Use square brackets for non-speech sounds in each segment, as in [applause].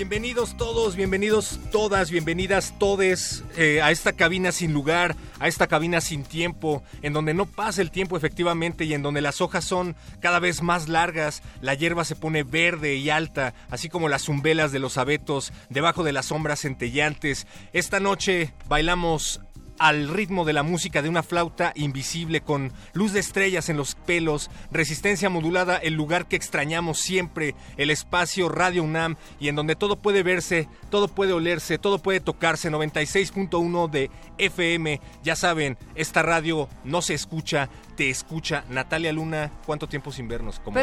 Bienvenidos todos, bienvenidos todas, bienvenidas todes eh, a esta cabina sin lugar, a esta cabina sin tiempo, en donde no pasa el tiempo efectivamente y en donde las hojas son cada vez más largas, la hierba se pone verde y alta, así como las umbelas de los abetos debajo de las sombras centellantes. Esta noche bailamos al ritmo de la música de una flauta invisible con luz de estrellas en los pelos, resistencia modulada, el lugar que extrañamos siempre, el espacio Radio UNAM y en donde todo puede verse, todo puede olerse, todo puede tocarse, 96.1 de FM. Ya saben, esta radio no se escucha, te escucha. Natalia Luna, ¿cuánto tiempo sin vernos? Como...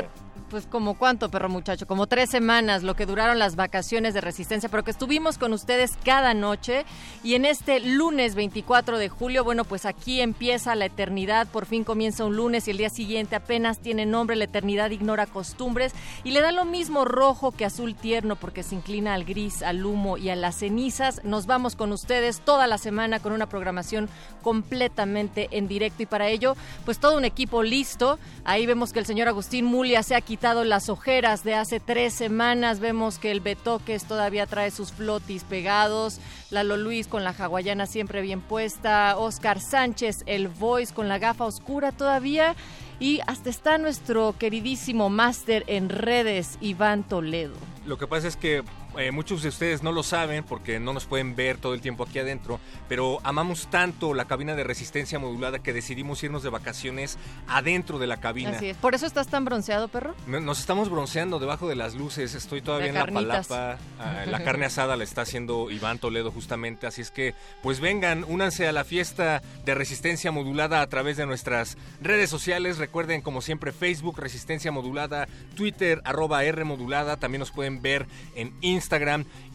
pues como cuánto, perro muchacho, como tres semanas, lo que duraron las vacaciones de resistencia, pero que estuvimos con ustedes cada noche. Y en este lunes 24 de julio, bueno, pues aquí empieza la eternidad, por fin comienza un lunes y el día siguiente apenas tiene nombre, la eternidad ignora costumbres y le da lo mismo rojo que azul tierno porque se inclina al gris, al humo y a las cenizas. Nos vamos con ustedes toda la semana con una programación completamente en directo y para ello, pues todo un equipo listo. Ahí vemos que el señor Agustín Mulia se ha quitado las ojeras de hace tres semanas. Vemos que el Betoques todavía trae sus flotis pegados. Lalo Luis con la hawaiana siempre bien puesta. Oscar Sánchez, el voice con la gafa oscura todavía. Y hasta está nuestro queridísimo máster en redes, Iván Toledo. Lo que pasa es que eh, muchos de ustedes no lo saben porque no nos pueden ver todo el tiempo aquí adentro, pero amamos tanto la cabina de resistencia modulada que decidimos irnos de vacaciones adentro de la cabina. Así es. ¿Por eso estás tan bronceado, perro? No- Nos estamos bronceando debajo de las luces, estoy todavía en la palapa, ah, la [laughs] carne asada la está haciendo Iván Toledo justamente, así es que pues vengan, únanse a la fiesta de resistencia modulada a través de nuestras redes sociales, recuerden como siempre Facebook Resistencia Modulada, Twitter arroba R Modulada, también nos pueden ver en Instagram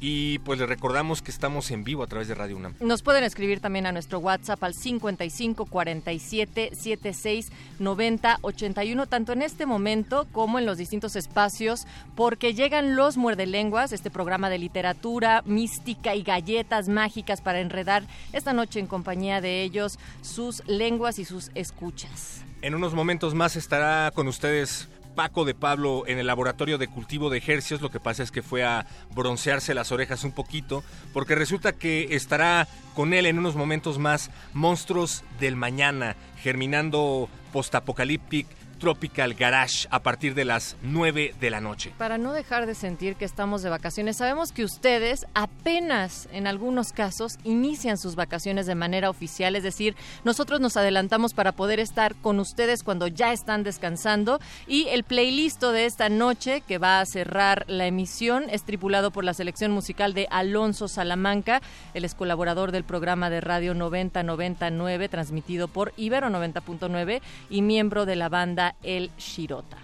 y pues les recordamos que estamos en vivo a través de Radio UNAM. Nos pueden escribir también a nuestro WhatsApp al 55 47 76 90 81, tanto en este momento como en los distintos espacios, porque llegan los muerdelenguas, este programa de literatura, mística y galletas mágicas para enredar esta noche en compañía de ellos sus lenguas y sus escuchas. En unos momentos más estará con ustedes Paco de Pablo en el laboratorio de cultivo de ejercios. Lo que pasa es que fue a broncearse las orejas un poquito, porque resulta que estará con él en unos momentos más Monstruos del Mañana, germinando post-apocalyptic Tropical Garage a partir de las 9 de la noche. Para no dejar de sentir que estamos de vacaciones, sabemos que ustedes apenas en algunos casos inician sus vacaciones de manera oficial, es decir, nosotros nos adelantamos para poder estar con ustedes cuando ya están descansando y el playlist de esta noche que va a cerrar la emisión es tripulado por la selección musical de Alonso Salamanca, él es colaborador del programa de radio 9099 transmitido por Ibero 90.9 y miembro de la banda El Shirota.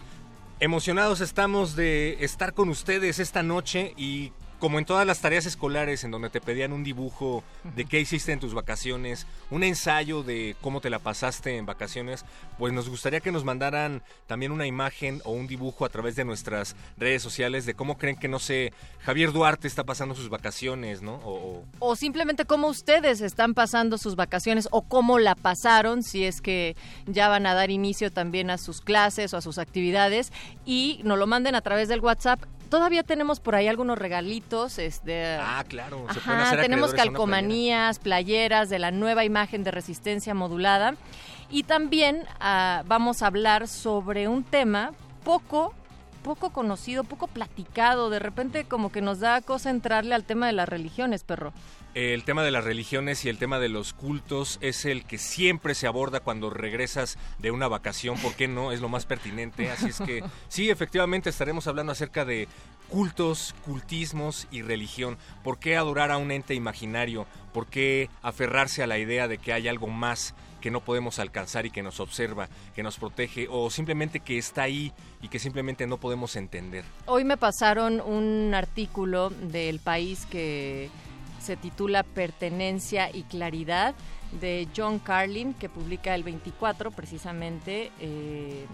Emocionados estamos de estar con ustedes esta noche y como en todas las tareas escolares en donde te pedían un dibujo de qué hiciste en tus vacaciones, un ensayo de cómo te la pasaste en vacaciones, pues nos gustaría que nos mandaran también una imagen o un dibujo a través de nuestras redes sociales de cómo creen que, no sé, Javier Duarte está pasando sus vacaciones, ¿no? O, o- o simplemente cómo ustedes están pasando sus vacaciones o cómo la pasaron, si es que ya van a dar inicio también a sus clases o a sus actividades y nos lo manden a través del WhatsApp. Todavía tenemos por ahí algunos regalitos, este, Ah, claro, se Ajá, hacer tenemos calcomanías, playeras de la nueva imagen de resistencia modulada. Y también ah, vamos a hablar sobre un tema poco poco conocido, poco platicado. De repente como que nos da cosa entrarle al tema de las religiones, perro. El tema de las religiones y el tema de los cultos es el que siempre se aborda cuando regresas de una vacación, ¿por qué no? Es lo más pertinente. Así es que [laughs] sí, efectivamente estaremos hablando acerca de cultos, cultismos y religión. ¿Por qué adorar a un ente imaginario? ¿Por qué aferrarse a la idea de que hay algo más que no podemos alcanzar y que nos observa, que nos protege o simplemente que está ahí y que simplemente no podemos entender? Hoy me pasaron un artículo del país que se titula Pertenencia y Claridad de John Carlin, que publica el 24 precisamente. Eh,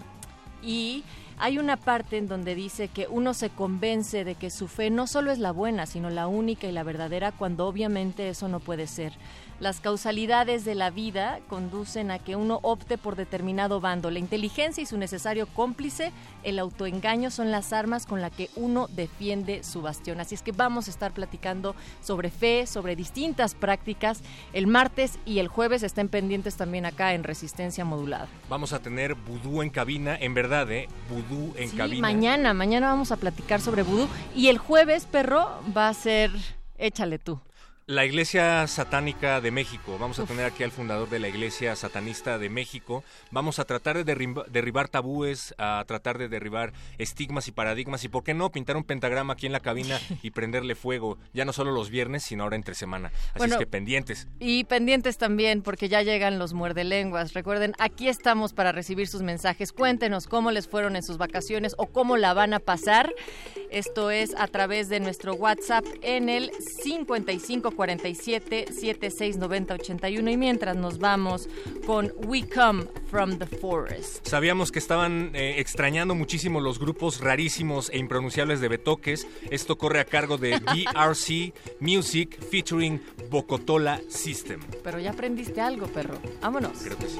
y hay una parte en donde dice que uno se convence de que su fe no solo es la buena, sino la única y la verdadera, cuando obviamente eso no puede ser. Las causalidades de la vida conducen a que uno opte por determinado bando. La inteligencia y su necesario cómplice, el autoengaño, son las armas con las que uno defiende su bastión. Así es que vamos a estar platicando sobre fe, sobre distintas prácticas. El martes y el jueves estén pendientes también acá en Resistencia Modulada. Vamos a tener vudú en cabina, en verdad, ¿eh? Vudú en Sí, cabina. mañana, mañana vamos a platicar sobre vudú. Y el jueves, perro, va a ser... Échale tú. La Iglesia Satánica de México. Vamos a tener aquí al fundador de la Iglesia Satanista de México. Vamos a tratar de derriba- derribar tabúes, a tratar de derribar estigmas y paradigmas y, ¿por qué no, pintar un pentagrama aquí en la cabina [laughs] y prenderle fuego? Ya no solo los viernes, sino ahora entre semana. Así Bueno, es que pendientes. Y pendientes también, porque ya llegan los muerdelenguas. Recuerden, aquí estamos para recibir sus mensajes. Cuéntenos cómo les fueron en sus vacaciones o cómo la van a pasar. Esto es a través de nuestro WhatsApp en el 5547 769081. Y mientras nos vamos con We Come from the Forest. Sabíamos que estaban eh, extrañando muchísimo los grupos rarísimos e impronunciables de Betoques. Esto corre a cargo de [laughs] DRC Music featuring Bocotola System. Pero ya aprendiste algo, perro. Vámonos. Creo que sí.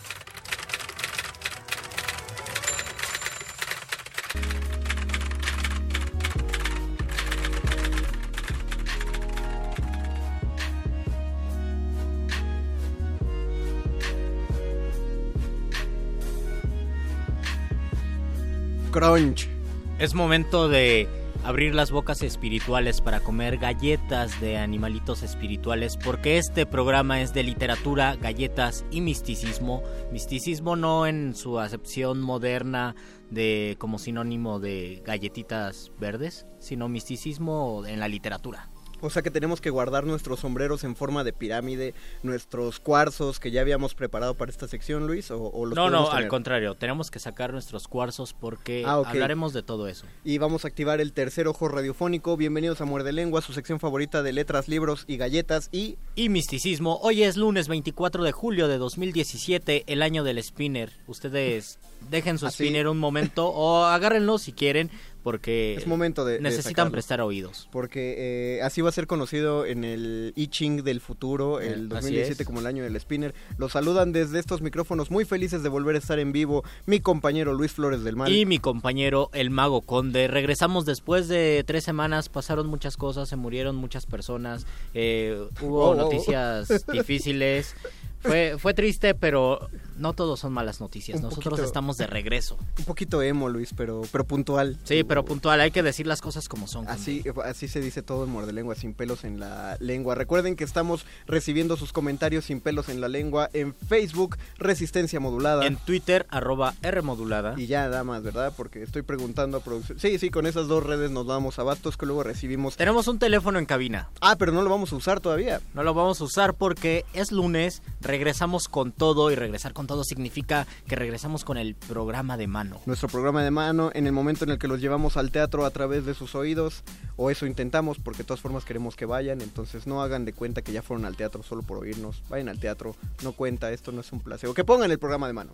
Es momento de abrir las bocas espirituales para comer galletas de animalitos espirituales porque este programa es de literatura, galletas y misticismo. Misticismo no en su acepción moderna de como sinónimo de galletitas verdes, sino misticismo en la literatura. O sea que tenemos que guardar nuestros sombreros en forma de pirámide, nuestros cuarzos que ya habíamos preparado para esta sección, Luis, o, o los No, no, al contrario, tenemos que sacar nuestros cuarzos porque Ah, hablaremos de todo eso. Y vamos a activar el tercer ojo radiofónico. Bienvenidos a Muerde Lengua, su sección favorita de letras, libros y galletas. Y Y misticismo, hoy es lunes 24 de julio de 2017, el año del spinner. Ustedes dejen su Así. spinner un momento o agárrenlo si quieren porque es momento de... necesitan prestar oídos. Porque eh, así va a ser conocido en el I Ching del futuro, Eh, el así 2017 es. como el año del spinner. Los saludan desde estos micrófonos muy felices de volver a estar en vivo mi compañero Luis Flores del Mal. Y mi compañero, el mago conde. Regresamos después de tres semanas, pasaron muchas cosas, se murieron muchas personas, eh, hubo Oh, oh. noticias [laughs] difíciles. Fue, fue triste, pero no todos son malas noticias. Un Nosotros poquito. estamos de regreso. Un poquito emo, Luis, pero, pero puntual. Sí, pero puntual, hay que decir las cosas como son. Así, así se dice todo en Muerde Lengua, sin pelos en la lengua. Recuerden que estamos recibiendo sus comentarios sin pelos en la lengua en Facebook, Resistencia Modulada. En Twitter, arroba R modulada. Y ya nada más, ¿verdad? Porque estoy preguntando a producción. Sí, sí, con esas dos redes nos damos abastos que luego recibimos. Tenemos un teléfono en cabina. Ah, pero no lo vamos a usar todavía. No lo vamos a usar porque es lunes, regresamos con todo y regresar con todo significa que regresamos con el programa de mano. Nuestro programa de mano en el momento en el que los llevamos al teatro a través de sus oídos. O eso intentamos, porque de todas formas queremos que vayan. Entonces no hagan de cuenta que ya fueron al teatro solo por oírnos. Vayan al teatro, no cuenta, esto no es un placebo. Que pongan el programa de mano.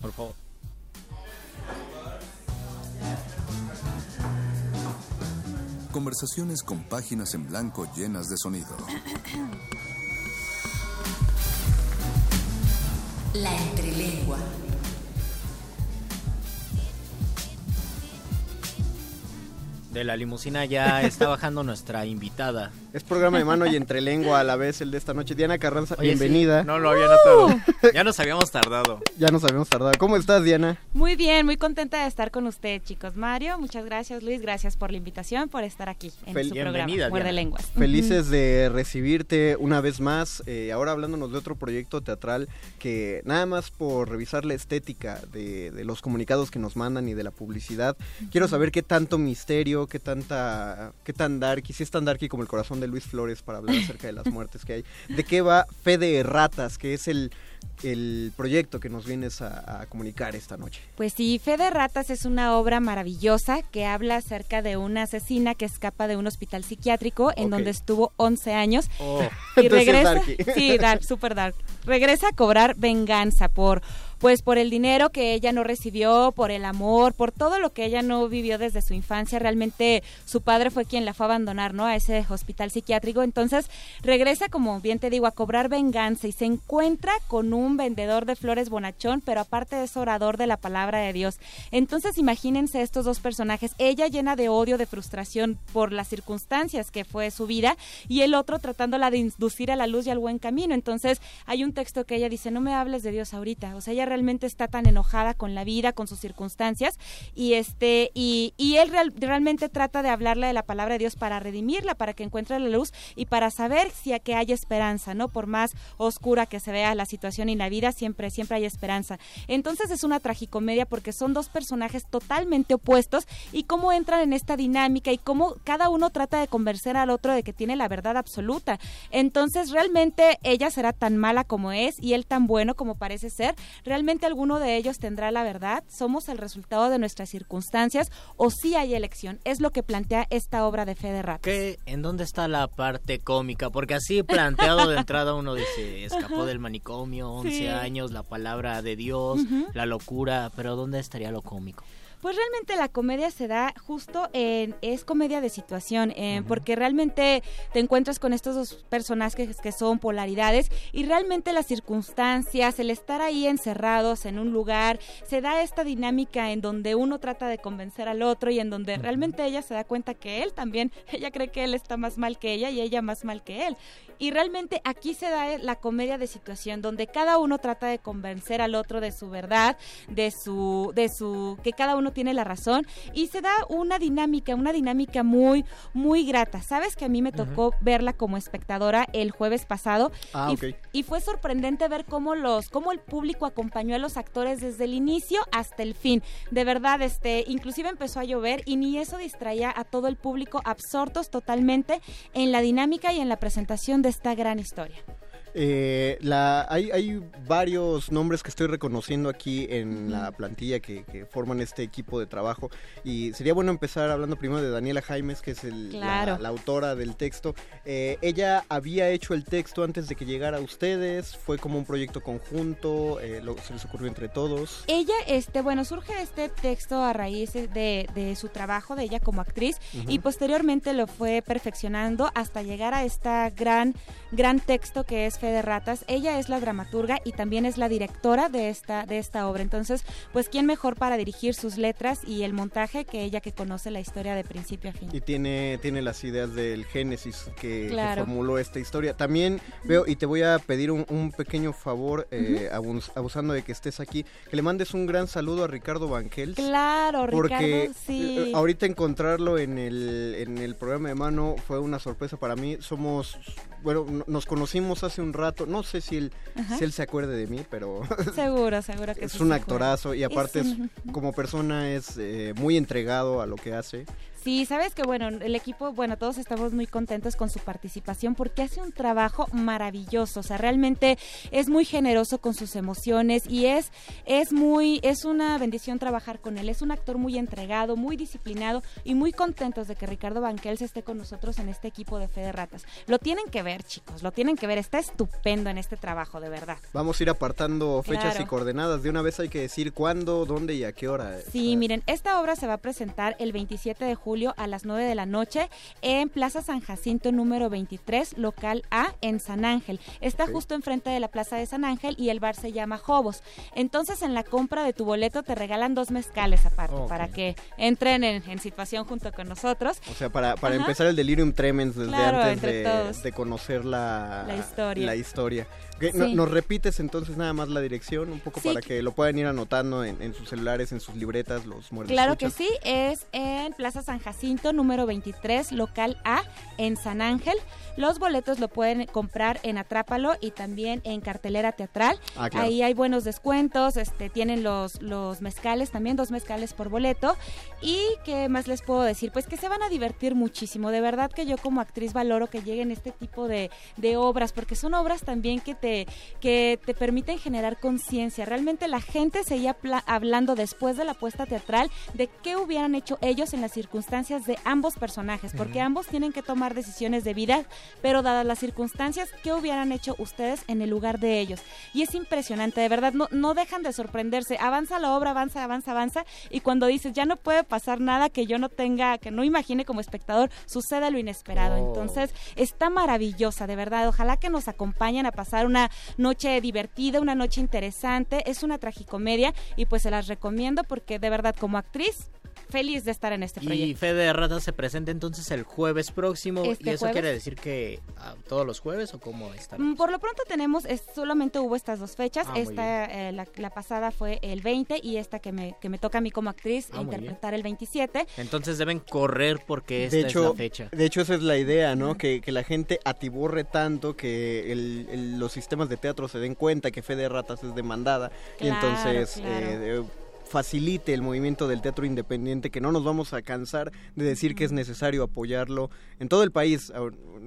Por favor. Conversaciones con páginas en blanco llenas de sonido. [coughs] La entrelengua. De la limusina ya está bajando nuestra invitada. Es programa de mano y entre lengua a la vez el de esta noche. Diana Carranza, Oye, sí, bienvenida. no lo había notado. Ya nos habíamos tardado. Ya nos habíamos tardado. ¿Cómo estás, Diana? Muy bien, muy contenta de estar con usted, chicos. Mario, muchas gracias, Luis, gracias por la invitación, por estar aquí en Fel- su programa, Bienvenida, Muerde Diana. Lenguas. Felices de recibirte una vez más. eh, ahora hablándonos de otro proyecto teatral que nada más por revisar la estética de, de los comunicados que nos mandan y de la publicidad, quiero saber qué tanto misterio, qué tanta, qué tan darky, si es tan darky como el corazón de Luis Flores para hablar acerca de las muertes que hay. ¿De qué va Fe de Ratas, que es el, el proyecto que nos vienes a, a comunicar esta noche? Pues sí, Fe de Ratas es una obra maravillosa que habla acerca de una asesina que escapa de un hospital psiquiátrico en donde estuvo 11 años Oh, y regresa, sí, dark, super dark. Regresa a cobrar venganza por pues por el dinero que ella no recibió, por el amor, por todo lo que ella no vivió desde su infancia. Realmente su padre fue quien la fue a abandonar, ¿no? A ese hospital psiquiátrico. Entonces regresa, como bien te digo, a cobrar venganza y se encuentra con un vendedor de flores bonachón, pero aparte es orador de la palabra de Dios. Entonces imagínense estos dos personajes, ella llena de odio, de frustración por las circunstancias que fue su vida y el otro tratándola de inducir a la luz y al buen camino. Entonces hay un texto que ella dice, no me hables de Dios ahorita. O sea, ella realmente está tan enojada con la vida, con sus circunstancias y este y, él real- realmente trata de hablarle de la palabra de Dios para redimirla, para que encuentre la luz y para saber si a hay esperanza, ¿no? Por más oscura que se vea la situación y la vida, siempre siempre hay esperanza. Entonces es una tragicomedia porque son dos personajes totalmente opuestos y cómo entran en esta dinámica y cómo cada uno trata de convencer al otro de que tiene la verdad absoluta. Entonces realmente ella será tan mala como es y él tan bueno como parece ser. Alguno de ellos tendrá la verdad, somos el resultado de nuestras circunstancias o si hay elección. Es lo que plantea esta obra de Fede Ratas. ¿Qué? ¿En dónde está la parte cómica? Porque así planteado de entrada uno dice, escapó del manicomio, 11 Sí. años, la palabra de Dios, la locura, pero ¿dónde estaría lo cómico? Pues realmente la comedia se da justo en es comedia de situación, eh, porque realmente te encuentras con estos dos personajes que son polaridades y realmente las circunstancias, el estar ahí encerrados en un lugar, se da esta dinámica en donde uno trata de convencer al otro y en donde realmente ella se da cuenta que él también, [laughs] ella cree que él está más mal que ella y ella más mal que él. Y realmente aquí se da la comedia de situación donde cada uno trata de convencer al otro de su verdad, de su de su que cada uno tiene la razón y se da una dinámica, una dinámica muy muy grata. Sabes que a mí me tocó verla como espectadora el jueves pasado Ah, y, y fue sorprendente ver cómo los cómo el público acompañó a los actores desde el inicio hasta el fin. De verdad, este inclusive empezó a llover y ni eso distraía a todo el público absortos totalmente en la dinámica y en la presentación de esta gran historia. Eh, la, hay, hay varios nombres que estoy reconociendo aquí en la plantilla que, que forman este equipo de trabajo y sería bueno empezar hablando primero de Daniela Jaimes, que es el- la- Claro. la, autora del texto. Eh, ella había hecho el texto antes de que llegara a ustedes, fue como un proyecto conjunto, eh, lo- se les ocurrió entre todos. Ella, este, bueno, surge este texto a raíz de, de su trabajo de ella como actriz y posteriormente lo fue perfeccionando hasta llegar a esta gran, gran texto que es Fe de Ratas. Ella es la dramaturga y también es la directora de esta, de esta obra. Entonces, pues, ¿quién mejor para dirigir sus letras y el montaje que ella que conoce la historia de principio a fin? Y tiene, tiene las ideas del génesis que, formuló esta historia. También veo, y te voy a pedir un, un pequeño favor, eh, abus- abusando de que estés aquí, que le mandes un gran saludo a Ricardo Banquels. Claro, Porque Ricardo, sí. eh, ahorita encontrarlo en el, en el programa de mano fue una sorpresa para mí. Somos, bueno, nos conocimos hace un rato. No sé si él, si él se acuerde de mí, pero [laughs] Seguro, seguro que es sí un actorazo y aparte Es como persona es eh, muy entregado a lo que hace. Sí, sabes que bueno, el equipo, bueno, todos estamos muy contentos con su participación porque hace un trabajo maravilloso, o sea, realmente es muy generoso con sus emociones y es es muy es una bendición trabajar con él. Es un actor muy entregado, muy disciplinado y muy contentos de que Ricardo Banquels esté con nosotros en este equipo de Fe de Ratas. Lo tienen que ver, chicos, lo tienen que ver, está estupendo en este trabajo, de verdad. Vamos a ir apartando fechas Claro. y coordenadas. De una vez hay que decir cuándo, dónde y a qué hora. Sí, miren, esta obra se va a presentar el 27 de julio a las 9 de la noche en Plaza San Jacinto número 23, local A, en San Ángel. Está justo enfrente de la Plaza de San Ángel y el bar se llama Jobos. Entonces, en la compra de tu boleto te regalan dos mezcales aparte para que entren en, en situación junto con nosotros. O sea, para, para Ajá. empezar el delirium tremens desde Claro, antes de, de conocer la, La historia. la historia. Ok, no- Sí. ¿Nos repites entonces nada más la dirección? Un poco Sí. para que lo puedan ir anotando en, en sus celulares, en sus libretas, los muertos. Claro que sí, es en Plaza San Jacinto número 23, local A, en San Ángel. Los boletos lo pueden comprar en Atrápalo y también en cartelera teatral. Ah, claro. Ahí hay buenos descuentos, este tienen los, los mezcales también, dos mezcales por boleto. Y qué más les puedo decir, pues que se van a divertir muchísimo. De verdad que yo como actriz valoro que lleguen este tipo de, de obras, porque son obras también que te, que te permiten generar conciencia. Realmente la gente seguía hablando después de la puesta teatral de qué hubieran hecho ellos en las circunstancias de ambos personajes, porque ambos tienen que tomar decisiones de vida, pero dadas las circunstancias, ¿qué hubieran hecho ustedes en el lugar de ellos? Y es impresionante, de verdad, no, no dejan de sorprenderse. Avanza la obra, avanza, avanza, avanza, y cuando dices, ya no puede pasar nada que yo no tenga, que no imagine como espectador, sucede lo inesperado. Oh. Entonces, está maravillosa, de verdad. Ojalá que nos acompañen a pasar una noche divertida, una noche interesante. Es una tragicomedia y pues se las recomiendo porque de verdad como actriz, feliz de estar en este Y proyecto. Fe de Ratas se presenta entonces el jueves próximo. Este ¿Y eso jueves. quiere decir que ah, todos los jueves o cómo está? Mm, Por lo pronto tenemos, es- solamente hubo estas dos fechas. Ah, esta, eh, la, la pasada fue el 20 y esta que me, que me toca a mí como actriz Ah, interpretar el 27. Entonces deben correr porque esta de es hecho, la fecha. de hecho esa es la idea, ¿no? Que, que la gente atiborre tanto que el- el- los sistemas de teatro se den cuenta que Fe de Ratas es demandada y Claro, entonces claro. eh, facilite el movimiento del teatro independiente, que no nos vamos a cansar de decir que es necesario apoyarlo en todo el país.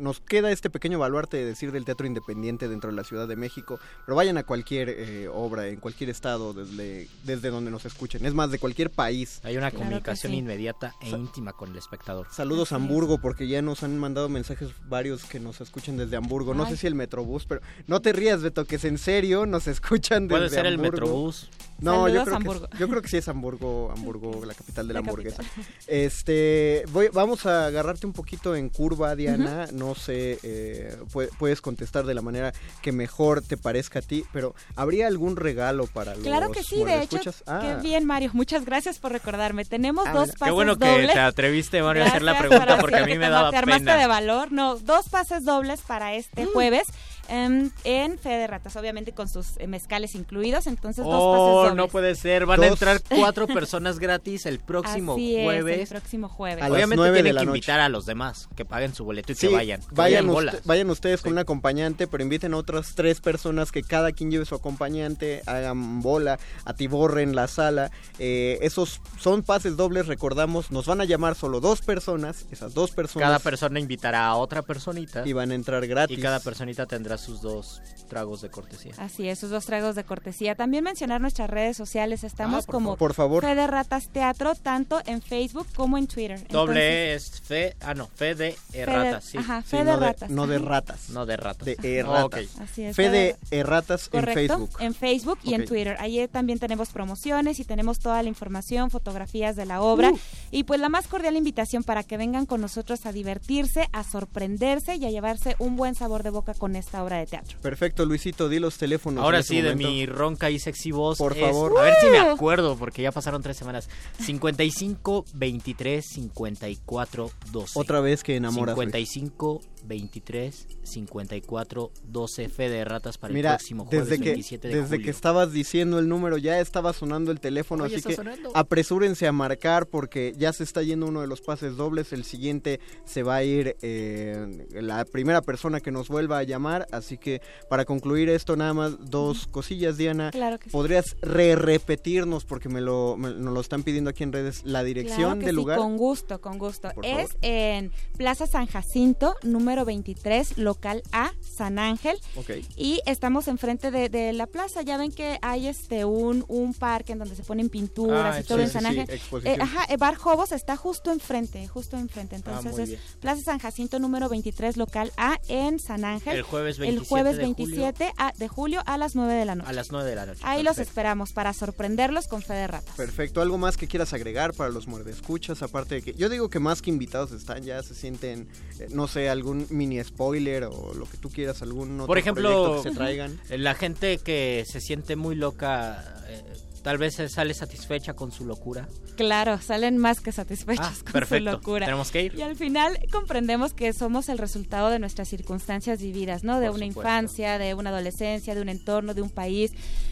Nos queda este pequeño baluarte de decir del teatro independiente dentro de la Ciudad de México, pero vayan a cualquier eh, obra, en cualquier estado, desde, desde donde nos escuchen. Es más, de cualquier país. Hay una Claro comunicación sí. inmediata e íntima con el espectador. Saludos a. Hamburgo, porque ya nos han mandado mensajes varios que nos escuchan desde Hamburgo. No Ay. sé si el Metrobús, pero no te rías, Beto, que es en serio, nos escuchan desde Puede ser el Hamburgo. Metrobús. No, yo creo, Hamburgo. Que, yo creo que sí es Hamburgo, Hamburgo, [laughs] la capital de la, La hamburguesa. capital. Este, voy, vamos a agarrarte un poquito en curva, Diana. No sé, eh, pu- puedes contestar de la manera que mejor te parezca a ti, pero ¿habría algún regalo para los Claro que sí, de hecho. Ah, Qué bien, Mario. Muchas gracias por recordarme. Tenemos Ah, dos pases Qué bueno que dobles. te atreviste, Mario, a hacer la Gracias, pregunta porque sí, a mí que me te- daba te armaste pena. de valor. No, dos pases dobles para este Mm. jueves em, en Fe de Ratas, obviamente con sus eh, mezcales incluidos. Entonces, dos Oh, pases dobles. no puede ser. Van a Dos. entrar cuatro personas gratis el próximo Así es, jueves. el próximo jueves. A las Obviamente tienen la que noche. invitar a los demás que paguen su boleto y Sí, que vayan. Que vayan, vayan usted- bolas. vayan ustedes con un acompañante, pero inviten a otras tres personas que cada quien lleve su acompañante, hagan bola, atiborren la sala. Eh, esos son pases dobles, recordamos, nos van a llamar solo dos personas, esas dos personas Cada persona invitará a otra personita y van a entrar gratis. y cada personita tendrá sus dos tragos de cortesía. Así es, sus dos tragos de cortesía. También mencionar nuestras redes sociales. Estamos Ah, por como Por favor, Fe de Ratas Teatro, tanto en Facebook como en Twitter. Entonces, Doble es fe, ah no, fe de Fe de- erratas, sí. Ajá, Sí, Fe de no, de, Ratas. no de ratas, No de ratas. de Oh, erratas. Así es. Fe de erratas en Facebook. en Facebook y en. Twitter. Allí también tenemos promociones y tenemos toda la información, fotografías de la obra. Uh. Y pues la más cordial invitación para que vengan con nosotros a divertirse, a sorprenderse y a llevarse un buen sabor de boca con esta obra de teatro. Perfecto, Luisito, di los teléfonos. Ahora en este sí, de mi ronca y sexy voz. Por es- favor. A ver si me acuerdo, porque ya pasaron tres semanas. 55 23 54 12. Otra vez que enamoras. Luis. 55 23 54 12 fe de ratas para Mira, el próximo jueves desde que 27 de desde julio. que estabas diciendo el número ya estaba sonando el teléfono, Oye, así que sonando. apresúrense a marcar porque ya se está yendo uno de los pases dobles, el siguiente se va a ir eh, la primera persona que nos vuelva a llamar, así que para concluir esto nada más dos cosillas, Diana. Claro que sí. ¿Podrías re repetirnos porque me lo me- nos lo están pidiendo aquí en redes la dirección Claro que del sí, lugar? Con gusto, con gusto. Por es favor. en Plaza San Jacinto, número 23, local A, San Ángel. Ok. Y estamos enfrente de, de la plaza. Ya ven que hay este un, un parque en donde se ponen pinturas Ah, y todo sí, en sí, San sí, Ángel. exposición. Eh, ajá, eh, Bar Jobos está justo enfrente, justo enfrente. Entonces Ah, muy es bien. Plaza San Jacinto número 23, local A en San Ángel. El jueves El 27 jueves de julio 27 a- de julio a las 9 de la noche. a las 9 de la noche. Ahí los esperamos para sorprenderlos con fe de ratas. Perfecto, ¿algo más que quieras agregar para los muerdescuchas? Aparte de que yo digo que más que invitados están, ya se sienten, eh, no sé, algún mini spoiler o lo que tú quieras, algún otro Por ejemplo, proyecto que se traigan. La gente que se siente muy loca, eh, tal vez se sale satisfecha con su locura. Claro, salen más que satisfechos Ah, con perfecto. su locura. Tenemos que ir. Y al final comprendemos que somos el resultado de nuestras circunstancias vividas, ¿no? De Por una supuesto. infancia, de una adolescencia, de un entorno, de un país,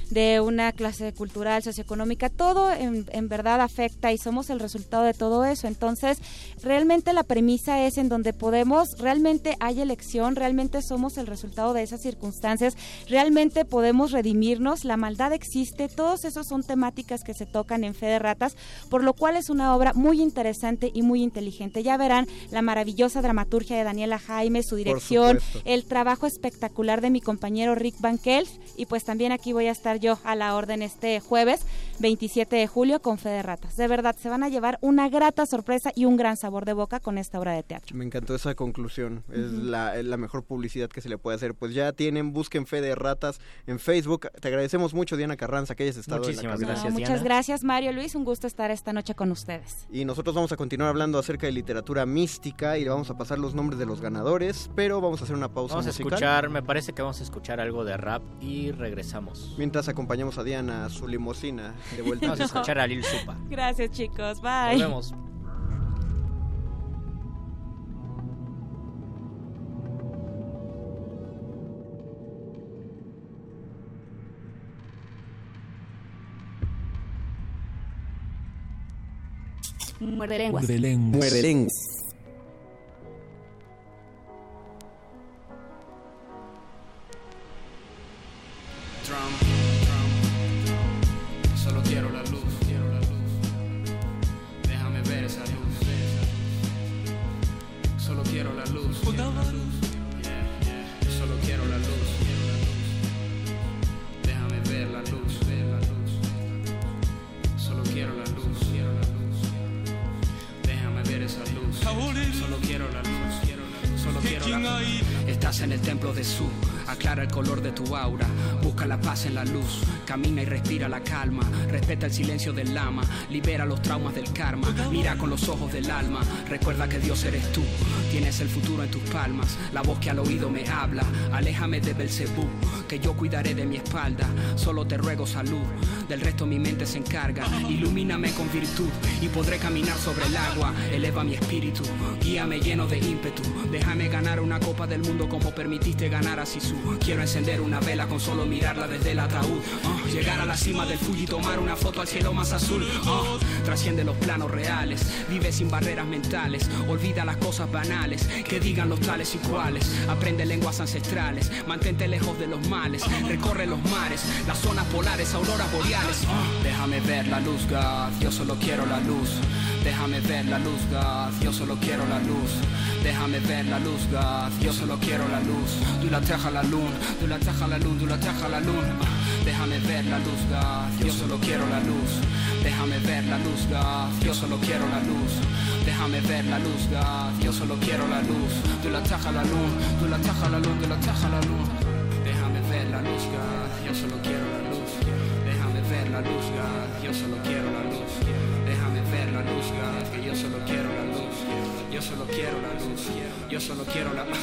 de una clase cultural, socioeconómica. Todo en, en verdad afecta y somos el resultado de todo eso. Entonces, realmente la premisa es en donde podemos, realmente hay elección, realmente somos el resultado de esas circunstancias, realmente podemos redimirnos, la maldad existe, todos esos son temáticas que se tocan en Fe de Ratas, por lo cual es una obra muy interesante y muy inteligente. Ya verán la maravillosa dramaturgia de Daniela Jaime, su dirección, el trabajo espectacular de mi compañero Rick Van Kelf y pues también aquí voy a estar yo a la orden este jueves 27 de julio con Fe de Ratas. De verdad, se van a llevar una grata sorpresa y un gran sabor de boca con esta obra de teatro. Me encantó esa conclusión, es la, es la mejor publicidad que se le puede hacer. Pues ya tienen, busquen Fe de Ratas en Facebook. Te agradecemos mucho, Diana Carranza, que hayas estado Muchísimas en la. Gracias, No, muchas Diana. gracias Mario Luis, un gusto estar esta noche con ustedes. Y nosotros vamos a continuar hablando acerca de literatura mística y le vamos a pasar los nombres de los ganadores, pero vamos a hacer una pausa Vamos a escuchar, me parece que vamos a escuchar algo de rap y regresamos. Mientras acompañamos a Diana a su limusina de vuelta. Vamos a escuchar a Lil Supa. Gracias chicos, bye. Volvemos. Muerde lenguas. Muere lengua. Trump, Trump solo quiero la luz, quiero la luz. Déjame ver esa luz, solo quiero la luz. Solo quiero la luz, quiero la. Déjame ver la luz. Solo quiero la luz, quiero la luz. Déjame ver esa luz, solo quiero la luz. Estás en el templo de Su, aclara el color de tu aura, busca la paz en la luz, camina y respira la calma, respeta el silencio del lama, libera los traumas del karma, mira con los ojos del alma, recuerda que Dios eres tú, tienes el futuro en tus palmas, la voz que al oído me habla, aléjame de Belcebú, que yo cuidaré de mi espalda, solo te ruego salud, del resto mi mente se encarga, ilumíname con virtud y podré caminar sobre el agua, eleva mi espíritu, guíame lleno de ímpetu, déjame ganar una copa del mundo como permitiste ganar a Sisu. Quiero encender una vela con solo mirarla desde el ataúd. Ah, llegar a la cima del Fuji y tomar una foto al cielo más azul. Ah, trasciende los planos reales, vive sin barreras mentales, olvida las cosas banales que digan los tales y cuales. Aprende lenguas ancestrales, mantente lejos de los males, recorre los mares, las zonas polares, auroras boreales. Ah, déjame ver la luz, God, yo solo quiero la luz. Déjame ver la luz, God, yo solo quiero la luz. Déjame ver la luz, God, yo solo quiero la luz. Du la teja la luna, du la teja la luna, du la teja la luna. Déjame ver la luz, God, yo solo quiero la luz. Déjame ver la luz, God, yo solo quiero la luz. Déjame ver la luz, God, yo solo quiero la luz. Du la teja la luna, du la teja la luna, du la teja la luna. Déjame ver la luz, God, yo solo quiero la luz. Déjame ver la luz, God, yo solo quiero la luz. Déjame ver la luz, God, que yo solo quiero la luz. Yo solo quiero la luz, yo solo quiero la luz.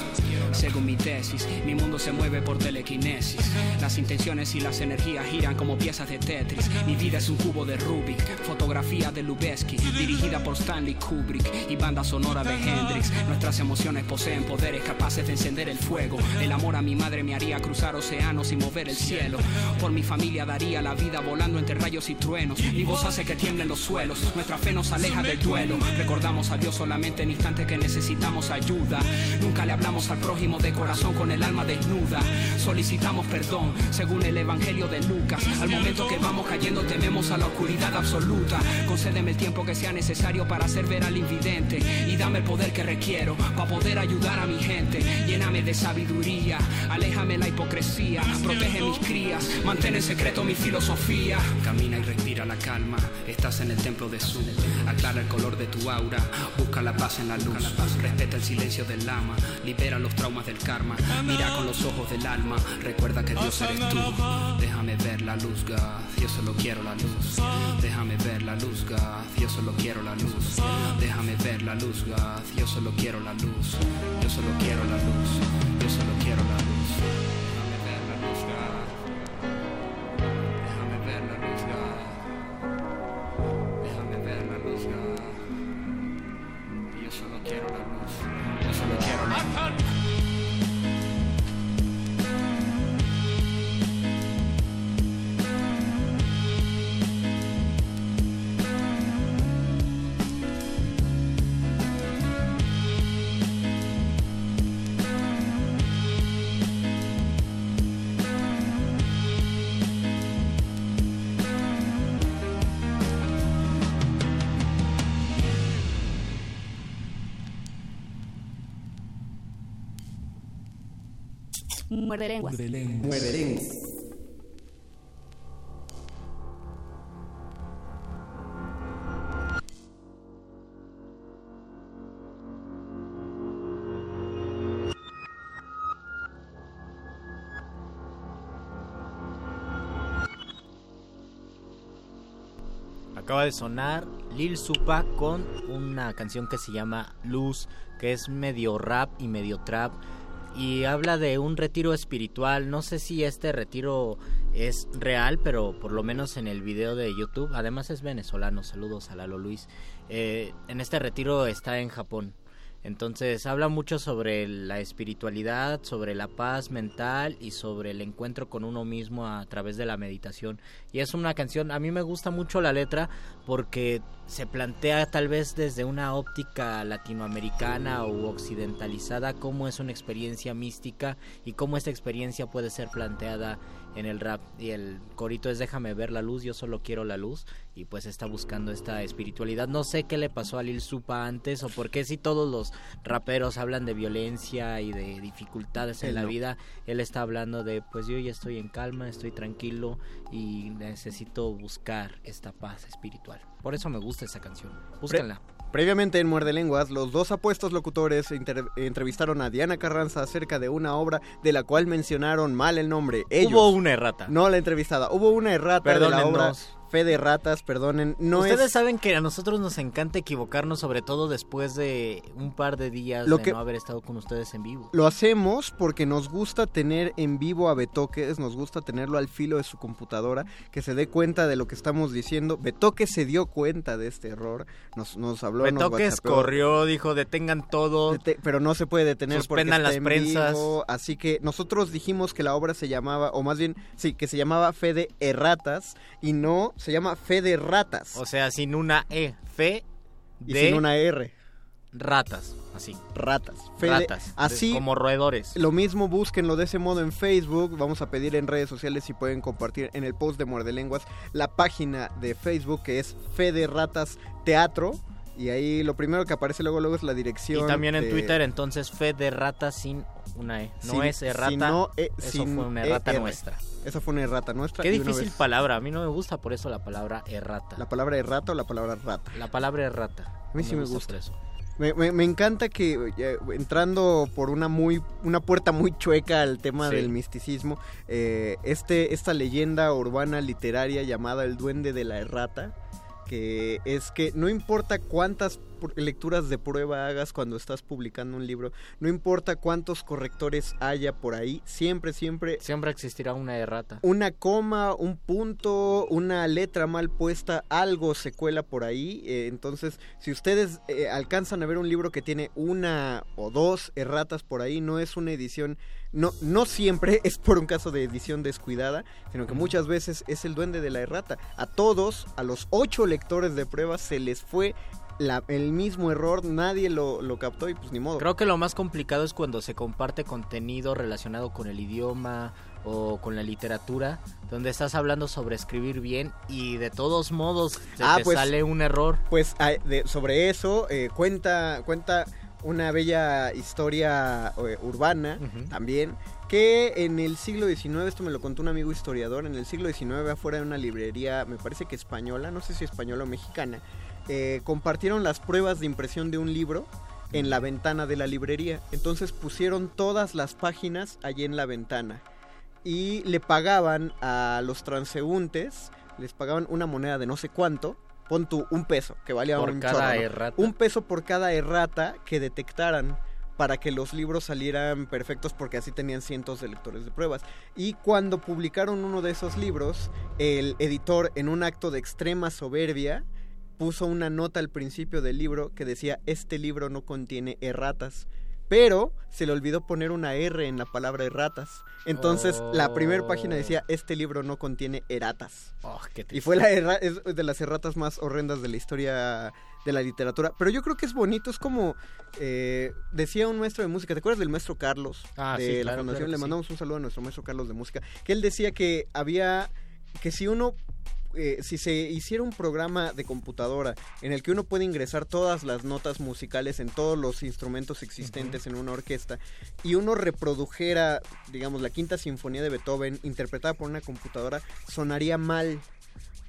Según mi tesis, mi mundo se mueve por telequinesis. Las intenciones y las energías giran como piezas de Tetris. Mi vida es un cubo de Rubik, fotografía de Lubeski, dirigida por Stanley Kubrick y banda sonora de Hendrix. Nuestras emociones poseen poderes capaces de encender el fuego. El amor a mi madre me haría cruzar océanos y mover el cielo. Por mi familia daría la vida volando entre rayos y truenos. Mi voz hace que tiemblen los suelos. Nuestra fe nos aleja del duelo. Recordamos a Dios solamente en instantes que necesitamos ayuda. Nunca le hablamos al prójimo de corazón con el alma desnuda. Solicitamos perdón según el Evangelio de Lucas. Al momento que vamos cayendo tememos a la oscuridad absoluta. Concédeme el tiempo que sea necesario para hacer ver al invidente y dame el poder que requiero para poder ayudar a mi gente. Lléname de sabiduría, aléjame la hipocresía, protege mis crías, mantén en secreto mi filosofía. Camina y respira la calma, estás en el templo de Su. Aclara el color de tu aura, busca la paz en la luz, respeta el silencio del lama, libera los traumas del karma, mira con los ojos del alma, recuerda que Dios eres tú. Déjame ver la luz, God, yo solo quiero la luz. Déjame ver la luz, God, yo solo quiero la luz. Déjame ver la luz, God, yo solo quiero la luz. Yo solo quiero la luz, yo solo quiero la luz. Muerde lenguas. Muerde lenguas. Acaba de sonar Lil Supa con una canción que se llama Luz, que es medio rap y medio trap. Y habla de un retiro espiritual. No sé si este retiro es real, pero por lo menos en el video de YouTube. Además es venezolano. Saludos a Lalo Luis. Eh, en este retiro está en Japón. Entonces habla mucho sobre la espiritualidad, sobre la paz mental y sobre el encuentro con uno mismo a través de la meditación. Y es una canción, a mí me gusta mucho la letra porque se plantea tal vez desde una óptica latinoamericana o occidentalizada cómo es una experiencia mística y cómo esta experiencia puede ser planteada en el rap y el corito es déjame ver la luz, yo solo quiero la luz y pues está buscando esta espiritualidad. No sé qué le pasó a Lil Supa antes o por qué si todos los raperos hablan de violencia y de dificultades en Él la no. vida, él está hablando de pues yo ya estoy en calma, estoy tranquilo y necesito buscar esta paz espiritual. Por eso me gusta esa canción. Búsquenla. Previamente en Muerde Lenguas, los dos apuestos locutores entrevistaron a Diana Carranza acerca de una obra de la cual mencionaron mal el nombre. Ellos. Hubo una errata. No la entrevistada. Hubo una errata de la obra. Fe de ratas, perdonen. No Ustedes es... saben que a nosotros nos encanta equivocarnos, sobre todo después de un par de días Lo de que- no haber estado con ustedes en vivo. Lo hacemos porque nos gusta tener en vivo a Betoques, nos gusta tenerlo al filo de su computadora, que se dé cuenta de lo que estamos diciendo. Betoques se dio cuenta de este error, nos, nos habló, Betoques corrió, dijo detengan todo. Dete- pero no se puede detener Suspendan porque está las en prensas. vivo, así que nosotros dijimos que la obra se llamaba, o más bien, sí, que se llamaba Fe de Erratas y no, se llama Fe de Ratas O sea, sin una E. Fe y de sin una R. ratas. Así. Ratas. Fe de- ratas. de- así como roedores. Lo mismo, búsquenlo de ese modo en Facebook. Vamos a pedir en redes sociales si pueden compartir en el post de Muerde Lenguas la página de Facebook que es Fede Ratas Teatro. Y ahí lo primero que aparece luego luego es la Y dirección. también en de- Twitter, entonces, fe de rata sin una E. No sin- es errata. sin no e- eso fue una errata ER. nuestra. Esa fue una errata nuestra. Qué y difícil vez- palabra. A mí no me gusta por eso la palabra errata. ¿La palabra errata o la palabra rata? La palabra errata. A mí sí me por gusta. eso. Me, me- me encanta que eh, entrando por una muy una puerta muy chueca al tema Sí. del misticismo, eh, este esta leyenda urbana literaria llamada el duende de la errata, que es que no importa cuántas lecturas de prueba hagas cuando estás publicando un libro, no importa cuántos correctores haya por ahí, siempre siempre Siempre existirá una errata. una coma, un punto, una letra mal puesta, algo se cuela por ahí. eh, entonces, si ustedes eh, alcanzan a ver un libro que tiene una o dos erratas por ahí, no es una edición, no, no siempre [laughs] es por un caso de edición descuidada, sino que muchas veces es el duende de la errata. A todos, a los ocho lectores de pruebas, se les fue la- el mismo error, nadie lo, lo captó y pues ni modo. Creo que lo más complicado es cuando se comparte contenido relacionado con el idioma o con la literatura, donde estás hablando sobre escribir bien y de todos modos se Ah, te pues, sale un error. Pues de- sobre eso eh, cuenta, cuenta una bella historia eh, urbana también, que en el siglo XIX, esto me lo contó un amigo historiador, en el siglo XIX afuera de una librería, me parece que española, no sé si española o mexicana, eh, compartieron las pruebas de impresión de un libro en la ventana de la librería. Entonces pusieron todas las páginas allí en la ventana y le pagaban a los transeúntes, les pagaban una moneda de no sé cuánto, pon tú un peso, que valía Por un cada chorro, ¿no? errata. Un peso por cada errata que detectaran para que los libros salieran perfectos porque así tenían cientos de lectores de pruebas. Y cuando publicaron uno de esos libros, el editor en un acto de extrema soberbia puso una nota al principio del libro que decía este libro no contiene erratas. Pero se le olvidó poner una R en la palabra erratas. Entonces la primera página Oh. decía este libro no contiene erratas. Oh, qué Y fue la erra- es de las erratas más horrendas de la historia de la literatura. Pero yo creo que es bonito, es como eh, decía un maestro de música, ¿te acuerdas del maestro Carlos? Ah, de sí, la claro, Fundación. claro Le sí. mandamos un saludo a nuestro maestro Carlos de música. Que él decía que había, que si uno eh, si se hiciera un programa de computadora en el que uno puede ingresar todas las notas musicales en todos los instrumentos existentes en una orquesta y uno reprodujera, digamos, la quinta sinfonía de Beethoven interpretada por una computadora, sonaría mal.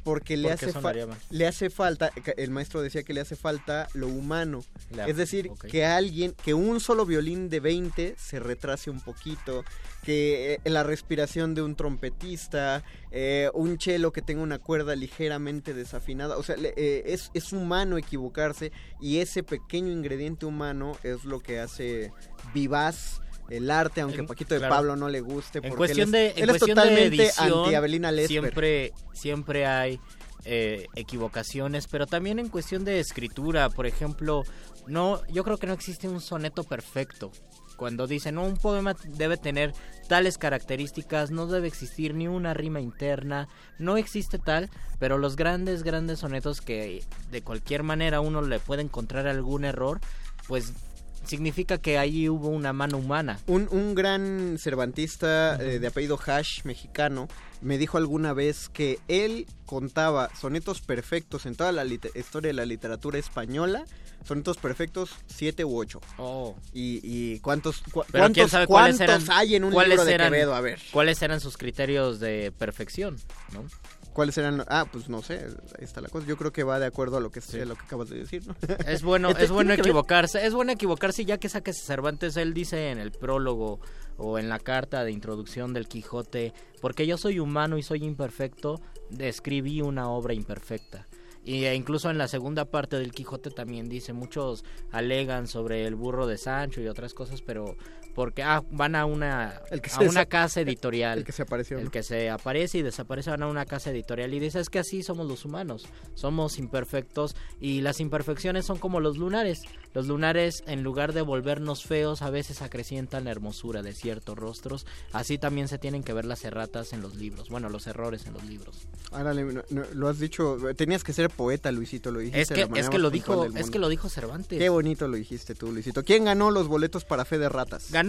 Porque le ¿Por qué hace, fa- le hace falta, el maestro decía que le hace falta lo humano. La- es decir, que alguien, que un solo violín de 20 se retrase un poquito, que eh, la respiración de un trompetista, eh, un cello que tenga una cuerda ligeramente desafinada, o sea, le- eh, es, es humano equivocarse y ese pequeño ingrediente humano es lo que hace vivaz el arte, aunque En- Paquito de claro. Pablo no le guste. En porque cuestión él de, es, en él es cuestión de totalmente edición, anti Abelina Lesper. siempre, siempre hay eh, equivocaciones, pero también en cuestión de escritura, por ejemplo, no, yo creo que no existe un soneto perfecto. Cuando dicen, no, un poema debe tener tales características, no debe existir ni una rima interna, no existe tal, pero los grandes, grandes sonetos que de cualquier manera uno le puede encontrar algún error, pues significa que ahí hubo una mano humana. Un, un gran cervantista eh, de apellido Hash, mexicano, me dijo alguna vez que él contaba sonetos perfectos en toda la historia de la literatura española, sonetos perfectos siete u ocho. Oh. Y, y cuántos, Pero cuántos, quién sabe cuáles cuántos eran, hay en un libro de eran, Quevedo, a ver. cuáles eran sus criterios de perfección, ¿no? ¿Cuáles eran? Ah, pues no sé, ahí está la cosa. Yo creo que va de acuerdo a lo que, a lo que acabas de decir, ¿no? Es bueno, [laughs] es bueno equivocarse, es bueno equivocarse ya que saques Cervantes, él dice en el prólogo o en la carta de introducción del Quijote, porque yo soy humano y soy imperfecto, escribí una obra imperfecta. Y e incluso en la segunda parte del Quijote también dice, muchos alegan sobre el burro de Sancho y otras cosas, pero porque ah, van a una, El que a una casa editorial. El que se apareció. El ¿no? que se aparece y desaparece van a una casa editorial y dice es que así somos los humanos, somos imperfectos y las imperfecciones son como los lunares. Los lunares en lugar de volvernos feos a veces acrecientan la hermosura de ciertos rostros. Así también se tienen que ver las erratas en los libros, bueno, los errores en los libros. Árale, no- no, lo has dicho, tenías que ser poeta, Luisito, lo dijiste. Es que la es que lo dijo, es que lo dijo Cervantes. Qué bonito lo dijiste tú, Luisito. ¿Quién ganó los boletos para Fe de Ratas? Ganó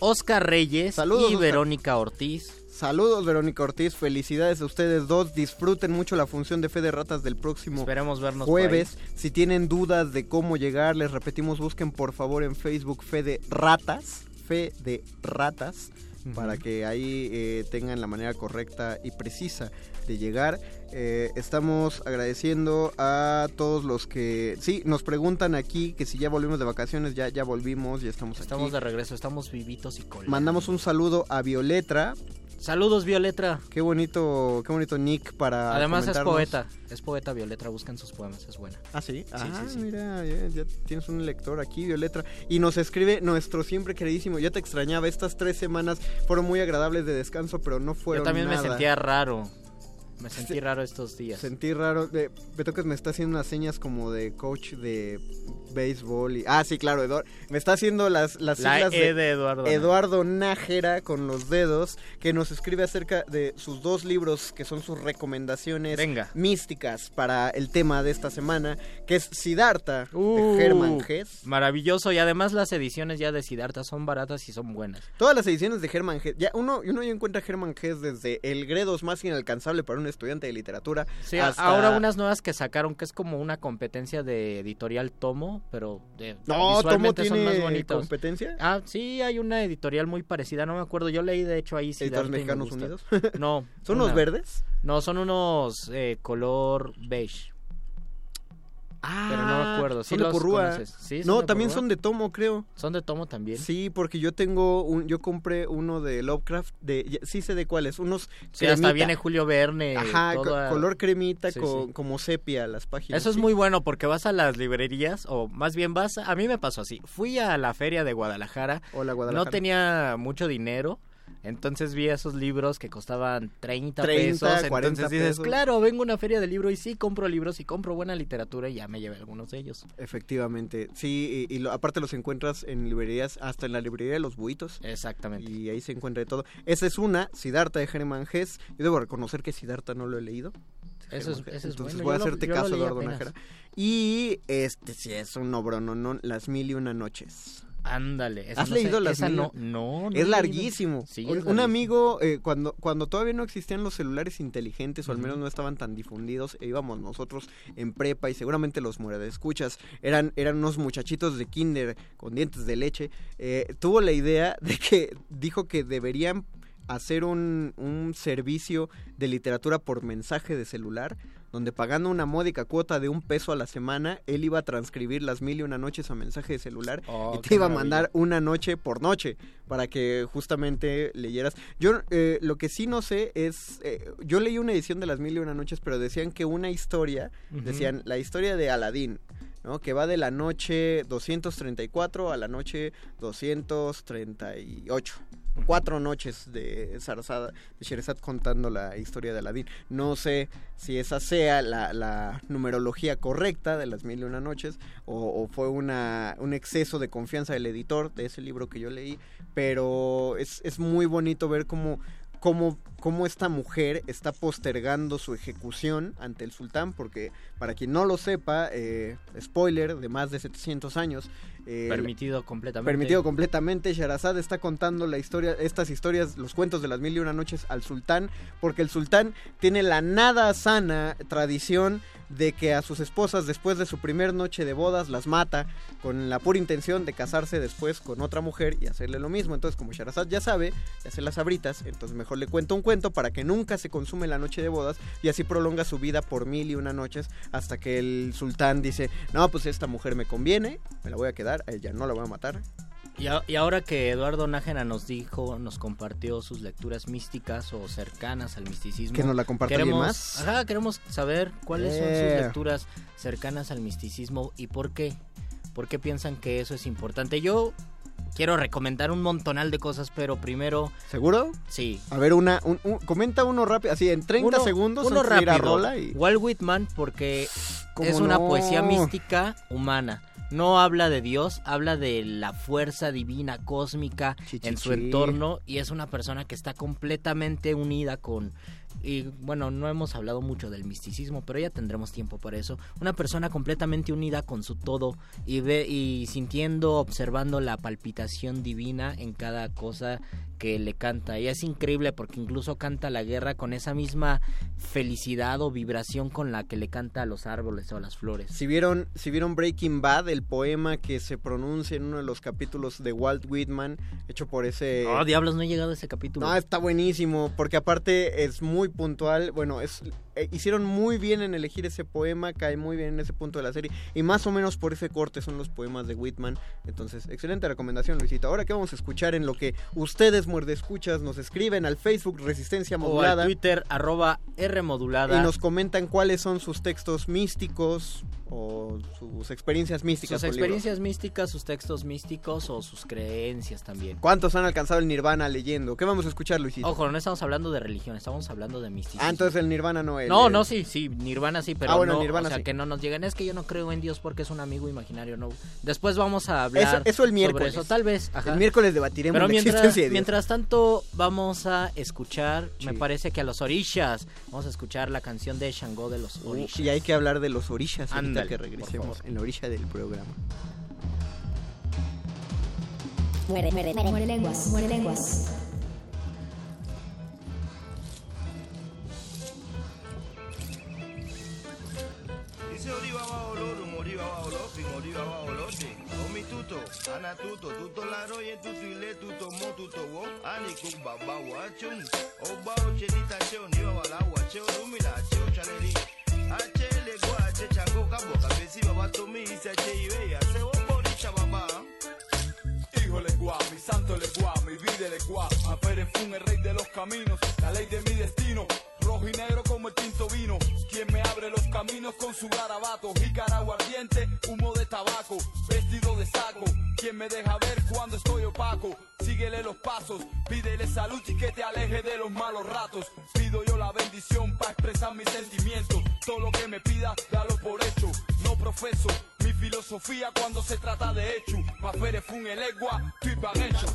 Oscar Reyes Saludos, y Oscar. Verónica Ortiz. Saludos, Verónica Ortiz. Felicidades a ustedes dos. Disfruten mucho la función de Fe de Ratas del próximo Esperemos vernos jueves. Si tienen dudas de cómo llegar, les repetimos, busquen por favor en Facebook Fe de Ratas. Fe de Ratas. Para que ahí eh, tengan la manera correcta y precisa de llegar. Eh, estamos agradeciendo a todos los que... Sí, nos preguntan aquí que si ya volvimos de vacaciones. Ya, ya volvimos, ya estamos, Estamos aquí. de regreso, estamos vivitos y coleando. Mandamos un saludo a Violetra. Saludos Violetra. Qué bonito, qué bonito nick para Además es poeta, es poeta Violetra, buscan sus poemas, es buena. Ah, sí. ah, sí, sí. mira, ya, ya tienes un lector aquí, Violetra. Y nos escribe nuestro siempre queridísimo. Ya te extrañaba. Estas tres semanas fueron muy agradables de descanso, pero no fueron Yo también me sentía raro. Me sentí raro estos días. Sentí raro. De, Beto que me está haciendo unas señas como de coach de béisbol. Y, ah, sí, claro, Eduardo. Me está haciendo las, las La siglas E de Eduardo. Eduardo Nájera con los dedos, que nos escribe acerca de sus dos libros, que son sus recomendaciones Venga. místicas para el tema de esta semana, que es Siddhartha, Uh, de Hermann Hesse. Maravilloso y además las ediciones ya de Siddhartha son baratas y son buenas. Todas las ediciones de Hermann Hesse, ya uno, uno ya encuentra a Hesse desde el Gredos más inalcanzable para un estudiante de literatura. Sí, hasta- ahora unas nuevas que sacaron que es como una competencia de editorial Tomo, pero de, No, Tomo visualmente son más bonitos. competencia. Ah, sí, hay una editorial muy parecida, no me acuerdo. Yo leí de hecho ahí ¿Editores y me Mexicanos. Unidos? No. [laughs] ¿Son una- unos verdes? No, son unos eh, color beige. Pero no me acuerdo. ¿Sí son de Porrúa. Sí, no, también Porrúa. son de Tomo, creo. Son de Tomo también. Sí, porque yo tengo un, yo compré uno de Lovecraft, de, sí sé de cuáles, unos Sí, hasta viene Julio Verne. Ajá, toda- color cremita Sí, como sepia las páginas. Eso es muy bueno porque vas a las librerías, o más bien vas, a mí me pasó así, fui a la feria de Guadalajara, Hola, Guadalajara. no tenía mucho dinero, entonces vi esos libros que costaban 30, 30, pesos, 40 entonces dices, pesos. claro, vengo a una feria de libro y sí compro libros y compro buena literatura y ya me llevé algunos de ellos. Efectivamente, sí, y, y lo- aparte los encuentras en librerías, hasta en la librería de los buitos. Exactamente. Y ahí se encuentra de todo. Esa es una, Siddhartha de Hermann Hesse. Yo debo reconocer que Siddhartha no lo he leído. Eso es- eso es Entonces bueno, voy a hacerte lo caso, Eduardo apenas. Nájera. Y este sí es un obro, no, no, Las Mil y Una Noches. Ándale. ¿Has no sé- leído las esa no, no, es larguísimo. Sí, un, es un larguísimo. amigo, eh, cuando, cuando todavía no existían los celulares inteligentes, o al menos no estaban tan difundidos, e íbamos nosotros en prepa y seguramente los escuchas eran, eran unos muchachitos de kinder con dientes de leche, eh, tuvo la idea de que dijo que deberían hacer un, un servicio de literatura por mensaje de celular donde pagando una módica cuota de un peso a la semana, él iba a transcribir las mil y una noches a mensaje de celular Oh, y te iba a mandar una noche por noche para que justamente leyeras. Yo eh, lo que sí no sé es, eh, yo leí una edición de las mil y una noches, pero decían que una historia, decían la historia de Aladín. ¿no? que va de la noche 234 a la noche 238 cuatro noches de Sarazada, de Sherazad contando la historia de Aladín. No sé si esa sea la, la numerología correcta de las mil y una noches o, o fue una, un exceso de confianza del editor de ese libro que yo leí, pero es, es muy bonito ver cómo, cómo, cómo esta mujer está postergando su ejecución ante el sultán, porque para quien no lo sepa, eh, spoiler, de más de 700 años, Eh, Permitido completamente. Permitido completamente. Sharazad está contando la historia, estas historias, los cuentos de las mil y una noches al sultán, porque el sultán tiene la nada sana tradición de que a sus esposas después de su primer noche de bodas las mata con la pura intención de casarse después con otra mujer y hacerle lo mismo. Entonces, como Sharazad ya sabe, ya hace las abritas, entonces mejor le cuento un cuento para que nunca se consume la noche de bodas y así prolonga su vida por mil y una noches hasta que el sultán dice, no, pues esta mujer me conviene, me la voy a quedar, a ella no la voy a matar. Y, a- y ahora que Eduardo Nájera nos dijo, nos compartió sus lecturas místicas o cercanas al misticismo. Que nos la comparta alguien queremos, más. Ajá, queremos saber cuáles son sus lecturas cercanas al misticismo y por qué. ¿Por qué piensan que eso es importante? Yo quiero recomendar un montonal de cosas, pero primero... ¿Seguro? Sí. A ver, una, un- un- comenta uno rápido, así en 30 Uno- segundos uno rápido. rola y... Walt Whitman porque ¿Cómo es una no? poesía mística humana. No habla de Dios, habla de la fuerza divina cósmica en su entorno y es una persona que está completamente unida con y bueno, no hemos hablado mucho del misticismo, pero ya tendremos tiempo para eso. Una persona completamente unida con su todo y ve y sintiendo, observando la palpitación divina en cada cosa que le canta. Y es increíble porque incluso canta la guerra con esa misma felicidad o vibración con la que le canta a los árboles o a las flores. Si vieron, si vieron Breaking Bad, el poema que se pronuncia en uno de los capítulos de Walt Whitman, hecho por ese... Oh, diablos, no he llegado a ese capítulo. No, está buenísimo, porque aparte es muy puntual. Bueno, es eh, hicieron muy bien en elegir ese poema, cae muy bien en ese punto de la serie. Y más o menos por ese corte son los poemas de Whitman. Entonces, excelente recomendación, Luisito. Ahora que vamos a escuchar en lo que ustedes, muerde escuchas, nos escriben al Facebook Resistencia o Modulada. al Twitter arroba R modulada. Y nos comentan cuáles son sus textos místicos o sus experiencias místicas. sus experiencias místicas, sus textos místicos o sus creencias también. ¿Cuántos han alcanzado el Nirvana leyendo? ¿Qué vamos a escuchar, Luisito? Ojo, no estamos hablando de religión, estamos hablando de misticismo. Ah, entonces el Nirvana no es. No, el- no, sí, sí, Nirvana sí, pero Ah, bueno, no, Nirvana o sea, sí. que no nos lleguen, es que yo no creo en Dios porque es un amigo imaginario, no. Después vamos a hablar Eso- eso el miércoles. sobre eso, tal vez, ajá. El miércoles debatiremos Pero la mientras, existencia de Dios. mientras tanto vamos a escuchar, me parece que a los orishas, vamos a escuchar la canción de Shango de los Uh, orishas. y hay que hablar de los orishas ahorita Ándale, que regresemos en la orilla del programa. Muere, muere, muere, muere lenguas, muere lenguas. Dice Oriba Baoloro, Moriba Baolopi, Moriba Baolote. Omi tuto, ana tuto, tuto laro y tuto ile tuto mo tuto wo. Ani kuk baba wachun. Oba ochenita cheo ni baba cheo rumila cheo chaleri. Ache le gua ache chango kabo kabesi baba tomi ise ache ibe ase obo richa baba. Hijo Leguá, mi santo Leguá, mi vida Leguá. Apere Fun, el rey de los caminos, la ley de mi destino. Rojo y negro como el tinto vino. Quien me abre los caminos con su garabato. Jícara aguardiente, humo de tabaco, vestido de saco. Quien me deja ver cuando estoy opaco. Síguele los pasos, pídele salud y que te aleje de los malos ratos. Pido yo la bendición para expresar mis sentimientos. Todo lo que me pida, dalo por hecho. No profeso mi filosofía cuando se trata de hecho. Pa' fere fun el egua, pipa hecho.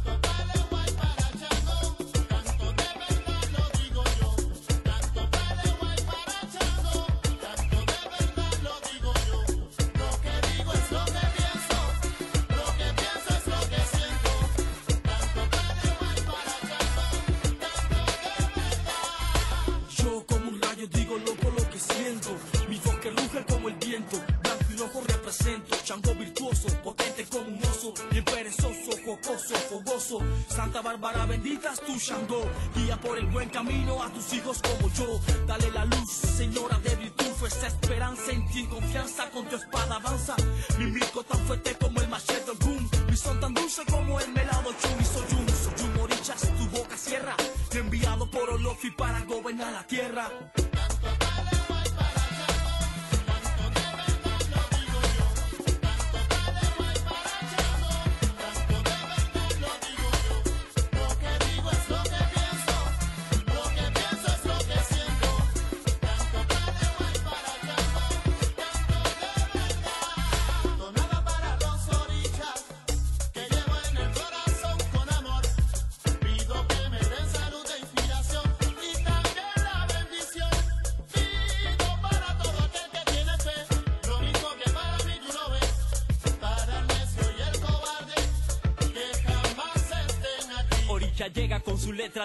Santa Bárbara bendita tu Shango Guía por el buen camino a tus hijos como yo. Dale la luz, señora de virtud Fuerza, esperanza. En ti, confianza con tu espada avanza. Mi mico tan fuerte como el machete boom. Mi son tan dulce como el melado chum. Y soy un, soy un orichas, tu boca cierra. Enviado por Olofi para gobernar la tierra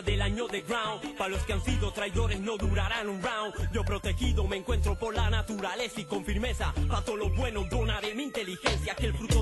del año de ground. Para los que han sido traidores no durarán un round. Yo protegido me encuentro por la naturaleza y con firmeza. Pa' todo lo bueno donaré mi inteligencia. Que el fruto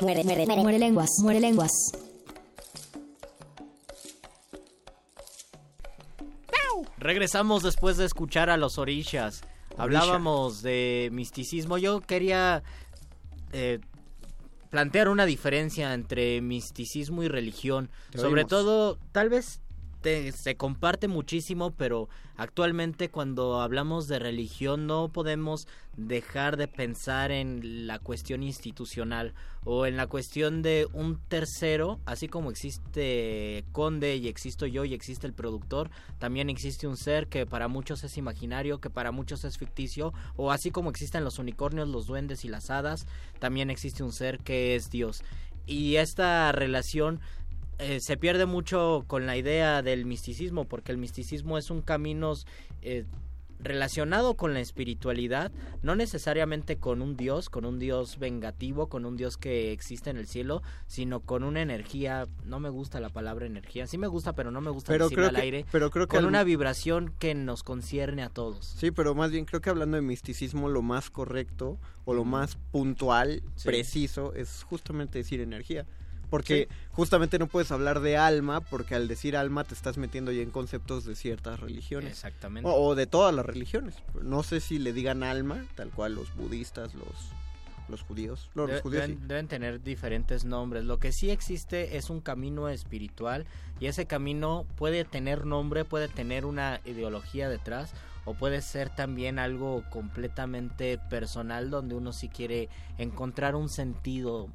Muere, muere, muere, muere lenguas, muere lenguas. Regresamos después de escuchar a los orishas. Hablábamos de misticismo. Yo quería eh, plantear una diferencia entre misticismo y religión. Te Sobre oímos. todo, tal vez se comparte muchísimo, pero actualmente cuando hablamos de religión no podemos dejar de pensar en la cuestión institucional o en la cuestión de un tercero, así como existe Conde y existo yo y existe el productor, también existe un ser que para muchos es imaginario, que para muchos es ficticio, o así como existen los unicornios, los duendes y las hadas, también existe un ser que es Dios. Y esta relación eh, se pierde mucho con la idea del misticismo, porque el misticismo es un camino eh, relacionado con la espiritualidad, no necesariamente con un dios, con un dios vengativo, con un dios que existe en el cielo, sino con una energía, no me gusta la palabra energía, sí me gusta, pero no me gusta Pero decirla creo al que- aire, pero creo que con al- una vibración que nos concierne a todos. Sí, pero más bien creo que hablando de misticismo, lo más correcto o lo más puntual, Sí. preciso, es justamente decir energía. Porque justamente no puedes hablar de alma, porque al decir alma te estás metiendo ya en conceptos de ciertas religiones. Exactamente. O, o de todas las religiones. No sé si le digan alma, tal cual los budistas, los, los judíos. No, los judíos deben, sí. deben tener diferentes nombres. Lo que sí existe es un camino espiritual y ese camino puede tener nombre, puede tener una ideología detrás o puede ser también algo completamente personal donde uno sí quiere encontrar un sentido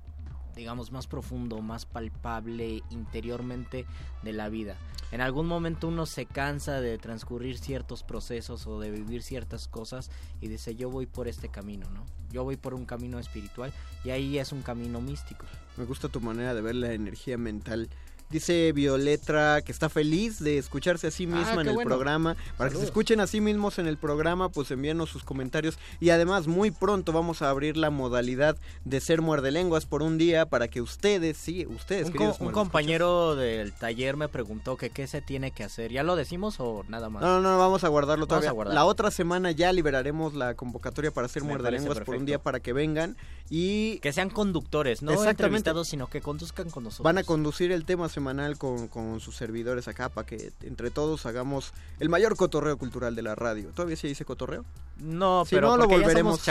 digamos más profundo, más palpable interiormente de la vida. En algún momento uno se cansa de transcurrir ciertos procesos o de vivir ciertas cosas y dice yo voy por este camino, ¿no? Yo voy por un camino espiritual y ahí es un camino místico. Me gusta tu manera de ver la energía mental. Dice Violetra que está feliz de escucharse a sí misma Ah, en qué el bueno. programa. Para que se escuchen a sí mismos en el programa, pues envíanos sus comentarios. Y además, muy pronto vamos a abrir la modalidad de ser muerdelenguas por un día para que ustedes, sí, ustedes, Un, co- un compañero del taller me preguntó que qué se tiene que hacer. ¿Ya lo decimos o nada más? No, no, no, vamos a guardarlo Vamos todavía. a. La otra semana ya liberaremos la convocatoria para hacer Me muerdelenguas parece por un día para que vengan. Y Que sean conductores, no Exactamente. entrevistados, sino que conduzcan con nosotros. Van a conducir el tema semanal con, con sus servidores acá para que entre todos hagamos el mayor cotorreo cultural de la radio. ¿Todavía se dice cotorreo? No, Si pero no, lo ya volveremos, somos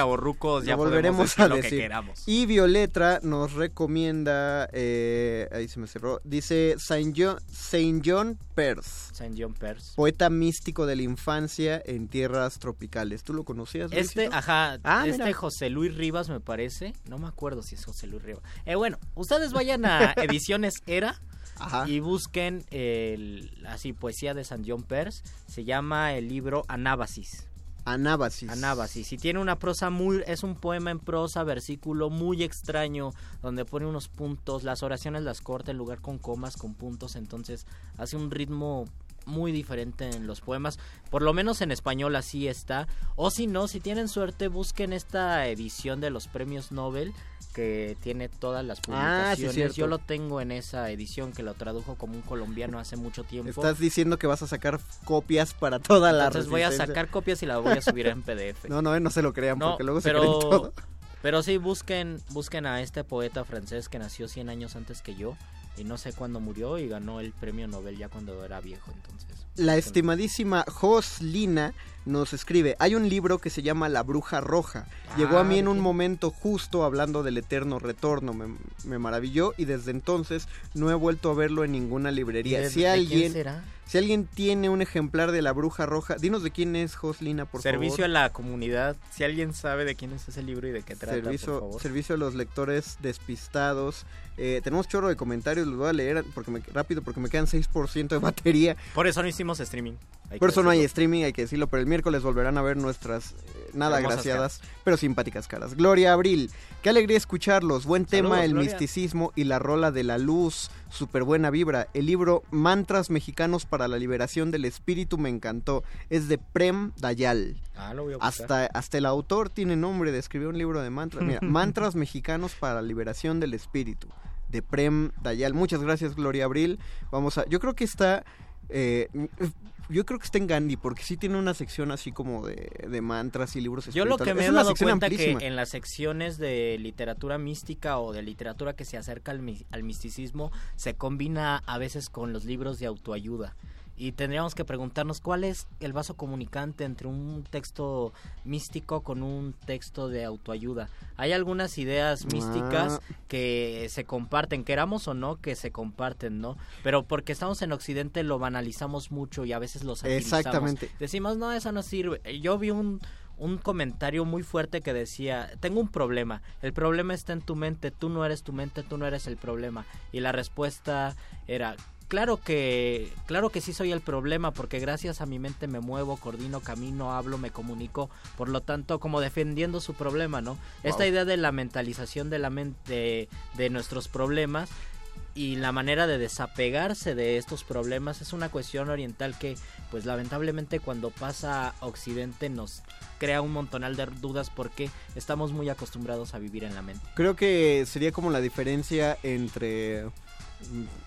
ya lo podemos volveremos decir a lo que decir. queramos. Y Violetra nos recomienda, eh, ahí se me cerró, dice Saint John, Saint John Peirce, Saint John Peirce. poeta místico de la infancia en tierras tropicales. ¿Tú lo conocías? Este, ajá, Ah, este mira. José Luis Rivas me parece, no me acuerdo si es José Luis Rivas. Eh, bueno, ustedes vayan a [laughs] Ediciones Era y busquen el, así, poesía de San John Peirce, se llama el libro Anábasis. Anábasis. Anábasis. Y tiene una prosa muy... Es un poema en prosa, versículo muy extraño, donde pone unos puntos, las oraciones las corta en lugar con comas, con puntos, entonces hace un ritmo muy diferente en los poemas, por lo menos en español así está, o si no, si tienen suerte busquen esta edición de los premios Nobel que tiene todas las Ah, sí, publicaciones. cierto. Yo lo tengo en esa edición que lo tradujo como un colombiano hace mucho tiempo. Estás diciendo que vas a sacar copias para toda la Entonces voy a sacar copias y las voy a subir en [laughs] PDF. No, no, eh, no se lo crean, No, porque luego se pero, creen todo. [laughs] pero sí, busquen, busquen a este poeta francés que nació 100 años antes que yo y no sé cuándo murió y ganó el premio Nobel ya cuando era viejo, entonces. La estimadísima Joslina nos escribe, hay un libro que se llama La Bruja Roja. Llegó a mí Ah, en ¿de un momento justo hablando del eterno retorno. Me, me maravilló y desde entonces no he vuelto a verlo en ninguna librería. ¿De- si de quién alguien... será? Si alguien tiene un ejemplar de La Bruja Roja, dinos de quién es Joslina, por Servicio a favor. la comunidad. Si alguien sabe de quién es ese libro y de qué trata, por Servicio, favor. servicio a los lectores despistados. Eh, tenemos chorro de comentarios, los voy a leer porque me- rápido porque me quedan 6% de batería. Por eso no hicimos streaming. Por eso no hay streaming, hay que decirlo, pero el miércoles volverán a ver nuestras eh, nada Hermosas graciadas, pero simpáticas caras. Gloria Abril, qué alegría escucharlos. Buen tema, el Gloria. misticismo y la rola de la luz. Súper buena vibra. El libro Mantras Mexicanos para la Liberación del Espíritu me encantó. Es de Prem Dayal. Ah, lo voy a. Hasta, hasta el autor tiene nombre de escribir un libro de mantras. Mira, [laughs] Mantras Mexicanos para la Liberación del Espíritu. De Prem Dayal. Muchas gracias, Gloria Abril. Vamos a. Yo creo que está. Eh, yo creo que está en Gandhi, porque sí tiene una sección así como de, de mantras y libros Yo lo que espirituales. me Es he dado cuenta amplísima. que en las secciones de literatura mística o de literatura que se acerca al, al misticismo se combina a veces con los libros de autoayuda. Y tendríamos que preguntarnos cuál es el vaso comunicante entre un texto místico con un texto de autoayuda. Hay algunas ideas místicas Ah. que se comparten, queramos o no, que se comparten, ¿no? Pero porque estamos en Occidente lo banalizamos mucho y a veces lo satirizamos. Exactamente. Decimos, no, eso no sirve. Yo vi un, un comentario muy fuerte que decía, tengo un problema, el problema está en tu mente, tú no eres tu mente, tú no eres el problema. Y la respuesta era, claro que, claro que sí soy el problema, porque gracias a mi mente me muevo, coordino, camino, hablo, me comunico, por lo tanto, como defendiendo su problema, ¿no? Esta idea de la mentalización de la mente, de nuestros problemas, y la manera de desapegarse de estos problemas es una cuestión oriental que pues lamentablemente cuando pasa a occidente nos crea un montonal de dudas porque estamos muy acostumbrados a vivir en la mente. Creo que sería como la diferencia entre,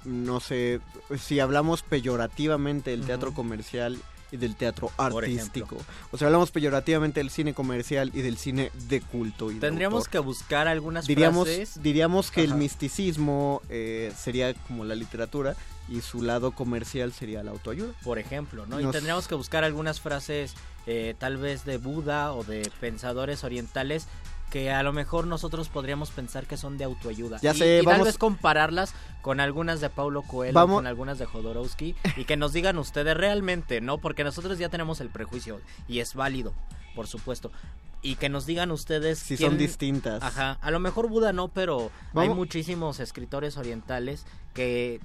no sé, si hablamos peyorativamente del teatro comercial y del teatro artístico. O sea, hablamos peyorativamente del cine comercial y del cine de culto. Y Tendríamos que buscar algunas diríamos, frases. diríamos que el misticismo eh, sería como la literatura y su lado comercial sería la autoayuda. por ejemplo, ¿no? Y tendríamos que buscar algunas frases eh, tal vez de Buda o de pensadores orientales que a lo mejor nosotros podríamos pensar que son de autoayuda. Ya y, sé, y tal vamos- vez compararlas con algunas de Paulo Coelho, Vamos- con algunas de Jodorowsky y que nos digan ustedes realmente, ¿no? Porque nosotros ya tenemos el prejuicio y es válido, por supuesto. Y que nos digan ustedes Si quién- son distintas. Ajá, a lo mejor Buda no, pero hay muchísimos escritores orientales que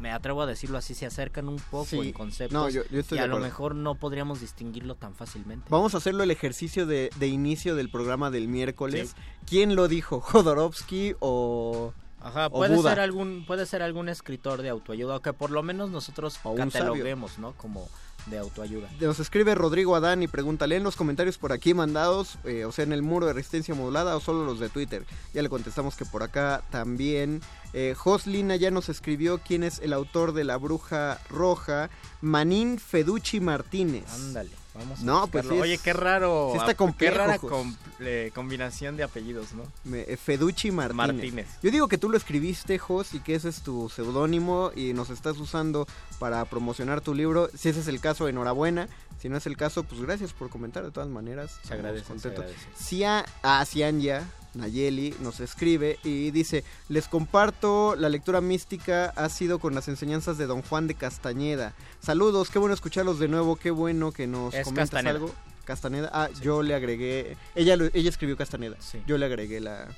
me atrevo a decirlo así, se acercan un poco Sí. en conceptos No, yo- yo estoy y a lo mejor no podríamos distinguirlo tan fácilmente. Vamos a hacerlo el ejercicio de, de inicio del programa del miércoles. ¿Quién lo dijo? [laughs] ¿Jodorowsky o, Ajá, o puede Buda? ser algún puede ser algún escritor de autoayuda o que por lo menos nosotros O cataloguemos, ¿no? Como de autoayuda. Nos escribe Rodrigo Adán y pregunta, leen los comentarios por aquí mandados, eh, o sea, en el muro de resistencia modulada o solo los de Twitter. Ya le contestamos que por acá también. Eh, Joslina ya nos escribió quién es el autor de La Bruja Roja, Manín Feducci Martínez. Ándale, vamos a No, pues buscarlo. sí es- Oye, qué raro. sí está complejo, Qué rara com- eh, combinación de apellidos, ¿no? Me- eh, Feducci Martínez. Martínez. Yo digo que tú lo escribiste, Jos, y que ese es tu seudónimo y nos estás usando para promocionar tu libro. Si ese es el caso, enhorabuena. Si no es el caso, pues gracias por comentar de todas maneras. Se agradece, se contentos. agradece. Cia, ah, Cianya Nayeli nos escribe y dice, les comparto, la lectura mística ha sido con las enseñanzas de don Juan de Castañeda. Saludos, qué bueno escucharlos de nuevo, qué bueno que nos Es comentas Castaneda. algo. Castaneda, ah, yo le agregué, ella, ella escribió Castaneda, Sí. yo le agregué la,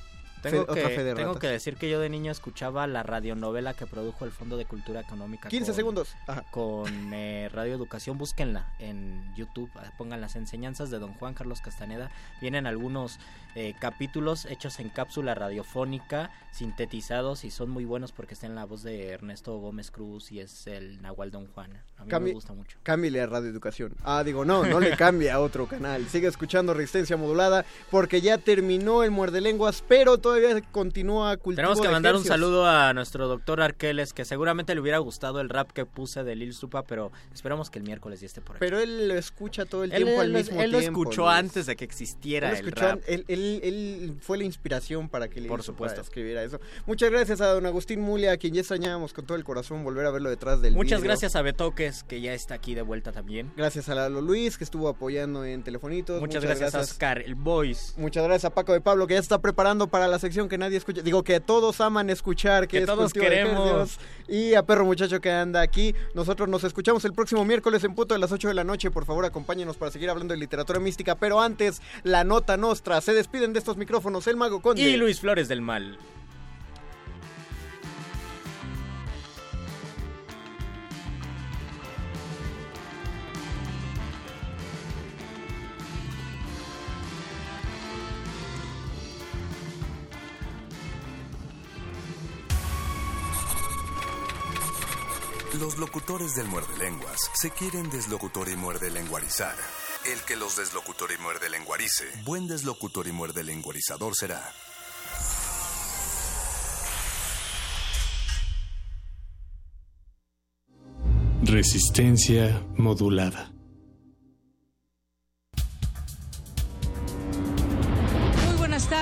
Tengo, Fe- que, tengo que decir que yo de niño escuchaba la radionovela que produjo el Fondo de Cultura Económica. 15 con- segundos. Ajá. Con eh, Radio Educación, búsquenla en YouTube, eh, pongan las enseñanzas de don Juan Carlos Castaneda. Vienen algunos eh, capítulos hechos en cápsula radiofónica, sintetizados y son muy buenos porque está en la voz de Ernesto Gómez Cruz y es el Nahual Don Juan. A mí me gusta mucho. Cámbiale a Radio Educación. Ah, digo, no, no le cambie a otro canal. Sigue escuchando Resistencia Modulada porque ya terminó el Muerde Lenguas, pero todavía continúa cultivo Tenemos que de mandar un saludo a nuestro doctor Arqueles, que seguramente le hubiera gustado el rap que puse de Lil Supa, pero esperamos que el miércoles ya esté por aquí. Pero él lo escucha todo el Él- tiempo al él lo- mismo él lo tiempo. escuchó Luis. antes de que existiera Él, el escuchó- rap. él- él- él fue la inspiración para que le Por supuesto. para escribir a eso. Muchas gracias a don Agustín Mulia, a quien ya extrañábamos con todo el corazón volver a verlo detrás del Muchas gracias a Betoques, que ya está aquí de vuelta también. Gracias a Lalo Luis, que estuvo apoyando en Telefonitos. Muchas, gracias, a Oscar, el Voice. Muchas gracias a Paco de Pablo, que ya está preparando para la sección que nadie escucha. Digo, que todos aman escuchar, que, Que es todos queremos. Y a Perro Muchacho que anda aquí. Nosotros nos escuchamos el próximo miércoles en punto de las 8 de la noche. Por favor, acompáñenos para seguir hablando de literatura mística. Pero antes, la nota nostra. Se despiden de estos micrófonos el Mago Conde. Y Luis Flores del Mal. Los locutores del muerde lenguas se quieren deslocutor y muerde lenguarizar. El que los deslocutor y muerde lenguarice, buen deslocutor y muerde lenguarizador será. Resistencia modulada.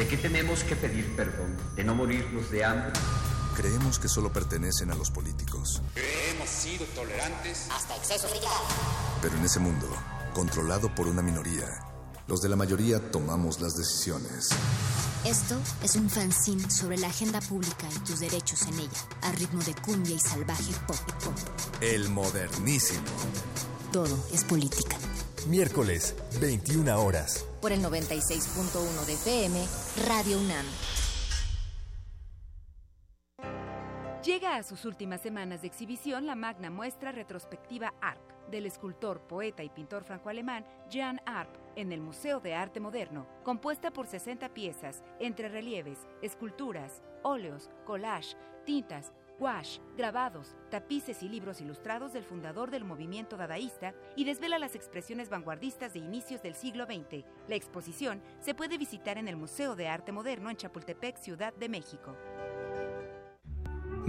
¿De qué tenemos que pedir perdón? ¿De no morirnos de hambre? Creemos que solo pertenecen a los políticos. Hemos sido tolerantes hasta exceso Pero en ese mundo, controlado por una minoría, los de la mayoría tomamos las decisiones. Esto es un fanzine sobre la agenda pública y tus derechos en ella, a ritmo de cumbia y salvaje pop y pop. El modernísimo. Todo es política. Miércoles, 21 horas. Por el 96.1 de FM, Radio UNAM. Llega a sus últimas semanas de exhibición la magna muestra retrospectiva ARP del escultor, poeta y pintor franco-alemán Jean Arp en el Museo de Arte Moderno, compuesta por 60 piezas entre relieves, esculturas, óleos, collage, tintas, gouache, grabados, tapices y libros ilustrados del fundador del movimiento dadaísta y desvela las expresiones vanguardistas de inicios del siglo XX. La exposición se puede visitar en el Museo de Arte Moderno en Chapultepec, Ciudad de México.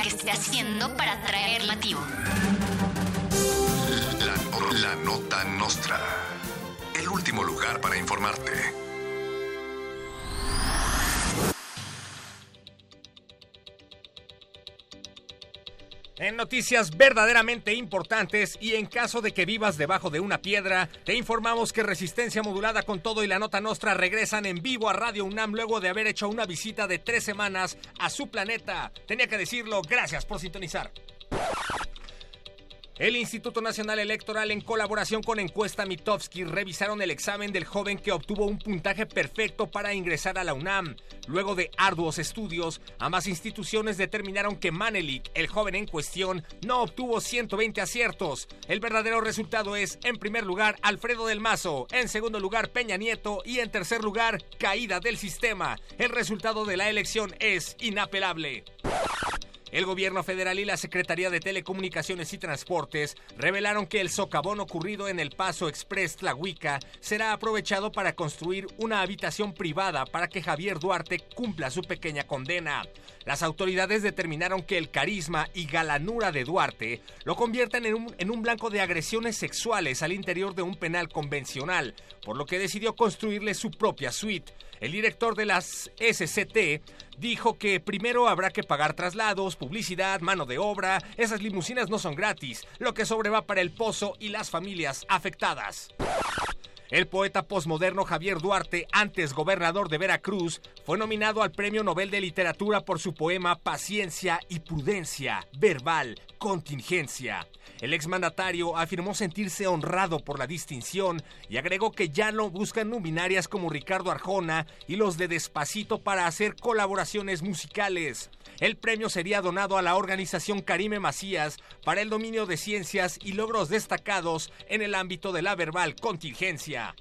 Que esté haciendo para traer motivo. La, la nota nostra. El último lugar para informarte. En noticias verdaderamente importantes y en caso de que vivas debajo de una piedra, te informamos que Resistencia Modulada con todo y la nota nostra regresan en vivo a Radio UNAM luego de haber hecho una visita de tres semanas a su planeta. Tenía que decirlo, gracias por sintonizar. El Instituto Nacional Electoral, en colaboración con Encuesta Mitofsky, revisaron el examen del joven que obtuvo un puntaje perfecto para ingresar a la UNAM. Luego de arduos estudios, ambas instituciones determinaron que Manelik, el joven en cuestión, no obtuvo 120 aciertos. El verdadero resultado es, en primer lugar, Alfredo del Mazo, en segundo lugar, Peña Nieto y en tercer lugar, caída del sistema. El resultado de la elección es inapelable. El gobierno federal y la Secretaría de Telecomunicaciones y Transportes revelaron que el socavón ocurrido en el Paso Express Tlahuica será aprovechado para construir una habitación privada para que Javier Duarte cumpla su pequeña condena. Las autoridades determinaron que el carisma y galanura de Duarte lo convierten en un, en un blanco de agresiones sexuales al interior de un penal convencional, por lo que decidió construirle su propia suite. El director de las SCT dijo que primero habrá que pagar traslados, publicidad, mano de obra. Esas limusinas no son gratis, lo que sobreva para el pozo y las familias afectadas. El poeta posmoderno Javier Duarte, antes gobernador de Veracruz, fue nominado al Premio Nobel de Literatura por su poema Paciencia y Prudencia, Verbal, Contingencia. El exmandatario afirmó sentirse honrado por la distinción y agregó que ya no buscan luminarias como Ricardo Arjona y los de Despacito para hacer colaboraciones musicales. El premio sería donado a la organización Karime Macías para el dominio de ciencias y logros destacados en el ámbito de la verbal contingencia.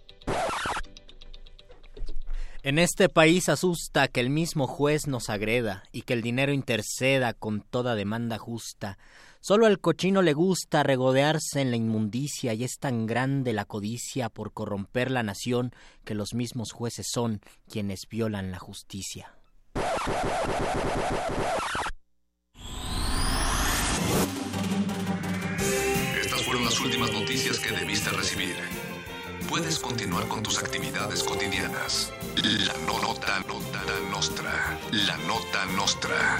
En este país asusta que el mismo juez nos agreda y que el dinero interceda con toda demanda justa. Solo al cochino le gusta regodearse en la inmundicia y es tan grande la codicia por corromper la nación que los mismos jueces son quienes violan la justicia. Estas fueron las últimas noticias que debiste recibir. Puedes continuar con tus actividades cotidianas. La nota, nota nostra. La nota nostra.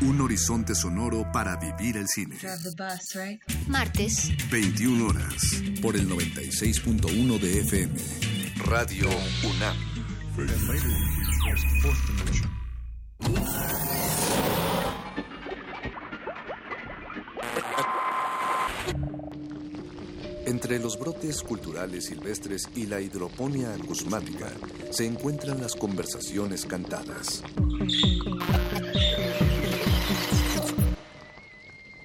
Un horizonte sonoro para vivir el cine. Martes, 21 horas. Por el 96.1 de FM. Radio UNAM. Entre los brotes culturales silvestres y la hidroponía acusmática se encuentran las conversaciones cantadas.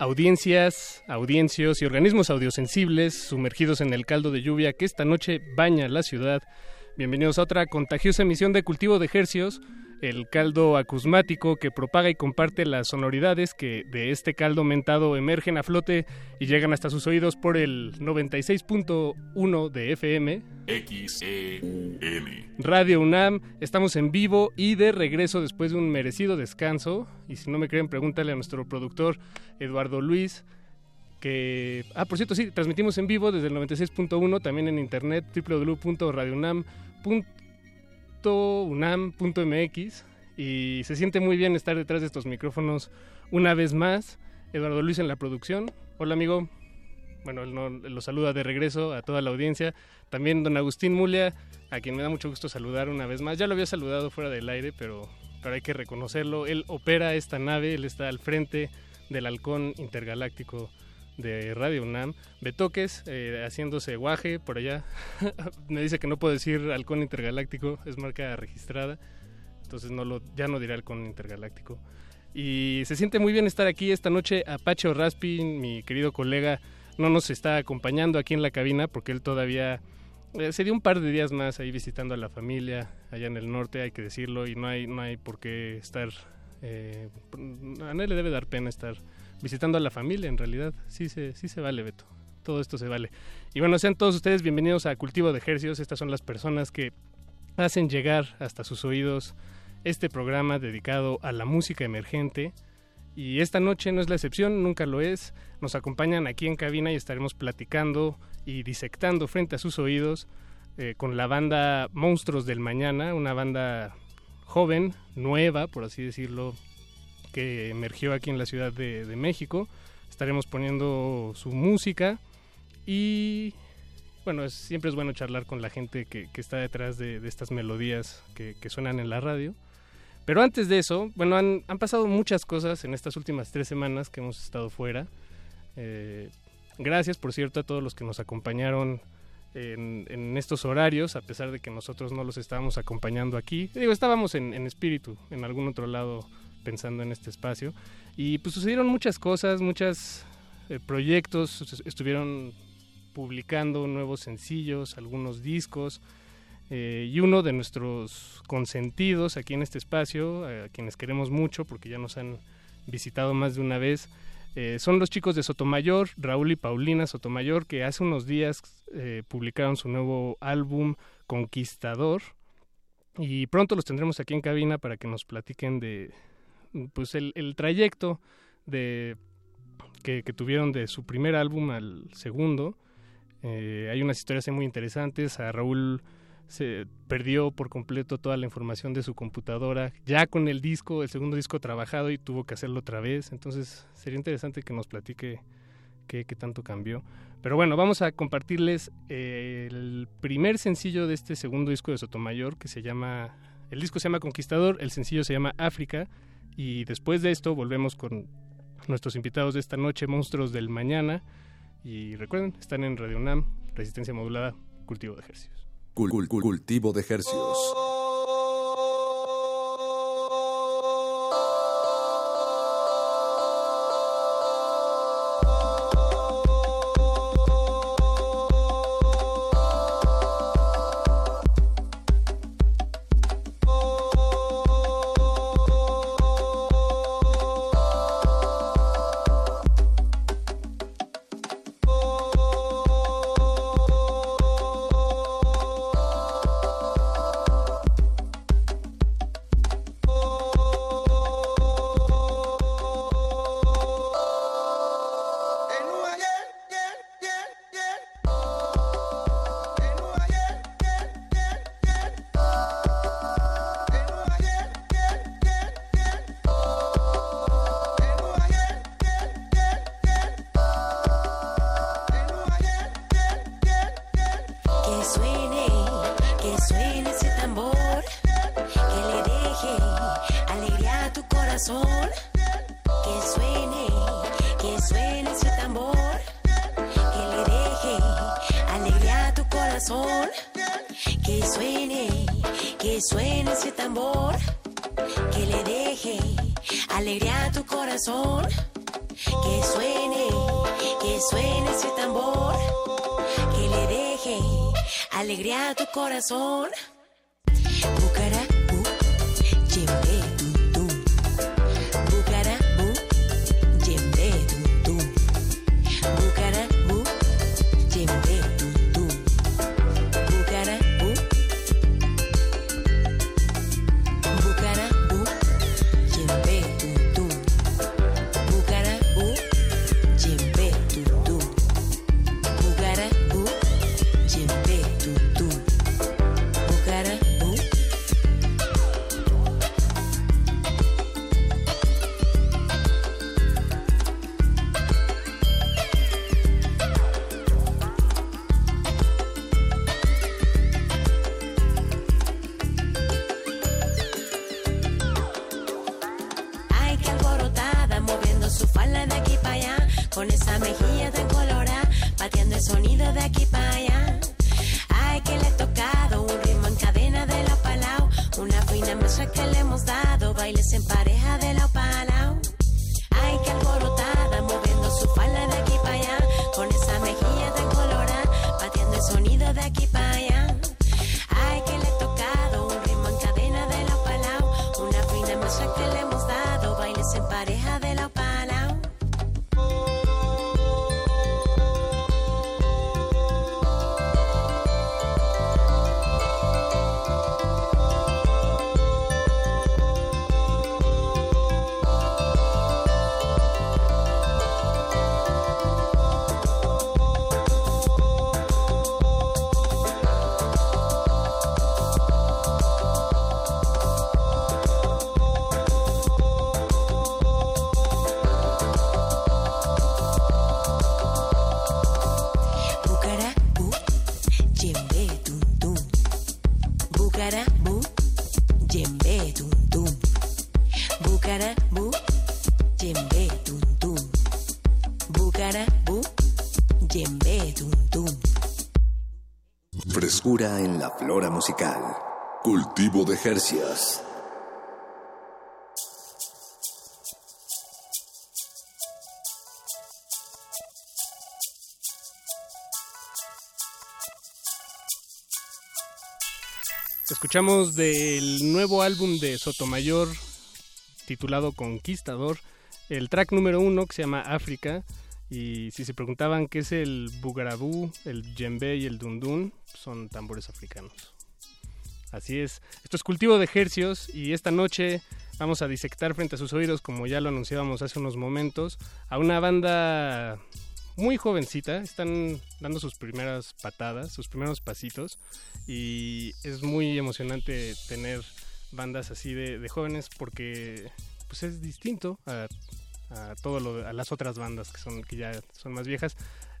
Audiencias, audiencios y organismos audiosensibles sumergidos en el caldo de lluvia que esta noche baña la ciudad. Bienvenidos a otra contagiosa emisión de Cultivo de Hercios, el caldo acusmático que propaga y comparte las sonoridades que de este caldo mentado emergen a flote y llegan hasta sus oídos por el 96.1 de FM. XEUN. Radio UNAM, estamos en vivo y de regreso después de un merecido descanso. Y si no me creen, pregúntale a nuestro productor Eduardo Luis. Que, ah, por cierto, sí, transmitimos en vivo desde el 96.1, también en internet, www.radiounam.unam.mx. Y se siente muy bien estar detrás de estos micrófonos una vez más. Eduardo Luis en la producción. Hola, amigo. Bueno, él no, lo saluda de regreso a toda la audiencia. También don Agustín Mulia, a quien me da mucho gusto saludar una vez más. Ya lo había saludado fuera del aire, pero, pero hay que reconocerlo. Él opera esta nave, él está al frente del halcón intergaláctico de Radio UNAM. Betoques, eh, haciéndose guaje por allá. [laughs] me dice que no puedo decir halcón intergaláctico, es marca registrada. entonces no lo, ya no diré halcón intergaláctico. Y se siente muy bien estar aquí esta noche. Apache Raspi, mi querido colega, no nos está acompañando aquí en la cabina porque él todavía eh, se dio un par de días más ahí visitando a la familia allá en el norte, hay que decirlo, y no hay, no hay por qué estar... Eh, a nadie le debe dar pena estar visitando a la familia, en realidad. Sí se, sí se vale, Beto. Todo esto se vale. Y bueno, sean todos ustedes bienvenidos a Cultivo de Ejercicios. Estas son las personas que hacen llegar hasta sus oídos este programa dedicado a la música emergente. Y esta noche no es la excepción, nunca lo es. Nos acompañan aquí en cabina y estaremos platicando y disectando frente a sus oídos eh, con la banda Monstruos del Mañana, una banda joven, nueva, por así decirlo, que emergió aquí en la Ciudad de, México. Estaremos poniendo su música y bueno, siempre es bueno charlar con la gente que, está detrás de, estas melodías que, suenan en la radio. Pero antes de eso, bueno, han, pasado muchas cosas en estas últimas tres semanas que hemos estado fuera. Eh, gracias, por cierto, a todos los que nos acompañaron en, estos horarios, a pesar de que nosotros no los estábamos acompañando aquí. Digo, estábamos en, espíritu, en algún otro lado, pensando en este espacio. Y pues sucedieron muchas cosas, muchos eh, proyectos, estuvieron publicando nuevos sencillos, algunos discos. Eh, y uno de nuestros consentidos aquí en este espacio, a quienes queremos mucho porque ya nos han visitado más de una vez, eh, son los chicos de Sotomayor, Raúl y Paulina Sotomayor, que hace unos días eh, publicaron su nuevo álbum Conquistador. Y pronto los tendremos aquí en cabina para que nos platiquen de pues el, trayecto de que, tuvieron de su primer álbum al segundo. Eh, hay unas historias muy interesantes. Raúl se perdió por completo toda la información de su computadora, ya con el disco, el segundo disco trabajado y tuvo que hacerlo otra vez. Entonces sería interesante que nos platique qué, tanto cambió. Pero bueno, vamos a compartirles eh, el primer sencillo de este segundo disco de Sotomayor que se llama, el disco se llama Conquistador, el sencillo se llama África y después de esto volvemos con nuestros invitados de esta noche, Monstruos del Mañana. Y recuerden, están en Radio UNAM, Resistencia Modulada, Cultivo de Ejercicios cultivo de ejercicios. En la flora musical. Cultivo de Jercias. Escuchamos del nuevo álbum de Sotomayor titulado Conquistador, el track número uno que se llama África. Y si se preguntaban qué es el bugarabú, el djembe y el dundun, son tambores africanos. Así es. Esto es cultivo de hercios y esta noche vamos a disectar frente a sus oídos, como ya lo anunciábamos hace unos momentos, a una banda muy jovencita. Están dando sus primeras patadas, sus primeros pasitos y es muy emocionante tener bandas así de, de jóvenes porque pues es distinto a, a todo lo, a las otras bandas que son que ya son más viejas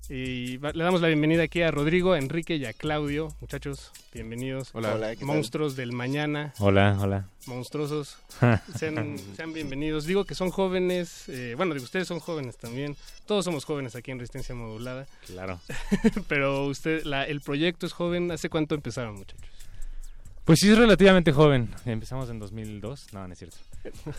y va- le damos la bienvenida aquí a Rodrigo, a Enrique y a Claudio, muchachos, bienvenidos. Hola. Hola, ¿qué tal? Monstruos del mañana. Hola, hola. Monstruosos. [laughs] sean, sean bienvenidos. Digo que son jóvenes, eh, bueno, digo, ustedes son jóvenes también. Todos somos jóvenes aquí en Resistencia Modulada. Claro. [laughs] Pero usted, la, el proyecto es joven. ¿Hace cuánto empezaron, muchachos? Pues sí, es relativamente joven. Empezamos en 2002. No, no es cierto.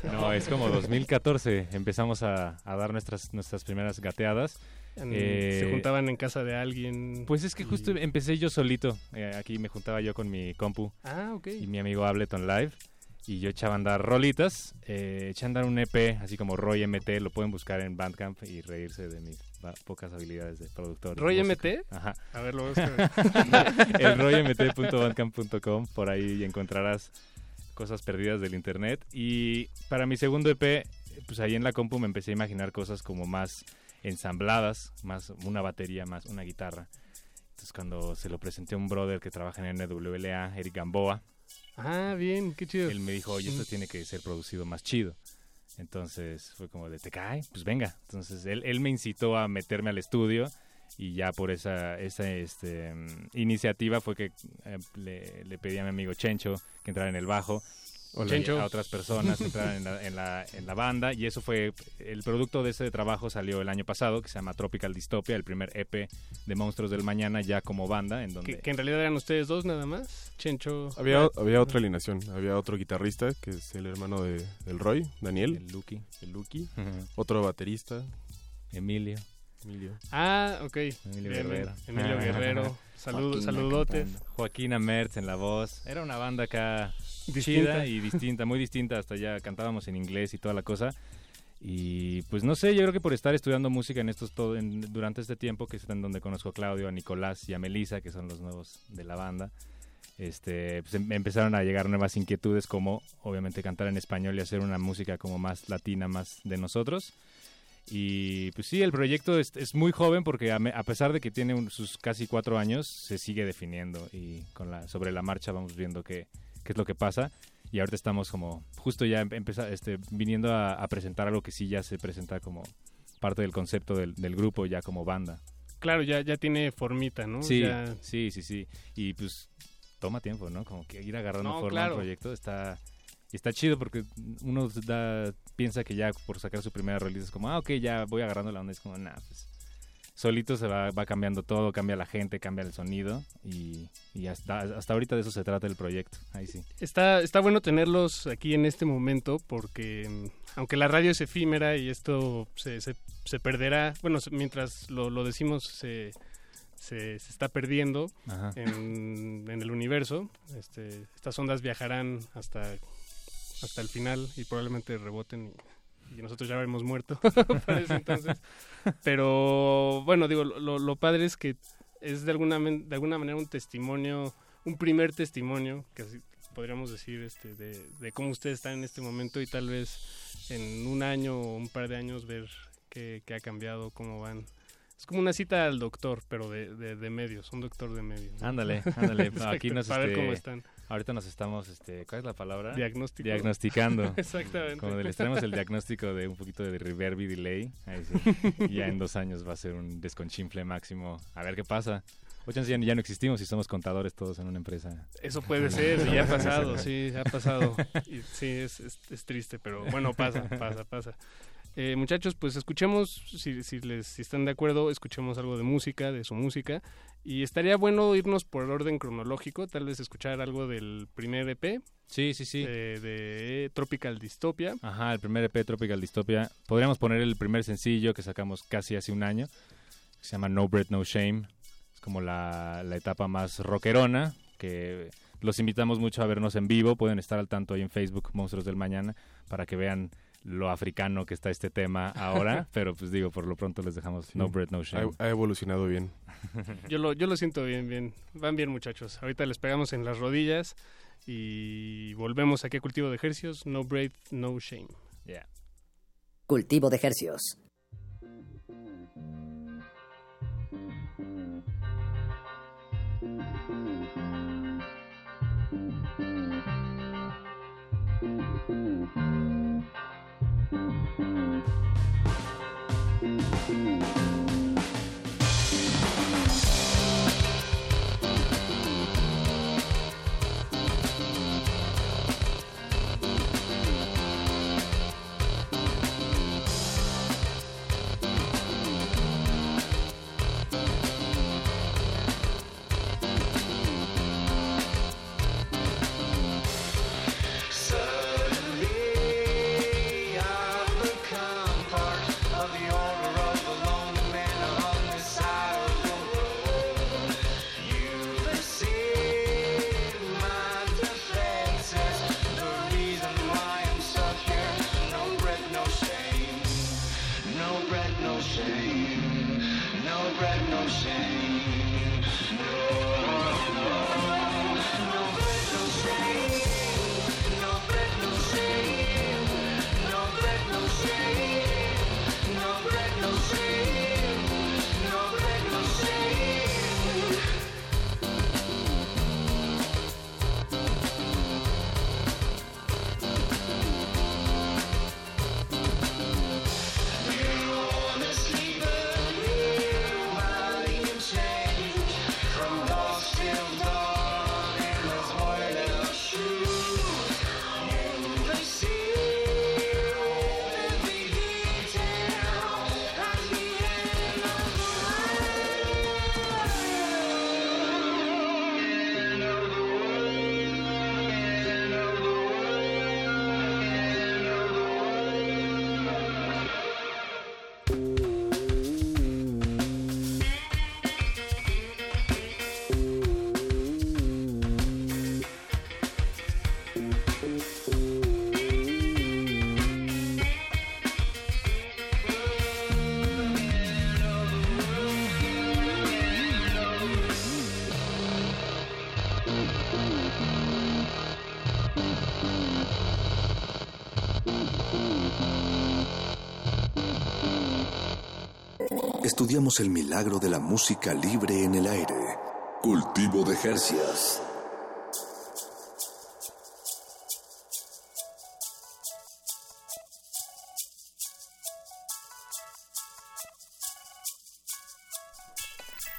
No, es como 2014. Empezamos a, a dar nuestras, nuestras primeras gateadas. En- Eh, se juntaban en casa de alguien. Pues es que y- justo empecé yo solito. Eh, aquí me juntaba yo con mi compu Ah, ok. y mi amigo Ableton Live. Y yo echaba a andar rolitas. Eh, eché a andar un EP, así como Roy MT. Lo pueden buscar en Bandcamp y reírse de mis pocas habilidades de productor. de ¿Roy música. MT? Ajá. A ver, lo voy a [laughs] el roymt.bandcamp.com. Por ahí encontrarás cosas perdidas del internet. Y para mi segundo EP, pues ahí en la compu me empecé a imaginar cosas como más ensambladas, más una batería, más una guitarra. Entonces cuando se lo presenté a un brother que trabaja en NWLA, Eric Gamboa, Ah, bien, qué chido. él me dijo, oye, esto tiene que ser producido más chido. Entonces fue como de, ¿te cae? Pues venga. Entonces él, él me incitó a meterme al estudio y ya por esa, esa este, mm, iniciativa fue que eh, le, le pedí a mi amigo Chencho que entrara en el bajo. Chencho. a otras personas que entraran en la, en, la, en la banda y eso fue el producto de ese trabajo salió el año pasado que se llama Tropical Dystopia el primer EP de Monstruos del Mañana ya como banda en donde Que, que en realidad eran ustedes dos nada más. Chencho. Había, había otra alineación, había otro guitarrista que es el hermano de, del Roy, Daniel. El Lucky. El Lucky. Otro baterista. Emilio. Emilio. Ah, ok. Emilio Bien, Guerrero. Emilio [laughs] Guerrero. Salud, saludotes. cantando. Joaquina Mertz en la voz. Era una banda acá Distinta. chida y distinta, muy distinta. Hasta ya cantábamos en inglés y toda la cosa. Y pues no sé, yo creo que por estar estudiando música en estos todo en- durante este tiempo, que es en donde conozco a Claudio, a Nicolás y a Melissa, que son los nuevos de la banda, este, pues em- empezaron a llegar nuevas inquietudes como obviamente cantar en español y hacer una música como más latina, más de nosotros. Y pues sí, el proyecto es, es muy joven porque a, me- a pesar de que tiene un- sus casi cuatro años, se sigue definiendo y con la, sobre la marcha vamos viendo qué, qué es lo que pasa. Y ahorita estamos como justo ya empeza- este, viniendo a, a presentar algo que sí ya se presenta como parte del concepto del, del grupo, ya como banda. Claro, ya, ya tiene formita, ¿no? Sí, Ya- sí, sí, sí. Y pues toma tiempo, ¿no? Como que ir agarrando No, forma claro. al proyecto está y está chido porque uno da, piensa que ya por sacar su primera release es como, ah, ok, ya voy agarrando la onda. Es como, nah, pues solito se va, va cambiando todo, cambia la gente, cambia el sonido y, y hasta, hasta ahorita de eso se trata el proyecto. Ahí sí. Está, está bueno tenerlos aquí en este momento porque mm, aunque la radio es efímera y esto se, se, se perderá, bueno, mientras lo, lo decimos se, se, se está perdiendo en, en el universo. Este, estas ondas viajarán hasta, hasta el final y probablemente reboten y, y nosotros ya habremos muerto [laughs] para ese entonces. Pero bueno, digo, lo, lo padre es que es de alguna, de alguna manera un testimonio, un primer testimonio, que podríamos decir, este, de, de cómo ustedes están en este momento y tal vez en un año o un par de años ver qué, qué ha cambiado, cómo van. Es como una cita al doctor, pero de, de, de medios, un doctor de medios. ¿no? Ándale, ándale. [laughs] Exacto, Aquí nos para ver este, cómo están. Ahorita nos estamos, este, ¿cuál es la palabra? Diagnóstico. Diagnosticando. [laughs] Exactamente. Como les traemos el diagnóstico de un poquito de reverb y delay. Ahí sí. Y [laughs] ya en dos años va a ser un desconchinfle máximo. A ver qué pasa. O chance ya, ya no existimos y somos contadores todos en una empresa. Eso puede ser, sí, ha pasado, sí, ha pasado. [laughs] Y sí, es, es, es triste, pero bueno, pasa, pasa, pasa. Eh, muchachos, pues escuchemos, si, si, les, si están de acuerdo, escuchemos algo de música, de su música. Y estaría bueno irnos por orden cronológico, tal vez escuchar algo del primer EP. Sí, sí, sí. De, de Tropical Dystopia. Ajá, el primer EP Tropical Dystopia. Podríamos poner el primer sencillo que sacamos casi hace un año. que se llama No Bread, No Shame. Es como la, la etapa más rockerona. Que los invitamos mucho a vernos en vivo. Pueden estar al tanto ahí en Facebook, Monstruos del Mañana, para que vean lo africano que está este tema ahora. [laughs] Pero pues digo, por lo pronto les dejamos No Bread, No Shame. Ha, ha evolucionado bien. [laughs] Yo lo, yo lo siento bien, bien. Van bien, muchachos. Ahorita les pegamos en las rodillas y volvemos aquí a Cultivo de Ejercios. No break, no shame. Yeah. Cultivo de Hercios. Ooh. El milagro de la música libre en el aire. Cultivo de Jercias.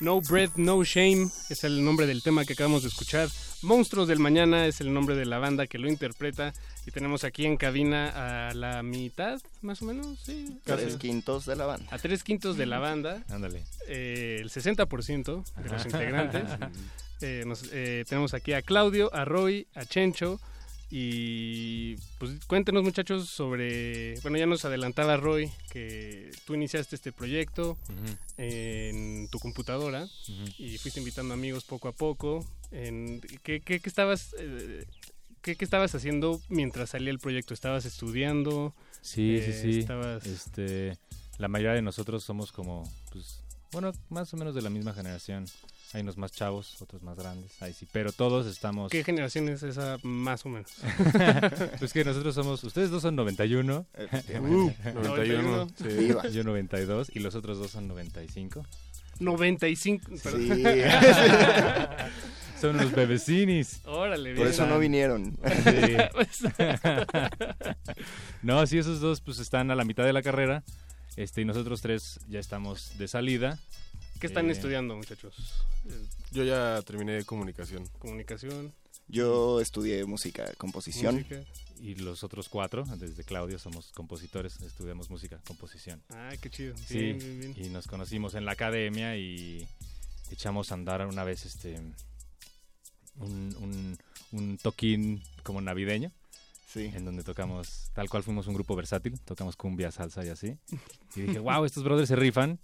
No Bread, No Shame es el nombre del tema que acabamos de escuchar. Monstruos del Mañana es el nombre de la banda que lo interpreta. Y tenemos aquí en cabina a la mitad, más o menos, sí. Tres quintos de la banda. A tres quintos de la banda. Ándale. Eh, el 60% de los integrantes. [laughs] Eh, nos- eh, tenemos aquí a Claudio, a Roy, a Chencho. Y pues cuéntenos muchachos sobre, bueno ya nos adelantaba Roy que tú iniciaste este proyecto en tu computadora y fuiste invitando amigos poco a poco. En, ¿qué, qué- qué estabas, eh, qué, qué estabas haciendo mientras salía el proyecto? ¿Estabas estudiando? Sí, Eh, sí, sí. Estabas... Este, la mayoría de nosotros somos como, pues, bueno, más o menos de la misma generación. Hay unos más chavos, otros más grandes, ahí sí, pero todos estamos... ¿Qué generación es esa más o menos? [laughs] pues que nosotros somos, ustedes dos son 91. Uh, [laughs] 91, sí. Yo 92 y los otros dos son 95. 95. perdón. Sí. [laughs] son los bebecinis. Órale, Por eso no vinieron. Sí. no, sí, esos dos pues están a la mitad de la carrera. Este, y nosotros tres ya estamos de salida. ¿Qué están Eh, estudiando muchachos? Yo ya terminé comunicación. Comunicación. Yo estudié música, composición. Música. Y los otros cuatro, desde Claudio, somos compositores, estudiamos música, composición. Ah, qué chido. Sí, Bien, bien, bien. y nos conocimos en la academia y echamos a andar una vez este un, un, un toquín como navideño. Sí. En donde tocamos, tal cual fuimos un grupo versátil, tocamos cumbia, salsa y así. Y dije, wow, estos brothers se rifan.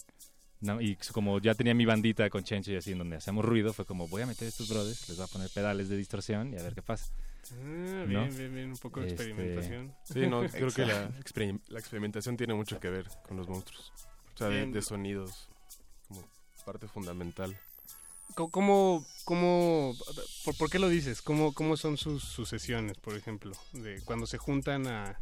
No, y como ya tenía mi bandita con Chencho y así, en donde hacemos ruido, fue como, voy a meter estos brothers, les voy a poner pedales de distorsión y a ver qué pasa. Ah, ¿No? bien, bien, bien, un poco de Este, experimentación. Sí, no, creo que la, experim- la experimentación tiene mucho que ver con los monstruos. O sea, de, sonidos como parte fundamental. ¿Cómo, cómo, por, por qué lo dices? ¿Cómo, cómo son sus, sus sesiones, por ejemplo? De cuando se juntan a,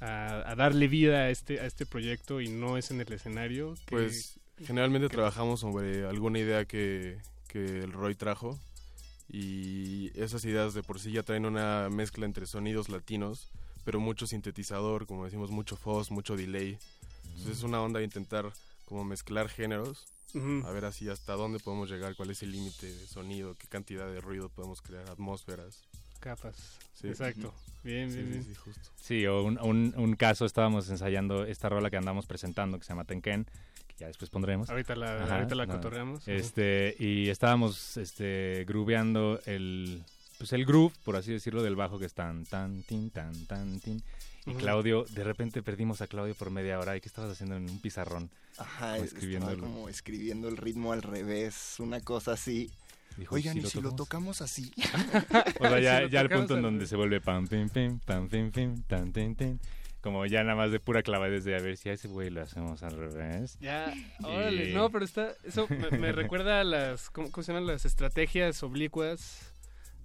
a, a darle vida a este, a este proyecto y no es en el escenario. ¿qué- Pues generalmente trabajamos sobre alguna idea que, que el Roy trajo y esas ideas de por sí ya traen una mezcla entre sonidos latinos, pero mucho sintetizador, como decimos, mucho fuzz, mucho delay. Entonces es una onda de intentar como mezclar géneros, Ujú. a ver así hasta dónde podemos llegar, cuál es el límite de sonido, qué cantidad de ruido podemos crear, atmósferas. Capas. Sí. Exacto. Bien, Sí, bien, sí, bien. sí, justo. Sí, o un, un, un caso, estábamos ensayando esta rola que andamos presentando, que se llama Tenken, ya después pondremos. Ahorita la- ahorita la cotorreamos. Este, y estábamos este, grooveando el, pues el groove, por así decirlo, del bajo que es tan, tan, tin, tan, tan, tin. Y. Claudio, de repente perdimos a Claudio por media hora. ¿Y qué estabas haciendo en un pizarrón? Ajá, Como escribiendo escribiéndolo. como escribiendo el ritmo al revés, una cosa así. Dijo, Oigan, ¿y ¿y si lo tocamos? así? [laughs] O sea, ya, [laughs] Si ya al tocamos punto en donde se vuelve pam, pim, pim, pam, pim, pim, tan, tin, tin. Como ya nada más de pura clavadez de a ver si a ese güey lo hacemos al revés. Ya, Y- órale, no, pero está, eso me, me [laughs] recuerda a las, ¿cómo, cómo se llaman? Las estrategias oblicuas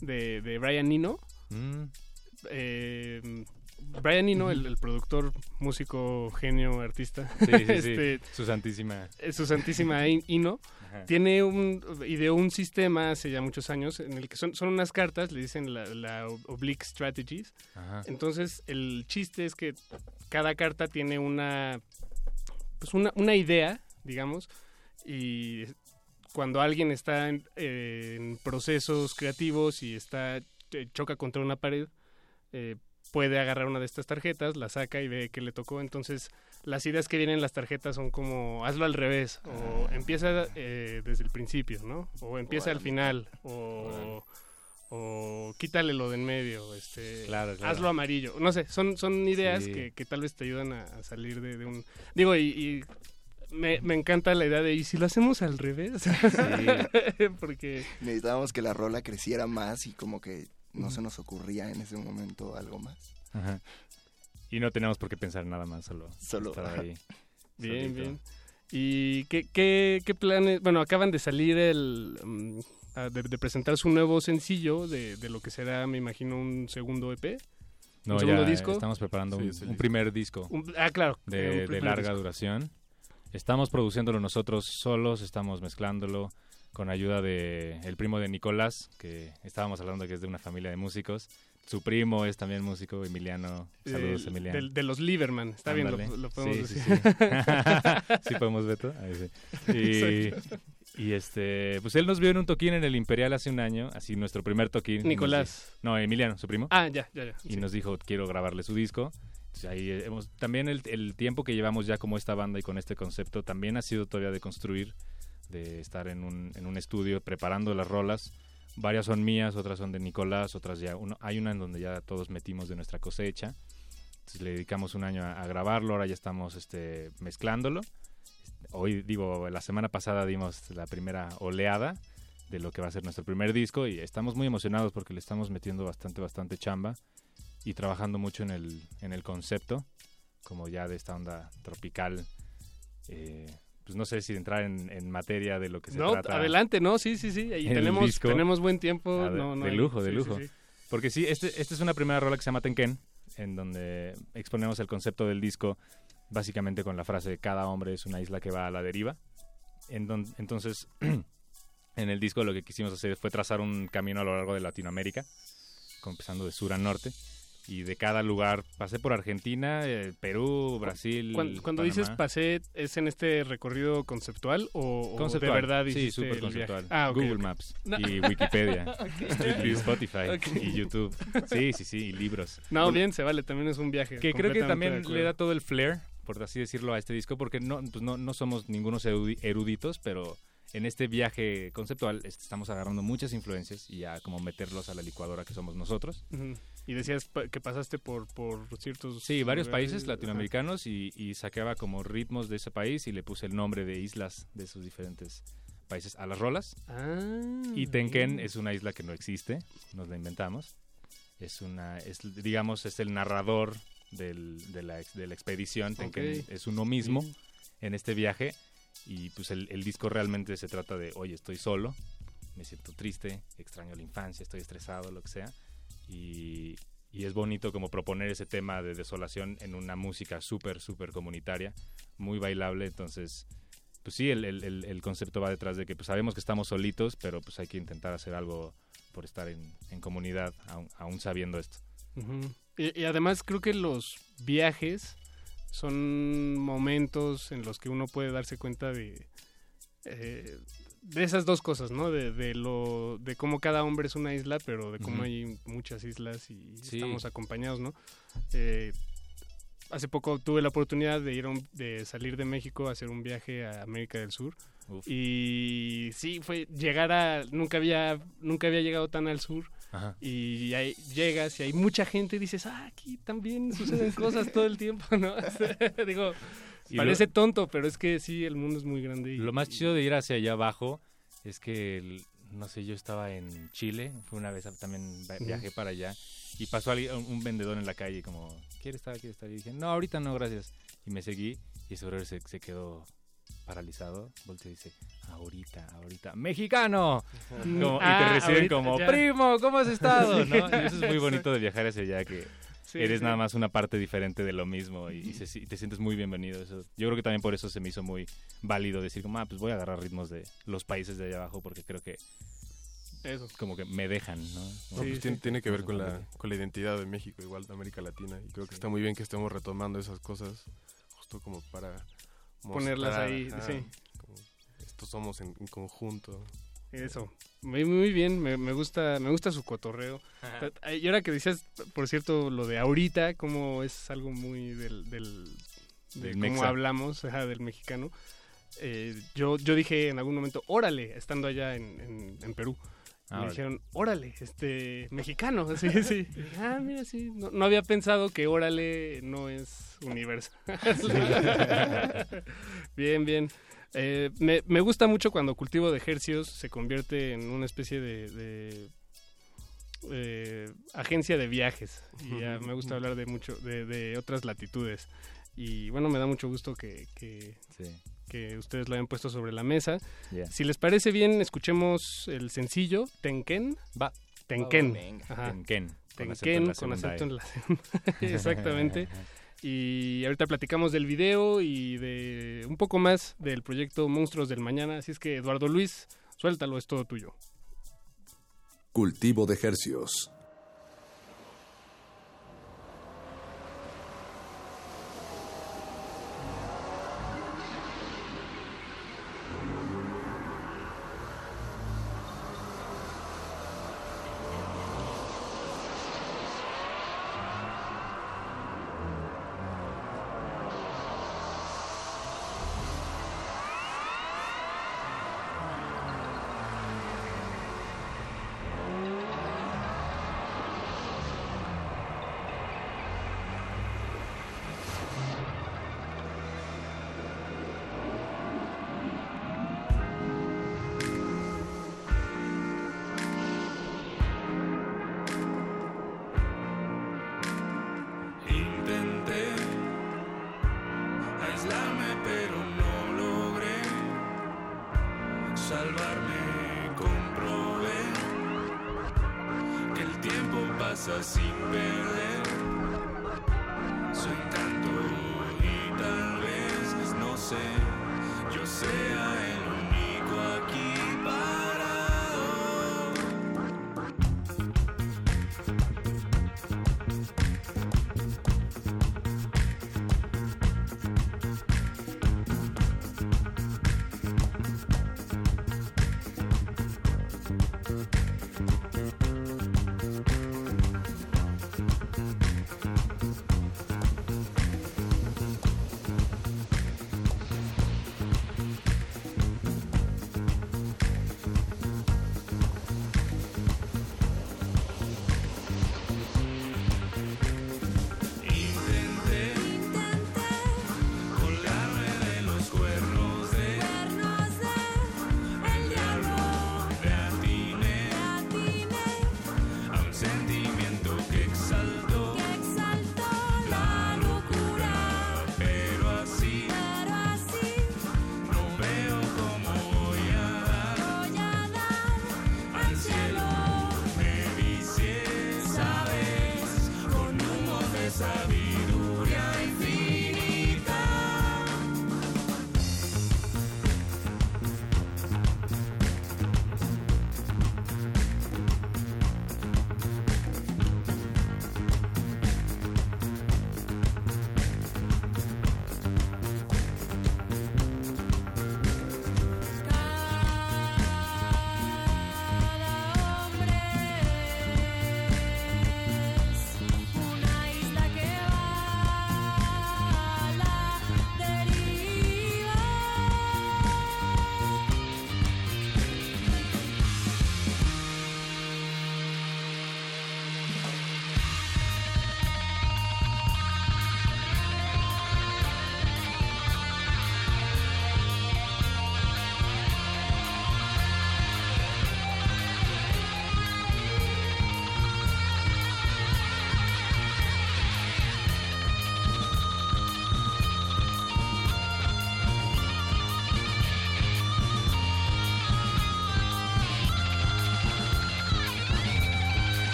de, de Brian Eno. Mm. Eh, Brian Eno, el, el productor, músico, genio, artista. Sí, sí, sí. [laughs] este, Su santísima. eh, Su santísima [laughs] Eno. Ajá. Tiene un, ideó un sistema hace ya muchos años en el que son, son unas cartas, le dicen la, la Oblique Strategies. Ajá. Entonces, el chiste es que cada carta tiene una, pues una, una idea, digamos, y cuando alguien está en, eh, en procesos creativos y está eh, choca contra una pared, eh, puede agarrar una de estas tarjetas, la saca y ve que le tocó. Entonces, las ideas que vienen en las tarjetas son como hazlo al revés, o empieza eh, desde el principio, ¿no? O empieza al final, o, o quítale lo de en medio, este, Claro, claro. hazlo amarillo. No sé, son, son ideas Sí. que, que tal vez te ayudan a, a salir de, de un... Digo, y... y me, me encanta la idea de, ¿y si lo hacemos al revés? [laughs] Porque... Necesitábamos que la rola creciera más y como que no se nos ocurría en ese momento algo más. Ajá. Y no tenemos por qué pensar nada más, solo, Solo, estar ahí. Bien, solito. bien. ¿Y qué, qué, qué planes? Bueno, acaban de salir el... mm, de, de presentar su nuevo sencillo de, de lo que será, me imagino, un segundo EP. No, un segundo ya disco. estamos preparando Sí, un, primer disco. Un- ah, claro, De, larga disco. duración. Estamos produciéndolo nosotros solos, estamos mezclándolo con ayuda de el primo de Nicolás, que estábamos hablando que es de una familia de músicos. Su primo es también músico, Emiliano. Saludos, Del- Emiliano. de los Lieberman, está bien, lo- podemos Sí, sí, decir. Sí, [laughs] sí podemos, Beto. Ahí sí. [laughs] Y, este, pues él nos vio en un toquín en el Imperial hace un año, así nuestro primer toquín. Nicolás. No, Emiliano, su primo. Ah, ya, ya, ya. Y sí. nos dijo, quiero grabarle su disco. Entonces, ahí eh, hemos, también el, el tiempo que llevamos ya como esta banda y con este concepto también ha sido todavía de construir, de estar en un, en un estudio preparando las rolas. Varias son mías, otras son de Nicolás, otras ya... Uno, hay una en donde ya todos metimos de nuestra cosecha. Entonces le dedicamos un año a, a grabarlo, ahora ya estamos este, mezclándolo. Hoy, digo, la semana pasada dimos la primera oleada de lo que va a ser nuestro primer disco y estamos muy emocionados porque le estamos metiendo bastante, bastante chamba y trabajando mucho en el, en el concepto, como ya de esta onda tropical. eh, pues no sé si entrar en, en materia de lo que se No, trata. adelante, no, sí, sí, sí. El tenemos, disco. tenemos buen tiempo. Ah, de, no, no de hay- lujo, de lujo. sí, sí. Porque sí, este, esta es una primera rola que se llama Tenken, en donde exponemos el concepto del disco básicamente con la frase cada hombre es una isla que va a la deriva. En don- entonces, [clears throat] en el disco lo que quisimos hacer fue trazar un camino a lo largo de Latinoamérica, empezando de sur a norte. Y de cada lugar, pasé por Argentina, eh, Perú, Brasil. Cuando, dices pasé, ¿es en este recorrido conceptual o, Conceptual. de verdad sí, súper conceptual. Ah, Google. Maps No. y Wikipedia [laughs] View, Spotify y YouTube. Sí, sí, sí, y libros. No, bien, se vale, también es un viaje. que creo que también le da todo el flair, por así decirlo, a este disco, porque no, pues no, no somos ningunos erudi- eruditos, pero en este viaje conceptual est- estamos agarrando muchas influencias y ya como meterlos a la licuadora que somos nosotros. Ujú. Y decías que pasaste por, por ciertos... Sí, varios países latinoamericanos y, y saqueaba como ritmos de ese país y le puse el nombre de islas de esos diferentes países a las rolas. Ah, y Tenken es una isla que no existe, nos la inventamos. Es una, es, digamos, es el narrador del- de, la, ex- de la expedición. Tenken es uno mismo en este viaje y pues el, el disco realmente se trata de, oye, estoy solo, me siento triste, extraño la infancia, estoy estresado, lo que sea. Y, es bonito como proponer ese tema de desolación en una música súper, súper comunitaria, muy bailable. Entonces, pues sí, el, concepto va detrás de que pues sabemos que estamos solitos, pero pues hay que intentar hacer algo por estar en, en comunidad, aún, aún sabiendo esto. Y además creo que los viajes son momentos en los que uno puede darse cuenta de eh, de esas dos cosas, ¿no? De, de lo de cómo cada hombre es una isla, pero de cómo hay muchas islas y Sí. estamos acompañados, ¿no? Eh, hace poco tuve la oportunidad de ir un- de salir de México a hacer un viaje a América del Sur Uf. y sí fue llegar a nunca había nunca había llegado tan al sur Ajá. y ahí llegas y hay mucha gente y dices ah aquí también suceden cosas todo el tiempo [laughs] no [laughs] digo Y parece lo- tonto pero es que sí el mundo es muy grande y, Lo más chido de ir hacia allá abajo es que, el- no sé, yo estaba en Chile, fue una vez también viajé para allá y pasó alguien- un, un vendedor en la calle como, ¿quiere estar? ¿Quiere estar? Y dije, no, ahorita no, gracias. Y me seguí y ese se, se quedó paralizado, volteó y dice, ahorita, ahorita, ¡mexicano! Como- y te Ah, reciben ahorita, como, ya. primo, ¿cómo has estado? Y eso es muy [laughs] bonito de viajar hacia allá, que Sí, eres sí. nada más una parte diferente de lo mismo y, y se- y te sientes muy bienvenido. Eso, yo creo que también por eso se me hizo muy válido decir como, ah, pues voy a agarrar ritmos de los países de allá abajo porque creo que Eso. como que me dejan, ¿no? Pues tiene, tiene que ver con la, con la identidad de México, igual de América Latina. Y creo que está muy bien que estemos retomando esas cosas, justo como para Ponerlas mostrar, ahí, ajá, sí. como estos somos en, en conjunto. Eso. Muy, muy bien, me, me gusta me gusta su cotorreo. Ta- Y ahora que decías, por cierto, lo de ahorita, como es algo muy del, del de Del cómo mexa. hablamos ajá, del mexicano. eh, yo, yo dije en algún momento, órale, estando allá en, en- en Perú. Ah, me dijeron, órale, este, mexicano, [laughs] sí, sí. Ah, mira, sí, no, no había pensado que órale no es universal. [laughs] [laughs] bien, bien. Eh, me, me gusta mucho cuando cultivo de ejercios se convierte en una especie de, de, eh, agencia de viajes. Y ya me gusta hablar de mucho, de, de otras latitudes. Y bueno, me da mucho gusto que, que, Sí. que ustedes lo hayan puesto sobre la mesa. Si les parece bien, escuchemos el sencillo Tenken. Va. Tenken. Tenken, con acento en Tenken, la con acento en la segunda E, [laughs] Exactamente. [laughs] Y ahorita platicamos del video y de un poco más del proyecto Monstruos del Mañana. Así es que, Eduardo Luis, suéltalo, es todo tuyo. Cultivo de Hercios.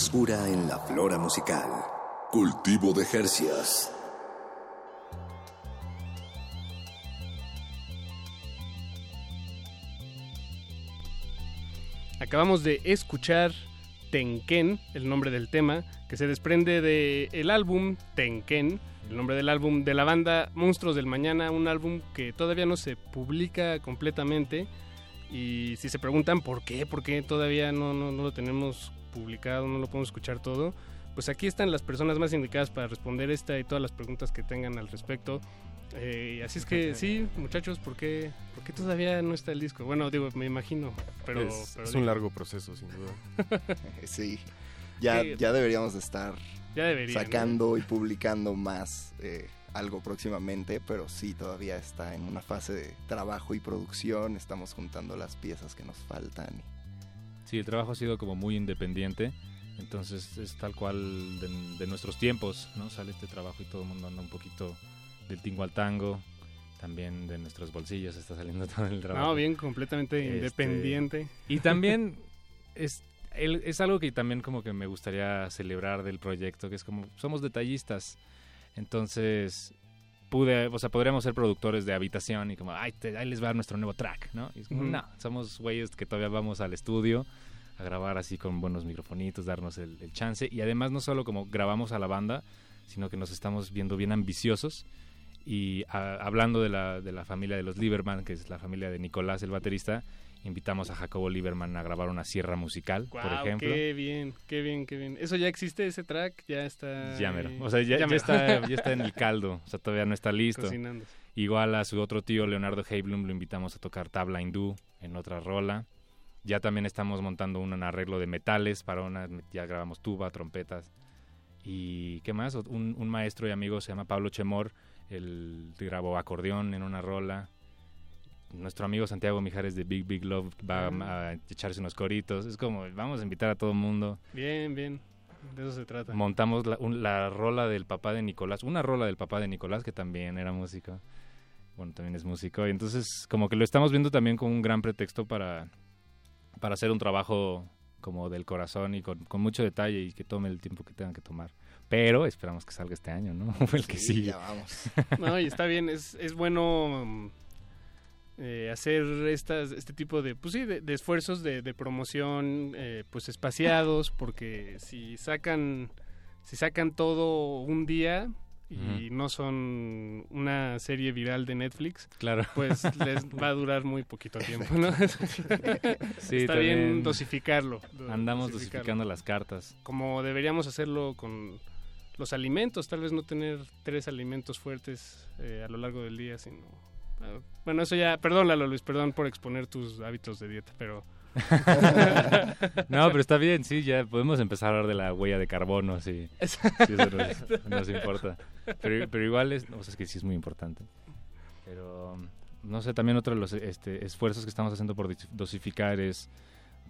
Frescura en la flora musical. Cultivo de Jercias. Acabamos de escuchar Tenken, el nombre del tema, que se desprende del el álbum Tenken, el nombre del álbum de la banda Monstruos del Mañana, un álbum que todavía no se publica completamente. Y si se preguntan por qué, por qué todavía no, no, no lo tenemos publicado, no lo podemos escuchar todo, pues aquí están las personas más indicadas para responder esta y todas las preguntas que tengan al respecto. Eh, así es que sí, muchachos, ¿por qué, por qué todavía no está el disco? Bueno, digo, me imagino, pero... es, pero es digo, un largo proceso, sin duda. [laughs] sí. Ya, Sí. ya deberíamos de estar Ya deberían, sacando y publicando más eh, algo próximamente, pero sí, todavía está en una fase de trabajo y producción. Estamos juntando las piezas que nos faltan. Sí, el trabajo ha sido como muy independiente, entonces es tal cual de, de nuestros tiempos, ¿no? Sale este trabajo y todo el mundo anda un poquito del tingo al tango, también de nuestros bolsillos está saliendo [laughs] todo el trabajo. No, bien, completamente Este, independiente. Y también [laughs] es, el- es algo que también como que me gustaría celebrar del proyecto, que es como somos detallistas, entonces pude, o sea, podríamos ser productores de habitación y como, ay, te- ahí les va nuestro nuevo track, ¿no? Y es como, Ujú. no, somos güeyes que todavía vamos al estudio a grabar así con buenos microfonitos, darnos el, el chance y además no solo como grabamos a la banda, sino que nos estamos viendo bien ambiciosos y a- hablando de la, de la familia de los Lieberman, que es la familia de Nicolás, el baterista, invitamos a Jacobo Lieberman a grabar una sierra musical, por ejemplo. qué bien, qué bien, qué bien. ¿Eso ya existe, ese track? Ya está... Ya mero. O sea, ya, está, [laughs] ya está en el caldo. O sea, todavía no está listo. Cocinando. Igual a su otro tío, Leonardo Heiblum, lo invitamos a tocar tabla hindú en otra rola. Ya también estamos montando un arreglo de metales para una... Ya grabamos tuba, trompetas. ¿Y qué más? Un, un maestro y amigo se llama Pablo Chemor. Él grabó acordeón en una rola. Nuestro amigo Santiago Mijares de Big Big Love va a echarse unos coritos. Es como, vamos a invitar a todo el mundo. Bien, bien. De eso se trata. Montamos la, un- la rola del papá de Nicolás, una rola del papá de Nicolás que también era músico. Bueno, también es músico. Y entonces como que lo estamos viendo también como un gran pretexto para, para hacer un trabajo como del corazón y con, con mucho detalle y que tome el tiempo que tengan que tomar. Pero esperamos que salga este año, ¿no? [laughs] O el que Sí, sigue. ya vamos. No, y está bien, es, es bueno mm, eh, hacer estas, este tipo de, pues sí, de, de esfuerzos de, de promoción, eh, pues espaciados, [laughs] porque si sacan, si sacan todo un día y no son una serie viral de Netflix, Claro. pues [laughs] les va a durar muy poquito tiempo, ¿no? [laughs] Sí, está bien dosificarlo. do- Andamos dosificarlo. dosificando las cartas. Como deberíamos hacerlo con los alimentos, tal vez no tener tres alimentos fuertes eh, a lo largo del día, sino... ah, bueno, eso ya, perdón Lalo Luis, perdón por exponer tus hábitos de dieta, pero... [laughs] no, pero está bien, sí, ya podemos empezar a hablar de la huella de carbono, si, si eso nos, nos importa. Pero, pero igual es, o sea, es que sí es muy importante. Pero, no sé, también otro de los este, esfuerzos que estamos haciendo por dosificar es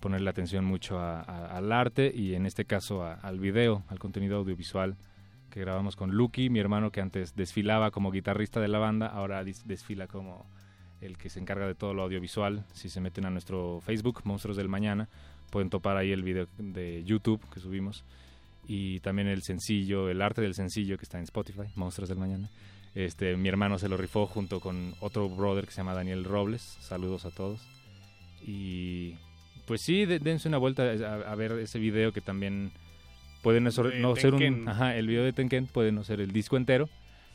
ponerle atención mucho a- a- al arte y en este caso a- al video, al contenido audiovisual que grabamos con Lucky, mi hermano que antes desfilaba como guitarrista de la banda, ahora desfila como el que se encarga de todo lo audiovisual. Si se meten a nuestro Facebook, Monstruos del Mañana, pueden topar ahí el video de YouTube que subimos y también el sencillo, el arte del sencillo que está en Spotify, Monstruos del Mañana. Este, mi hermano se lo rifó junto con otro brother que se llama Daniel Robles. Saludos a todos. Y pues sí, de- dense una vuelta a, a ver ese video que también puede no, ser- no ser un... Ajá, el video de Tenken puede no ser el disco entero,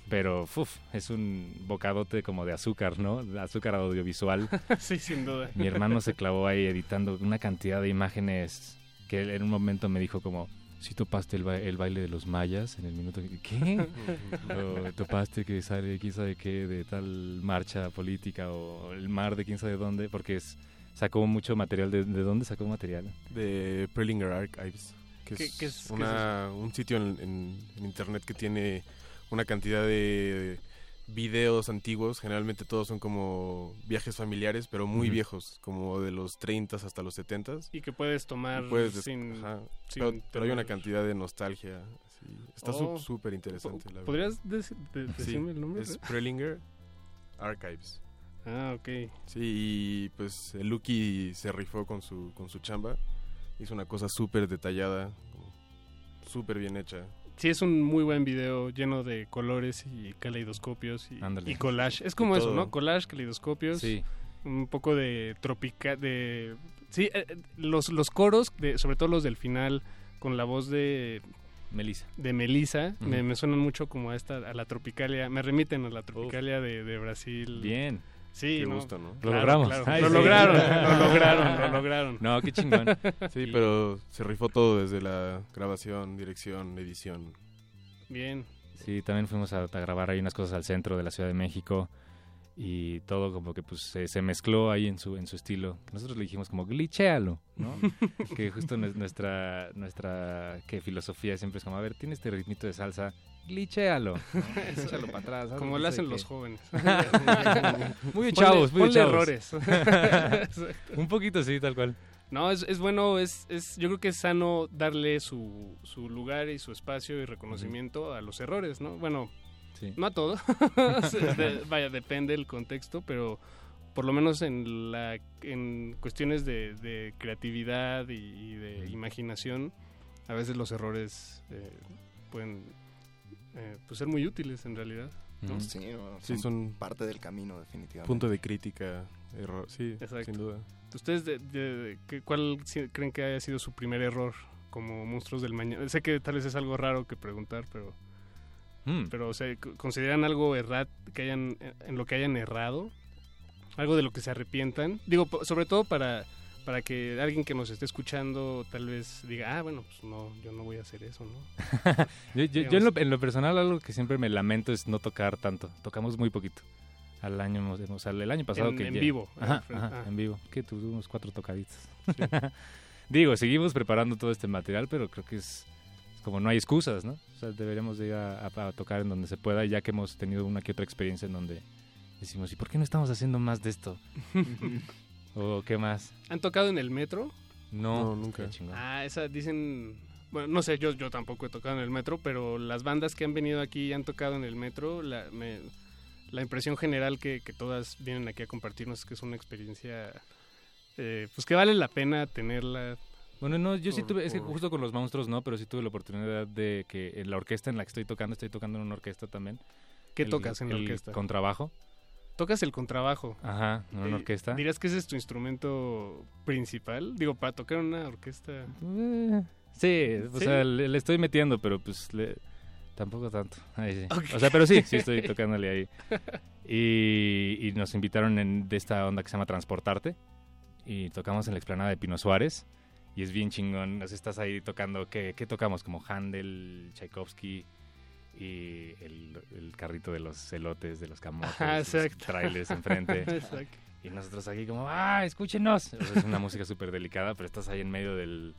pero uf, es un bocadote como de azúcar, ¿no? Azúcar audiovisual. [laughs] sí, sin duda. Mi hermano se clavó ahí editando una cantidad de imágenes que él en un momento me dijo como, si topaste el, ba- el baile de los mayas en el minuto... que- ¿Qué? [laughs] o topaste que sale quién sabe qué de tal marcha política o el mar de quién sabe dónde, porque es, sacó mucho material. ¿De, de dónde sacó material? de Prelinger Archives, que ¿Qué- es, qué es- qué una- un sitio en, en- en internet que tiene una cantidad de videos antiguos, generalmente todos son como viajes familiares, pero muy viejos, como de los 30 hasta los 70 Y que puedes tomar puedes des- sin... ajá, sin pero, pero hay una cantidad de nostalgia. Está Oh. súper interesante. la. ¿Podrías deci- de- [laughs] Sí, decirme el nombre? Es Prelinger Archives. Ah, ok. Sí, y pues Lucky se rifó con su, con su chamba. Hizo una cosa súper detallada, súper bien hecha. Sí, es un muy buen video lleno de colores y caleidoscopios y, collage. Es como Y eso. ¿no? Collage, caleidoscopios. Sí. un poco de tropical, de... Sí, eh, eh, los, los coros, de, sobre todo los del final, con la voz de... Melissa. De Melissa, me suenan mucho como a esta, a la tropicalia, me remiten a la tropicalia de, de Brasil. Bien. Sí, Qué ¿no? gusto, ¿no? Lo logramos. claro. Ay, lo sí. lograron, [laughs] lo lograron, lo lograron. No, qué chingón. Sí, pero se rifó todo desde la grabación, dirección, edición. Bien. Sí, también fuimos a, a grabar ahí unas cosas al centro de la Ciudad de México y todo como que pues se, se mezcló ahí en su en su estilo. Nosotros le dijimos como glitchéalo, ¿no? [laughs] que justo nues- nuestra nuestra que filosofía siempre es como, a ver, tiene este ritmito de salsa, glitchéalo. [laughs] Échalo para atrás. Como lo hacen los jóvenes. [laughs] [laughs] muy Ponle- chavos, muy ponle chavos. errores. Un poquito sí, tal cual. No, es, es bueno, es, es, yo creo que es sano darle su, su lugar y su espacio y reconocimiento a los errores, ¿no? Bueno, Sí. no a todo, De- vaya, depende el contexto, pero por lo menos en, la, en cuestiones de, de creatividad y, y de imaginación, a veces los errores eh, pueden eh, pues ser muy útiles en realidad. ¿no? Sí, no, Sí, son son parte del camino, definitivamente. Punto de crítica, error. Sí, Exacto. sin duda. ¿Ustedes de, de- de- qué- cuál creen que haya sido su primer error como monstruos del mañana? Sé que tal vez es algo raro que preguntar, pero Mm. pero o sea, ¿consideran algo errat que hayan en lo que hayan errado? Algo de lo que se arrepientan? Digo, sobre todo para para que alguien que nos esté escuchando tal vez diga, ah, bueno, pues no, yo no voy a hacer eso, ¿no? [laughs] Yo, yo- yo en, lo, en lo personal algo que siempre me lamento es no tocar tanto. Tocamos muy poquito. Al año, o sea, el año pasado En- que en ya- vivo, Ajá, ajá, ah. en vivo. Que tuvimos cuatro tocaditas. [laughs] Digo, seguimos preparando todo este material, pero creo que es, es como no hay excusas, ¿no? O sea, deberíamos de ir a, a- a tocar en donde se pueda, ya que hemos tenido una que otra experiencia en donde decimos, ¿y por qué no estamos haciendo más de esto? [laughs] ¿O qué más? ¿Han tocado en el metro? No, No, nunca. Ah, esa dicen. Bueno, no sé, yo, yo tampoco he tocado en el metro, pero las bandas que han venido aquí y han tocado en el metro, la, me- la impresión general que, que todas vienen aquí a compartirnos es que es una experiencia eh, pues que vale la pena tenerla. Bueno, no, yo sí tuve, es que justo con los monstruos no, pero sí tuve la oportunidad de que en la orquesta en la que estoy tocando, estoy tocando en una orquesta también. ¿Qué El- tocas en la orquesta? Contrabajo. Tocas el contrabajo. Ajá, en una Eh, orquesta. ¿Dirías que ese es tu instrumento principal? Digo, para tocar una orquesta. Eh, Sí, o ¿Sí? sea, le, le estoy metiendo, pero pues le- tampoco tanto. Ahí sí. Ok. O sea, pero sí, sí estoy [laughs] tocándole ahí. Y, y nos invitaron en, de esta onda que se llama Transportarte. Y tocamos en la explanada de Pino Suárez. Y es bien chingón. Estás ahí tocando, ¿qué, qué tocamos? Como Handel, Tchaikovsky y el, el carrito de los celotes, de los camotes, Ajá, los exacto. trailers enfrente. [laughs] Exacto. Y nosotros aquí como, ¡ah, escúchenos! O sea, es una música súper delicada, pero estás ahí en medio del,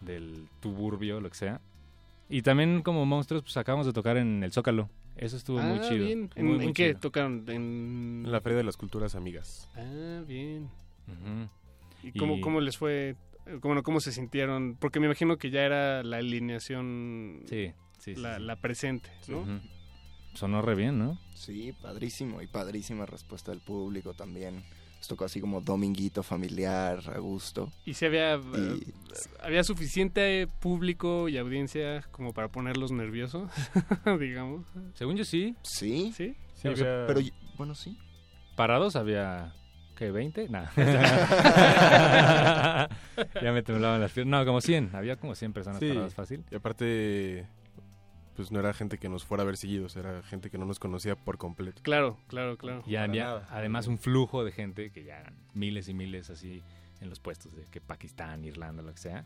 del tuburbio, lo que sea. Y también como monstruos, pues acabamos de tocar en el Zócalo. Eso estuvo muy Ah, chido. bien. ¿En, muy, en muy qué tocaron? En... La Feria de las Culturas Amigas. Ah, bien. ¿Y cómo, Y- cómo les fue? ¿Cómo, cómo se sintieron? Porque me imagino que ya era la alineación, Sí, sí, la, sí. la presente, ¿no? Ujú. Sonó re bien, ¿no? Sí, padrísimo. Y padrísima respuesta del público también. Nos tocó así como dominguito familiar, a gusto. Y si había, eh, Y- había suficiente público y audiencia como para ponerlos nerviosos, [laughs] digamos. Según yo sí. Sí. ¿Sí? Sí, O sea, pero bueno, sí. Parados había... ¿Qué? ¿20? Nada. [laughs] [laughs] ya me temblaban las piernas. No, como 100. Había como 100 personas Sí. paradas fácil. Y aparte, pues no era gente que nos fuera a ver seguidos, era gente que no nos conocía por completo. Claro, claro, claro. Y había además un flujo de gente que ya eran miles y miles así en los puestos de que Pakistán, Irlanda, lo que sea.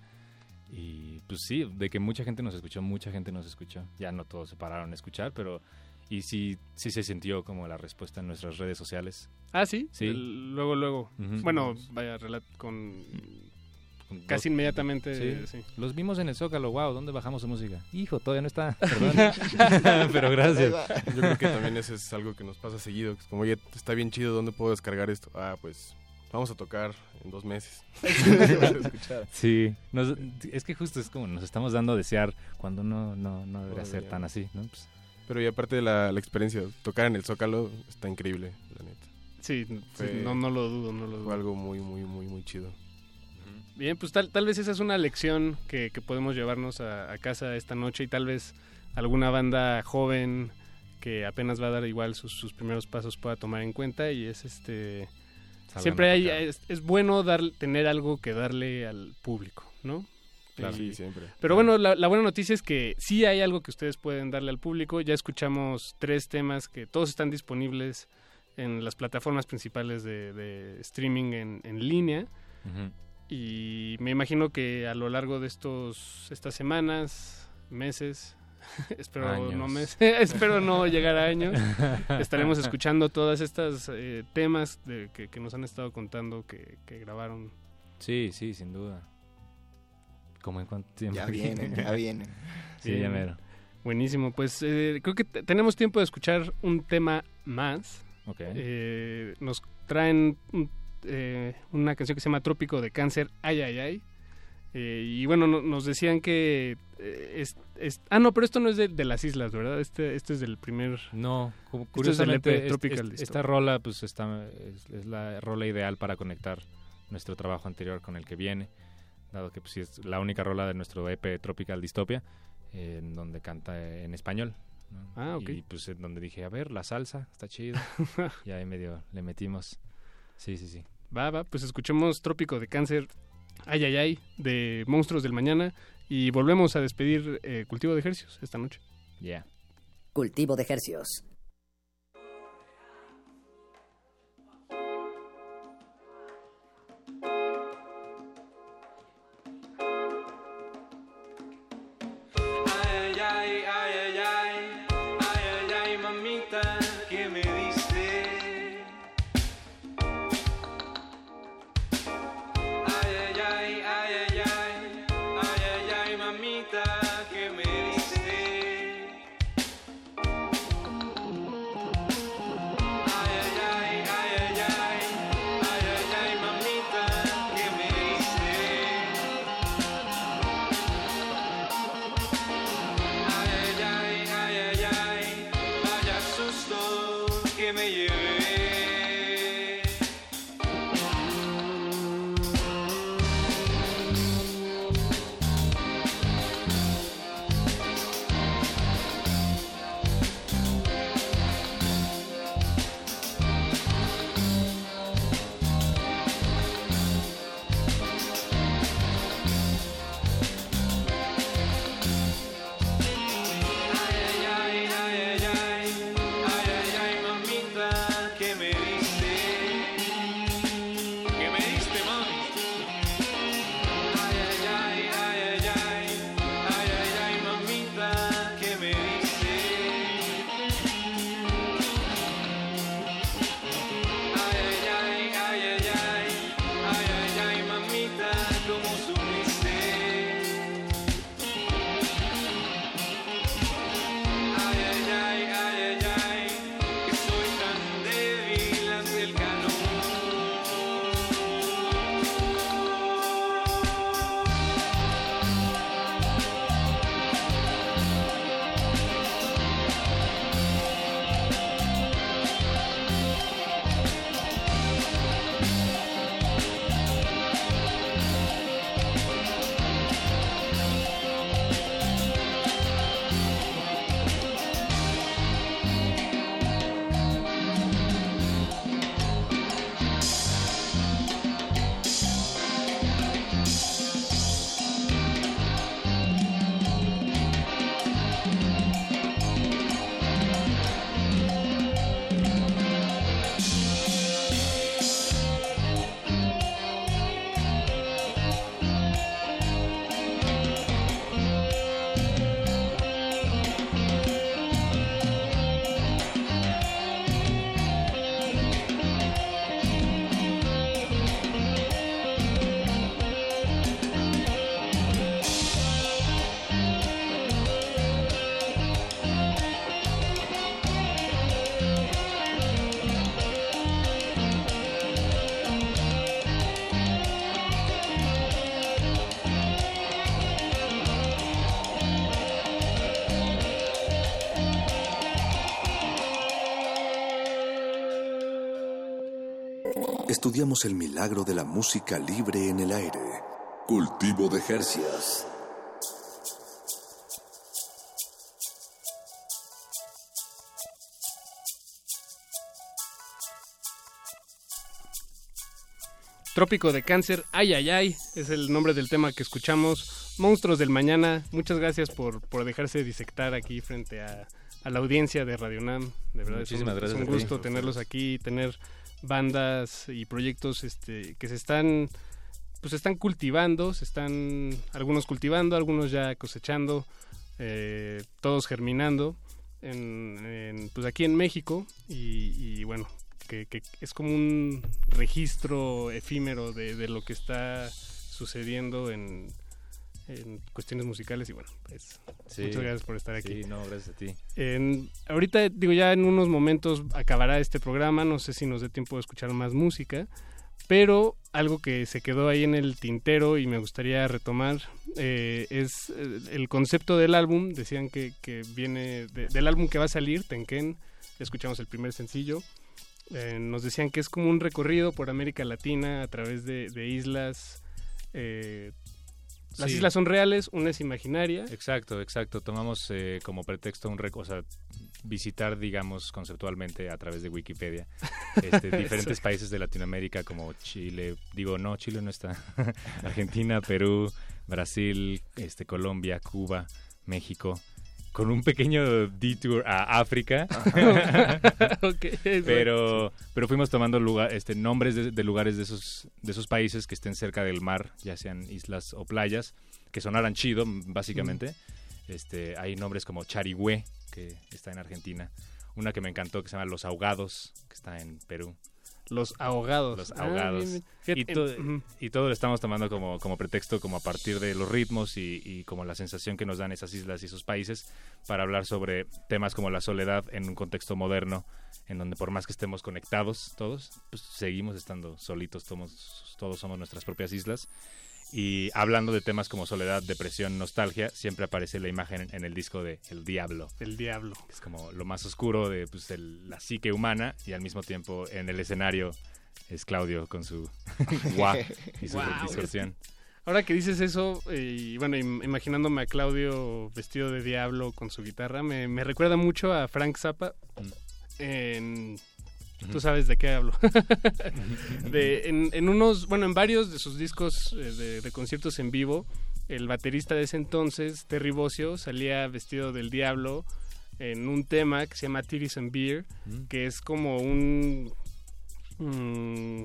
Y pues sí, de que mucha gente nos escuchó, mucha gente nos escuchó. Ya no todos se pararon a escuchar, pero y sí, sí se sintió como la respuesta en nuestras redes sociales. Ah, sí. Sí. El- luego, luego. Ujú. Bueno, vaya, relat con... Casi inmediatamente, Sí. sí. Los vimos en el Zócalo, wow, ¿dónde bajamos su música? Hijo, todavía no está, [laughs] perdón. [laughs] pero gracias. Yo creo que también eso es algo que nos pasa seguido. que es como, oye, está bien chido, ¿dónde puedo descargar esto? Ah, pues vamos a tocar en dos meses. [laughs] Sí, nos- es que justo es como nos estamos dando a desear cuando no, no, no debería ser tan así, ¿no? Pues, Pero y aparte de la, la experiencia, tocar en el Zócalo está increíble, la neta. Sí, sí, Fue- no, no lo dudo, no lo dudo. Fue algo muy, muy, muy, muy chido. Bien, pues tal, tal vez esa es una lección que, que podemos llevarnos a, a casa esta noche y tal vez alguna banda joven que apenas va a dar igual sus, sus primeros pasos pueda tomar en cuenta y es este Salgan siempre hay, es, es bueno dar, tener algo que darle al público, ¿no? Claro. Sí, siempre. Pero bueno, la, la buena noticia es que sí hay algo que ustedes pueden darle al público. Ya escuchamos tres temas que todos están disponibles en las plataformas principales de, de streaming en, en línea. Y me imagino que a lo largo de estos estas semanas, meses, [laughs] espero Años. no meses, [laughs] espero no llegar a años, [laughs] estaremos escuchando todas estas eh, temas de, que, que nos han estado contando que, que grabaron. Sí, sí, sin duda. ¿Cómo en cuánto tiempo? Ya vienen, ya vienen. Sí, ya mero. Buenísimo, pues eh, creo que te- tenemos tiempo de escuchar un tema más. Ok. Eh, nos traen un- eh, una canción que se llama Trópico de Cáncer, ay, ay, ay. Eh, y bueno, no- nos decían que... eh, es, es- ah, no, pero esto no es de, de las islas, ¿verdad? Este, este es del primer... No, cu- Esto es del EP curiosamente, Tropical es- esta rola pues está, es, la rola ideal para conectar nuestro trabajo anterior con el que viene, dado que pues, es la única rola de nuestro EP Tropical Dystopia, eh, en donde canta en español. ¿no? Ah, ok. Y pues en donde dije, a ver, la salsa, está chido. [laughs] y ahí medio le metimos. Sí, sí, sí. Va, va, pues escuchemos Trópico de Cáncer, ay, ay, ay, de Monstruos del Mañana. Y volvemos a despedir eh, Cultivo de Ejercios esta noche. Yeah. Cultivo de hercios. Estudiamos el milagro de la música libre en el aire. Cultivo de Jercias. Trópico de Cáncer, ay, ay, ay, es el nombre del tema que escuchamos. Monstruos del Mañana, muchas gracias por, por dejarse disectar aquí frente a, a la audiencia de Radio Nam. De verdad, es un- Muchísimas es gracias un ti. gusto tenerlos aquí, tener bandas y proyectos este, que se están pues están cultivando, se están algunos cultivando, algunos ya cosechando, eh, todos germinando, en, pues aquí en México. Y, y bueno, que, que es como un registro efímero de, de lo que está sucediendo en, en cuestiones musicales y bueno, pues Sí. muchas gracias por estar aquí. Sí, no, gracias a ti. En- ahorita, digo, ya en unos momentos acabará este programa, no sé si nos dé tiempo de escuchar más música, pero algo que se quedó ahí en el tintero y me gustaría retomar eh, es eh, el concepto del álbum, decían que, que viene de- del álbum que va a salir, Tenken, escuchamos el primer sencillo, eh, nos decían que es como un recorrido por América Latina a través de, de islas. eh, las Sí. islas son reales, una es imaginaria. Exacto, exacto. Tomamos eh, como pretexto un o sea, visitar, digamos, conceptualmente a través de Wikipedia [laughs] este, diferentes países de Latinoamérica como Chile, digo, no, Chile no está, [laughs] Argentina, Perú, Brasil, este, Colombia, Cuba, México, con un pequeño detour a África. [laughs] Pero, pero fuimos tomando lugar, este, nombres de, de lugares de esos, de esos países que estén cerca del mar, ya sean islas o playas, que sonaran chido, básicamente. Este, hay nombres como Charigüe, que está en Argentina. Una que me encantó que se llama Los Ahogados, que está en Perú. Los ahogados. Los Ah, ahogados. bien, bien. Fíjate, y, to- todo lo estamos tomando como, como pretexto, como a partir de los ritmos y, y como la sensación que nos dan esas islas y esos países para hablar sobre temas como la soledad en un contexto moderno, en donde por más que estemos conectados todos, pues seguimos estando solitos, todos, todos somos nuestras propias islas. Y hablando de temas como soledad, depresión, nostalgia, siempre aparece la imagen en el disco de El Diablo. El Diablo. Que es como lo más oscuro de pues, el- la psique humana y al mismo tiempo en el escenario es Claudio con su [laughs] guá y su Guau. distorsión. Ahora que dices eso, eh, y bueno, im- imaginándome a Claudio vestido de diablo con su guitarra, me, me recuerda mucho a Frank Zappa. En, Tú sabes de qué hablo. [laughs] de, en, en unos, bueno, en varios de sus discos eh, de, de conciertos en vivo, el baterista de ese entonces, Terry Bozzio, salía vestido del diablo en un tema que se llama Titties and Beer, Mm. que es como un, mm,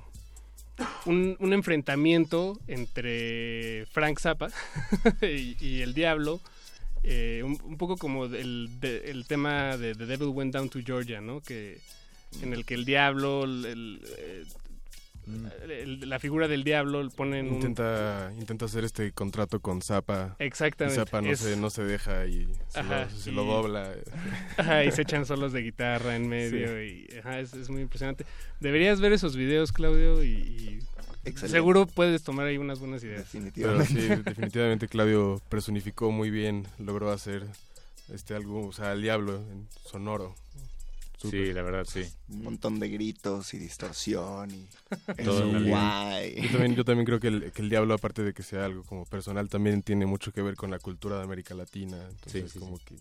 un, un enfrentamiento entre Frank Zappa [laughs] y, y el diablo. eh, un, un poco como el, de- el tema de The Devil Went Down to Georgia, ¿no? Que, en el que el diablo, el- el, eh, el- la figura del diablo ponen un- Intenta, intenta hacer este contrato con Zappa. Exactamente, Y Zappa no, es- se, no se deja y se, Ajá, lo, se y- lo dobla. [laughs] Ajá, y se echan solos de guitarra en medio y ajá, es, es muy impresionante. Deberías ver esos videos, Claudio, y, y Excelente. seguro puedes tomar ahí unas buenas ideas. Pero sí, definitivamente Claudio personificó muy bien, logró hacer este algo, o sea, al diablo en sonoro. Sí, la verdad, sí. Un montón de gritos y distorsión y [laughs] Todo eso, bien. guay. Yo también, yo también creo que el, que el diablo, aparte de que sea algo como personal, también tiene mucho que ver con la cultura de América Latina. Entonces, Sí, sí, como que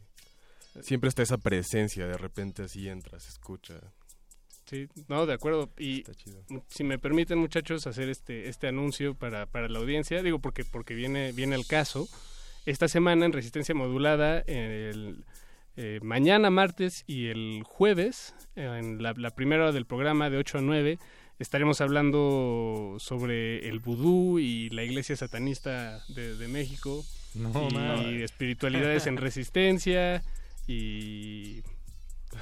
siempre está esa presencia, de repente así entras, escucha. Sí, no, de acuerdo. Y si me permiten, muchachos, hacer este este anuncio para, para la audiencia, digo porque porque viene viene el caso. Esta semana en Resistencia Modulada, el, eh, mañana martes y el jueves, en la, la primera hora del programa de 8 a 9, estaremos hablando sobre el vudú y la iglesia satanista de, de México. No, y espiritualidades en [laughs] resistencia y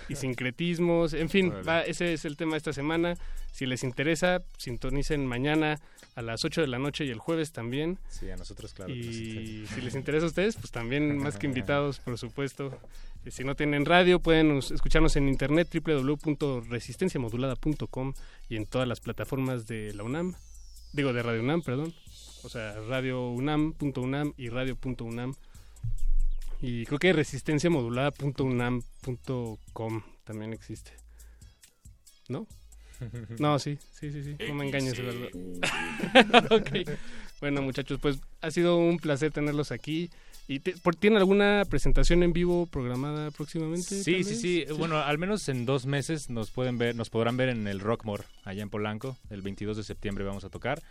y sincretismos, en fin, va, ese es el tema de esta semana. Si les interesa, sintonicen mañana a las 8 de la noche y el jueves también. Sí, a nosotros, claro. que nos Y si les interesa a ustedes, pues también más que invitados, por supuesto. Y si no tienen radio, pueden escucharnos en internet www.resistenciamodulada.com y en todas las plataformas de la UNAM, digo de Radio UNAM, perdón. O sea, radiounam.unam y radio.unam. Y creo que resistenciamodulada.unam.com también existe. ¿No? [laughs] No, sí, sí, sí, sí. No me engañes, de verdad. [laughs] ok. Bueno, muchachos, pues ha sido un placer tenerlos aquí. ¿Y te- por- tiene alguna presentación en vivo programada próximamente? Sí, sí, sí. Bueno, al menos en dos meses nos pueden ver, nos podrán ver en el Rockmore, allá en Polanco. El 22 de septiembre vamos a tocar.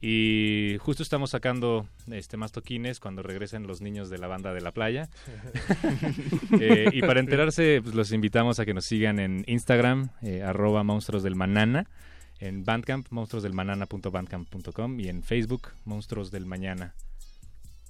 Y justo estamos sacando este más toquines cuando regresen los niños de la banda de la playa. [laughs] Eh, y para enterarse, pues, los invitamos a que nos sigan en Instagram, eh, arroba monstruos del manana, en Bandcamp, monstruosdelmanana.bandcamp.com y en Facebook, Monstruos del Mañana.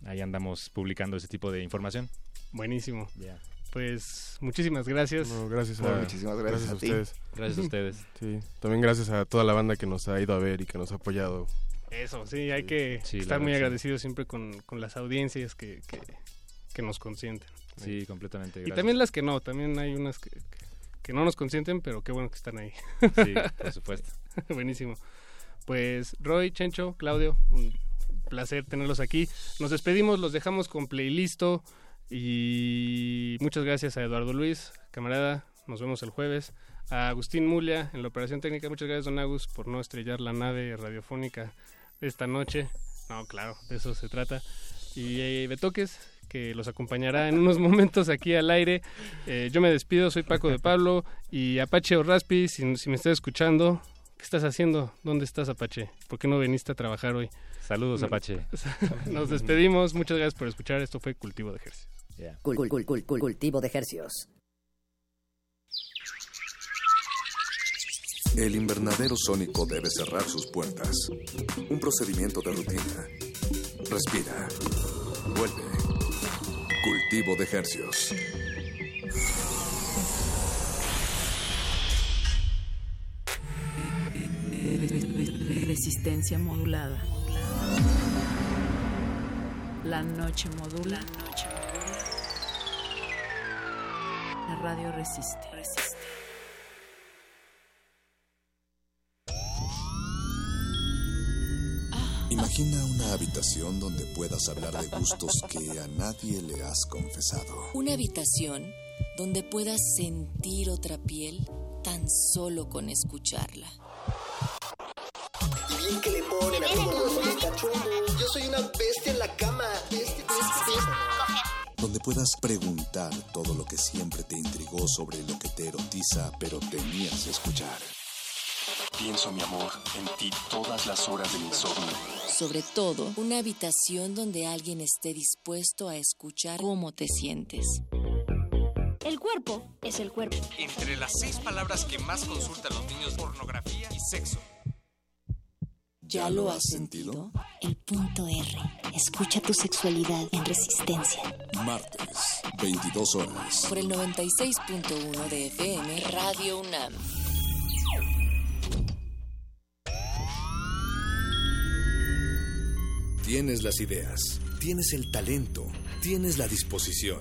Ahí andamos publicando ese tipo de información. Buenísimo. Ya. Pues muchísimas gracias. No, gracias No, a, muchísimas gracias a ti. ustedes. Gracias a ustedes. [laughs] Sí, también gracias a toda la banda que nos ha ido a ver y que nos ha apoyado. Eso, sí, hay que Sí, estar muy agradecidos siempre con, con las audiencias que, que, que nos consienten. Sí, completamente. Y gracias. también las que no, también hay unas que, que- que no nos consienten, pero qué bueno que están ahí. Sí, por [laughs] supuesto. Buenísimo. Pues Roy, Chencho, Claudio, un placer tenerlos aquí. Nos despedimos, los dejamos con playlisto y muchas gracias a Eduardo Luis, camarada, nos vemos el jueves. A Agustín Mulia en la operación técnica, muchas gracias Don Agus por no estrellar la nave radiofónica esta noche. No, claro, de eso se trata. Y eh, Betoques, que los acompañará en unos [laughs] momentos aquí al aire. Eh, yo me despido, soy Paco de Pablo y Apache o Raspi, si, si me estás escuchando, ¿qué estás haciendo? ¿Dónde estás, Apache? ¿Por qué no viniste a trabajar hoy? Saludos, Apache. [laughs] Nos despedimos, muchas gracias por escuchar. Esto fue Cultivo de Ejercicios. Cul- cul- cul- cul- cul- cultivo de hercios. El invernadero sónico debe cerrar sus puertas. Un procedimiento de rutina. Respira. Vuelve. Cultivo de hercios. Resistencia modulada. La noche modula. La radio resiste. Imagina una habitación donde puedas hablar de gustos que a nadie le has confesado. Una habitación donde puedas sentir otra piel tan solo con escucharla. Y bien que le ponen a todos los cachondos. Yo soy una bestia en la cama. Bestia, bestia, bestia. Donde puedas preguntar todo lo que siempre te intrigó sobre lo que te erotiza, pero temías escuchar. Pienso, mi amor, en ti todas las horas del insomnio. Sobre todo, una habitación donde alguien esté dispuesto a escuchar cómo te sientes. El cuerpo es el cuerpo. Entre las seis palabras que más consultan los niños, pornografía y sexo. ¿Ya lo has sentido? El punto R. Escucha tu sexualidad en resistencia. Martes, 22 horas. Por el 96.1 de FM Radio UNAM. Tienes las ideas, tienes el talento, tienes la disposición,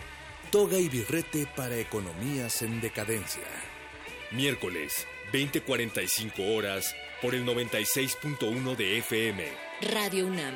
Toga y birrete para economías en decadencia. Miércoles, 20:45 horas, por el 96.1 de FM. Radio UNAM.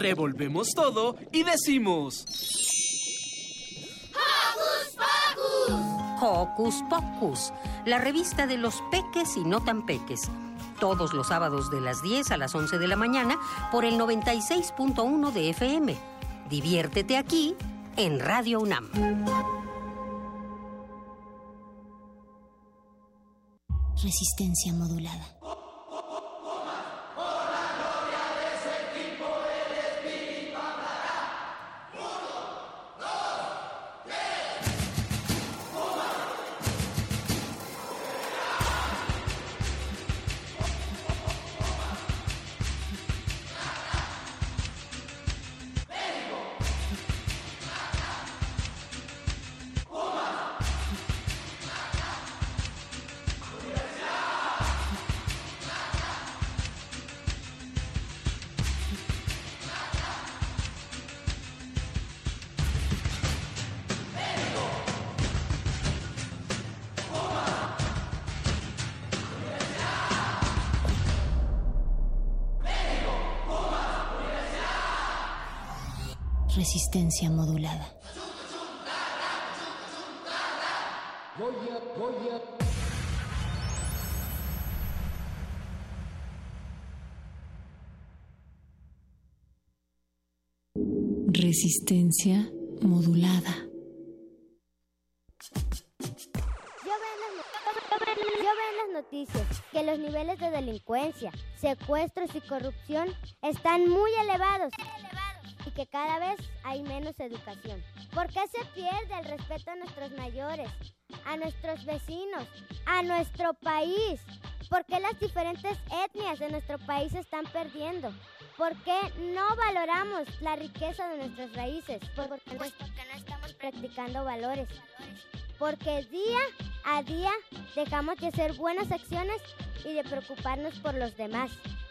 Revolvemos todo y decimos... Hocus Pocus, la revista de los peques y no tan peques. Todos los sábados de las 10 a las 11 de la mañana por el 96.1 de FM. Diviértete aquí en Radio UNAM. Resistencia modulada. Resistencia modulada. Resistencia modulada. Yo veo, en las, noticias que los niveles de delincuencia, secuestros y corrupción están muy elevados que cada vez hay menos educación. ¿Por qué se pierde el respeto a nuestros mayores, a nuestros vecinos, a nuestro país? ¿Por qué las diferentes etnias de nuestro país se están perdiendo? ¿Por qué no valoramos la riqueza de nuestras raíces? Por- Porque, porque no estamos practicando valores. Porque día a día dejamos de hacer buenas acciones y de preocuparnos por los demás.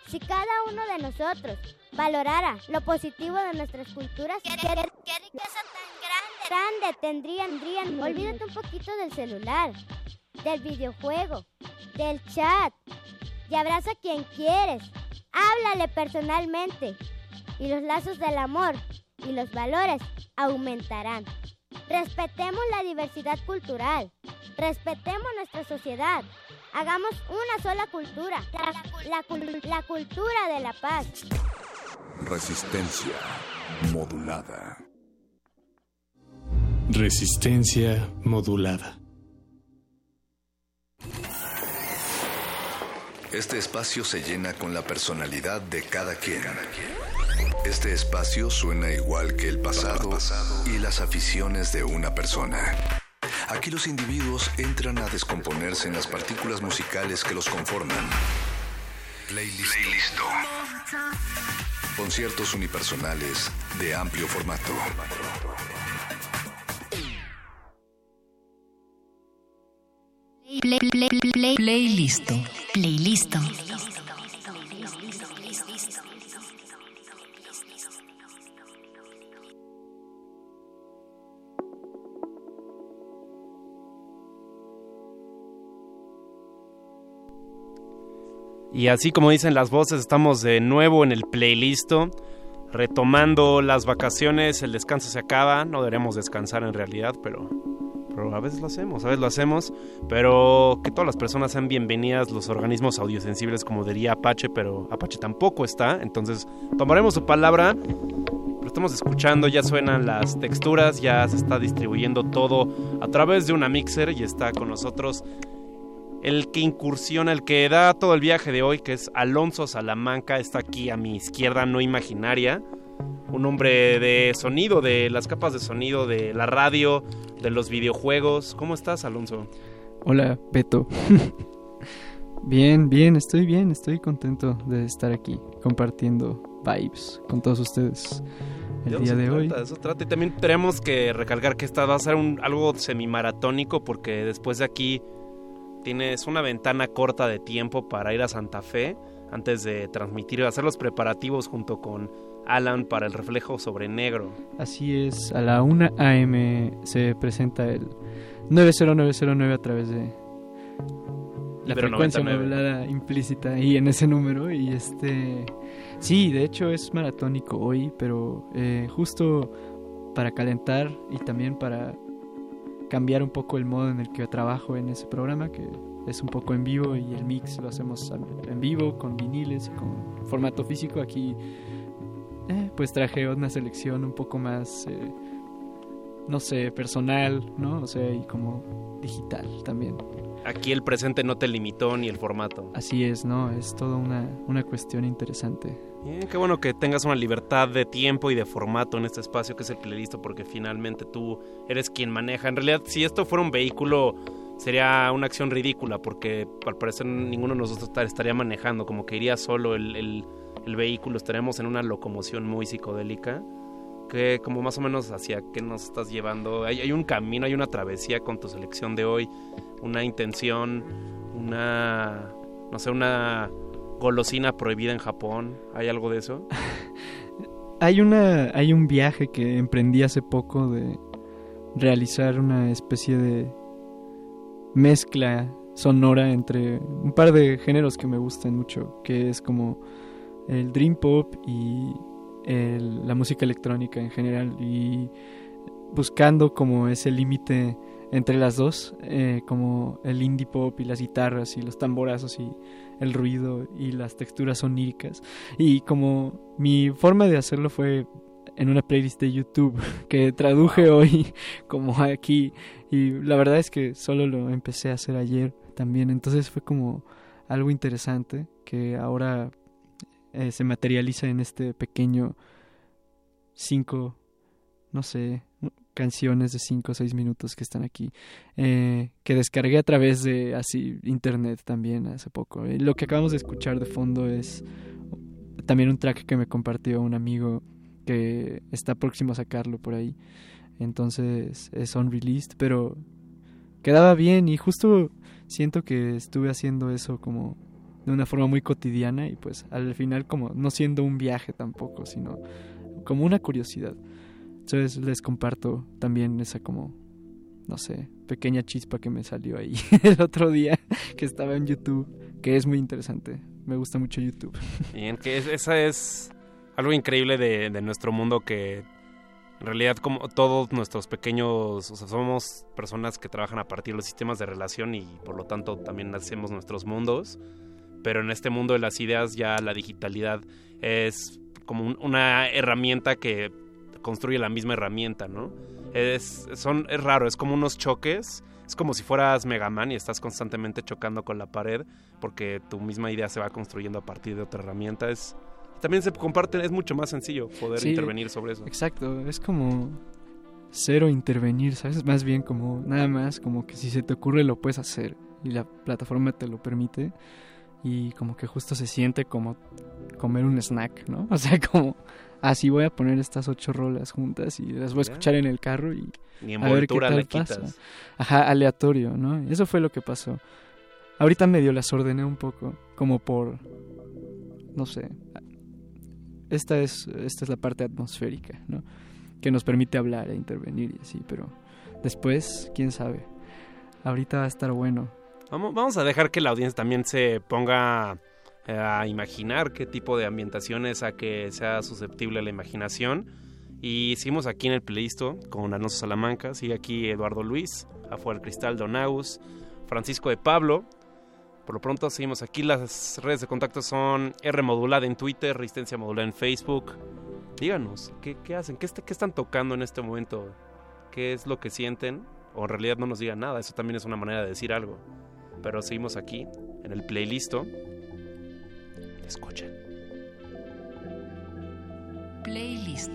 Si cada uno de nosotros valorara lo positivo de nuestras culturas, ¿qué, riqueza tan grande, grande tendrían, tendrían? Olvídate un poquito del celular, del videojuego, del chat y abraza a quien quieres. Háblale personalmente y los lazos del amor y los valores aumentarán. Respetemos la diversidad cultural. Respetemos nuestra sociedad. Hagamos una sola cultura. La, la cul- la cultura de la paz. Resistencia modulada. Resistencia modulada. Este espacio se llena con la personalidad de cada quien. Este espacio suena igual que el pasado y las aficiones de una persona. Aquí los individuos entran a descomponerse en las partículas musicales que los conforman. Playlisto. Conciertos unipersonales de amplio formato. Play, play, play, playlisto. Playlisto. Y así como dicen las voces, estamos de nuevo en el playlist, retomando las vacaciones, el descanso se acaba, no deberemos descansar en realidad, pero, pero a veces lo hacemos, a veces lo hacemos, pero que todas las personas sean bienvenidas, los organismos audiosensibles como diría Apache, pero Apache tampoco está, entonces tomaremos su palabra, estamos escuchando, ya suenan las texturas, ya se está distribuyendo todo a través de una mixer y está con nosotros el que incursiona, el que da todo el viaje de hoy, que es Alonso Salamanca, está aquí a mi izquierda, no imaginaria. Un hombre de sonido, de las capas de sonido, de la radio, de los videojuegos. ¿Cómo estás, Alonso? Hola, Beto. [laughs] bien, bien, estoy bien, estoy contento de estar aquí compartiendo vibes con todos ustedes el día de hoy. trata, eso trata. Y también tenemos que recalcar que esta va a ser un, algo semimaratónico porque después de aquí tienes una ventana corta de tiempo para ir a Santa Fe antes de transmitir, hacer los preparativos junto con Alan para el reflejo sobre negro. Así es, a la 1 AM se presenta el 90909 a través de la Pero frecuencia 99. modulada implícita ahí en ese número y este sí de hecho es maratónico hoy pero eh, justo para calentar y también para cambiar un poco el modo en el que trabajo en ese programa que es un poco en vivo y el mix lo hacemos en vivo con viniles y con formato físico aquí eh, pues traje una selección un poco más eh, no sé personal no o sea y como digital también Aquí el presente no te limitó ni el formato. Así es, ¿no? Es toda una, una cuestión interesante. Qué bueno que tengas una libertad de tiempo y de formato en este espacio que es el playlist, porque finalmente tú eres quien maneja. En realidad, si esto fuera un vehículo, sería una acción ridícula, porque al parecer ninguno de nosotros tar- estaría manejando, como que iría solo el, el- el vehículo, estaríamos en una locomoción muy psicodélica. Que como más o menos hacia qué nos estás llevando. Hay, hay un camino, hay una travesía con tu selección de hoy, una intención, una, no sé, una golosina prohibida en Japón. ¿Hay algo de eso? [laughs] Hay una hay un viaje que emprendí hace poco de realizar una especie de mezcla sonora entre un par de géneros que me gustan mucho, que es como el dream pop y la música electrónica en general y buscando como ese límite entre las dos, eh, como el indie pop y las guitarras y los tamborazos y el ruido y las texturas oníricas. Y como mi forma de hacerlo fue en una playlist de YouTube [laughs] que traduje hoy [laughs] como aquí. Y la verdad es que solo lo empecé a hacer ayer también, entonces fue como algo interesante que ahora eh, se materializa en este pequeño cinco, no sé, canciones de cinco o seis minutos que están aquí, eh, que descargué a través de así internet también hace poco. Lo que acabamos de escuchar de fondo es también un track que me compartió un amigo que está próximo a sacarlo por ahí. Entonces es unreleased, pero quedaba bien y justo siento que estuve haciendo eso como de una forma muy cotidiana y pues al final como no siendo un viaje tampoco, sino como una curiosidad. Entonces les comparto también esa como, no sé, pequeña chispa que me salió ahí [laughs] el otro día que estaba en YouTube, que es muy interesante. Me gusta mucho YouTube. Bien, que es- esa es algo increíble de, de nuestro mundo que en realidad como todos nuestros pequeños, o sea, somos personas que trabajan a partir de los sistemas de relación y por lo tanto también hacemos nuestros mundos, pero en este mundo de las ideas ya la digitalidad es como un- una herramienta que construye la misma herramienta, ¿no? Es, son, es raro, es como unos choques, es como si fueras Mega Man y estás constantemente chocando con la pared porque tu misma idea se va construyendo a partir de otra herramienta. Es, también se comparte, es mucho más sencillo poder Sí, intervenir sobre eso. Exacto, es como cero intervenir, ¿sabes? Más bien como nada más, como que si se te ocurre lo puedes hacer y la plataforma te lo permite y como que justo se siente como comer un snack, ¿no? [laughs] O sea, como así voy a poner estas ocho rolas juntas y las voy a escuchar en el carro y Ni a ver qué tal le pasa. Ajá, aleatorio, ¿no? Eso fue lo que pasó. Ahorita medio las ordené un poco, como por, no sé, esta es, esta es la parte atmosférica, ¿no? Que nos permite hablar e intervenir y así, pero después, quién sabe. Ahorita va a estar bueno. Vamos, vamos a dejar que la audiencia también se ponga a imaginar qué tipo de ambientaciones a que sea susceptible a la imaginación. Y seguimos aquí en el playlist con Alonso Salamanca, sigue aquí Eduardo Luis, afuera el cristal Donaus, Francisco de Pablo. Por lo pronto seguimos aquí, las redes de contacto son R modulada en Twitter, Resistencia modulada en Facebook. Díganos, ¿qué, hacen? ¿Qué, est- ¿Qué están tocando en este momento? ¿Qué es lo que sienten? O en realidad no nos digan nada, eso también es una manera de decir algo. Pero seguimos aquí, en el playlist. Escuchen. Playlist.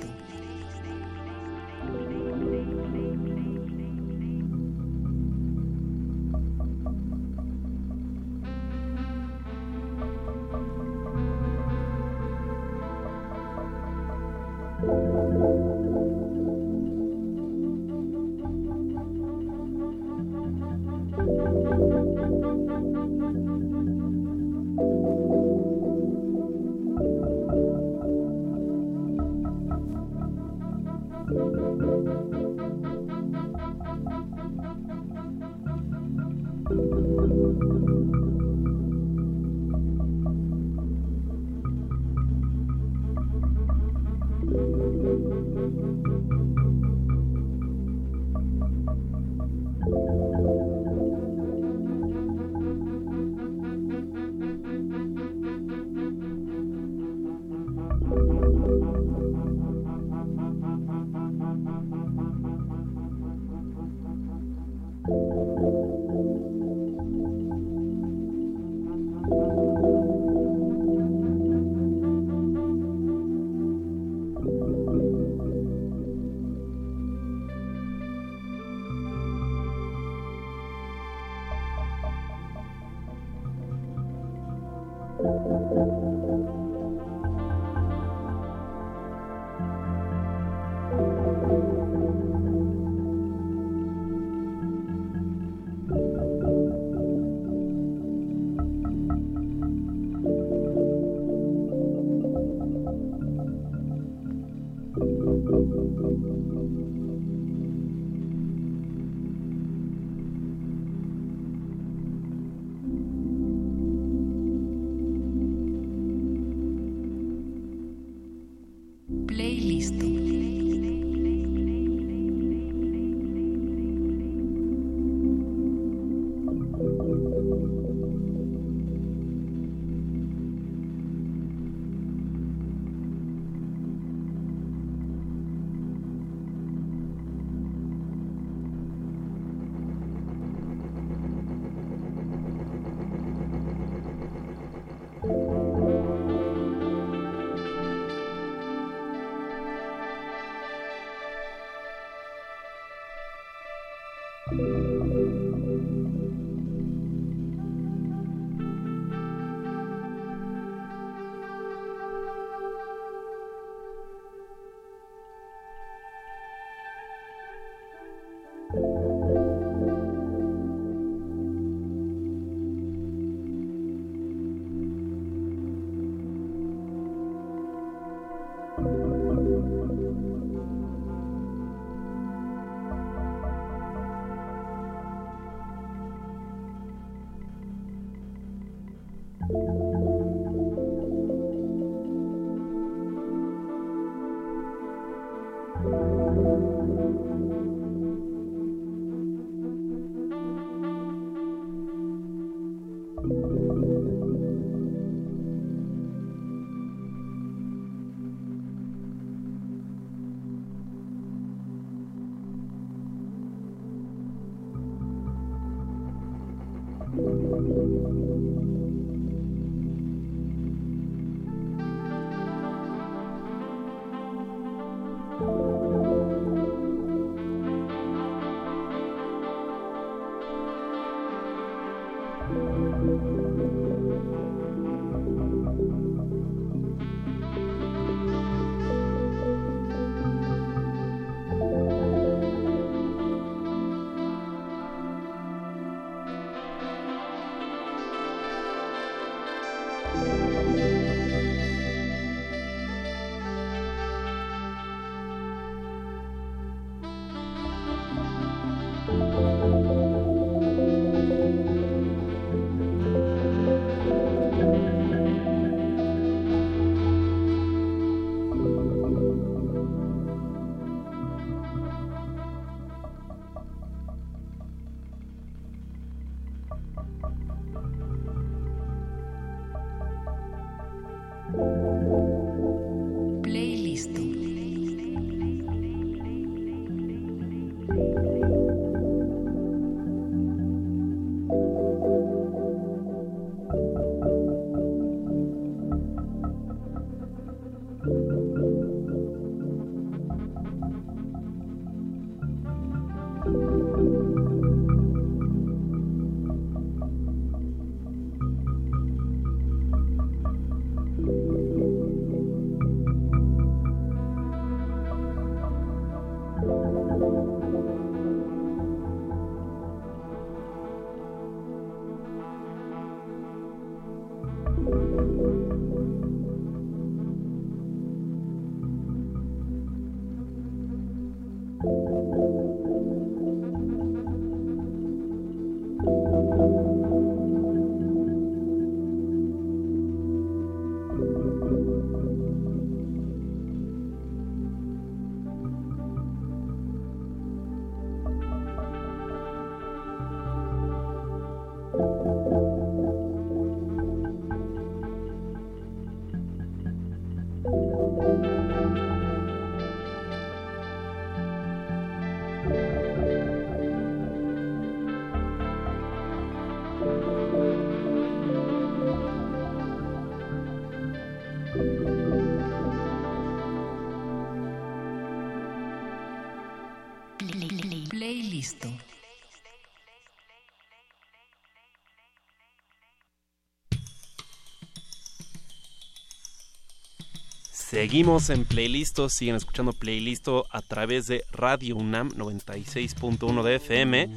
Seguimos en Playlisto, siguen escuchando Playlisto a través de Radio UNAM 96.1 de FM.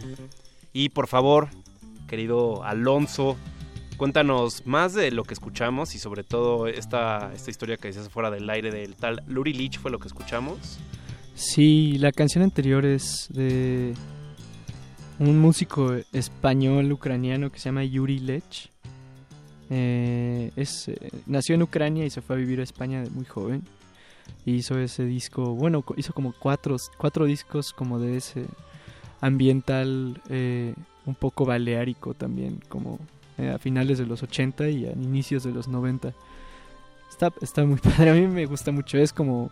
Y por favor, querido Alonso, cuéntanos más de lo que escuchamos y sobre todo esta, esta historia que decías fuera del aire del tal Luri Lich fue lo que escuchamos. Sí, la canción anterior es de un músico español ucraniano que se llama Yuri Lech. Eh, es, eh, nació en Ucrania y se fue a vivir a España de muy joven. Y hizo ese disco, bueno, hizo como cuatro, cuatro discos como de ese ambiental eh, un poco baleárico también, como eh, a finales de los 80 y a inicios de los 90. Está, está muy [laughs] padre, a mí me gusta mucho, es como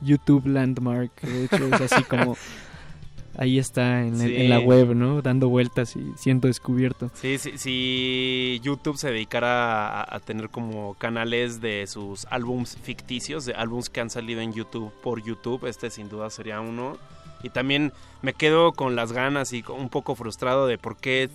YouTube Landmark, de hecho es así como... [laughs] Ahí está en, el- Sí. en la web, ¿no? Dando vueltas y siendo descubierto. Sí, sí, si YouTube se dedicara a, a tener como canales de sus álbums ficticios, de álbums que han salido en YouTube por YouTube, este sin duda sería uno. Y también me quedo con las ganas y un poco frustrado de por qué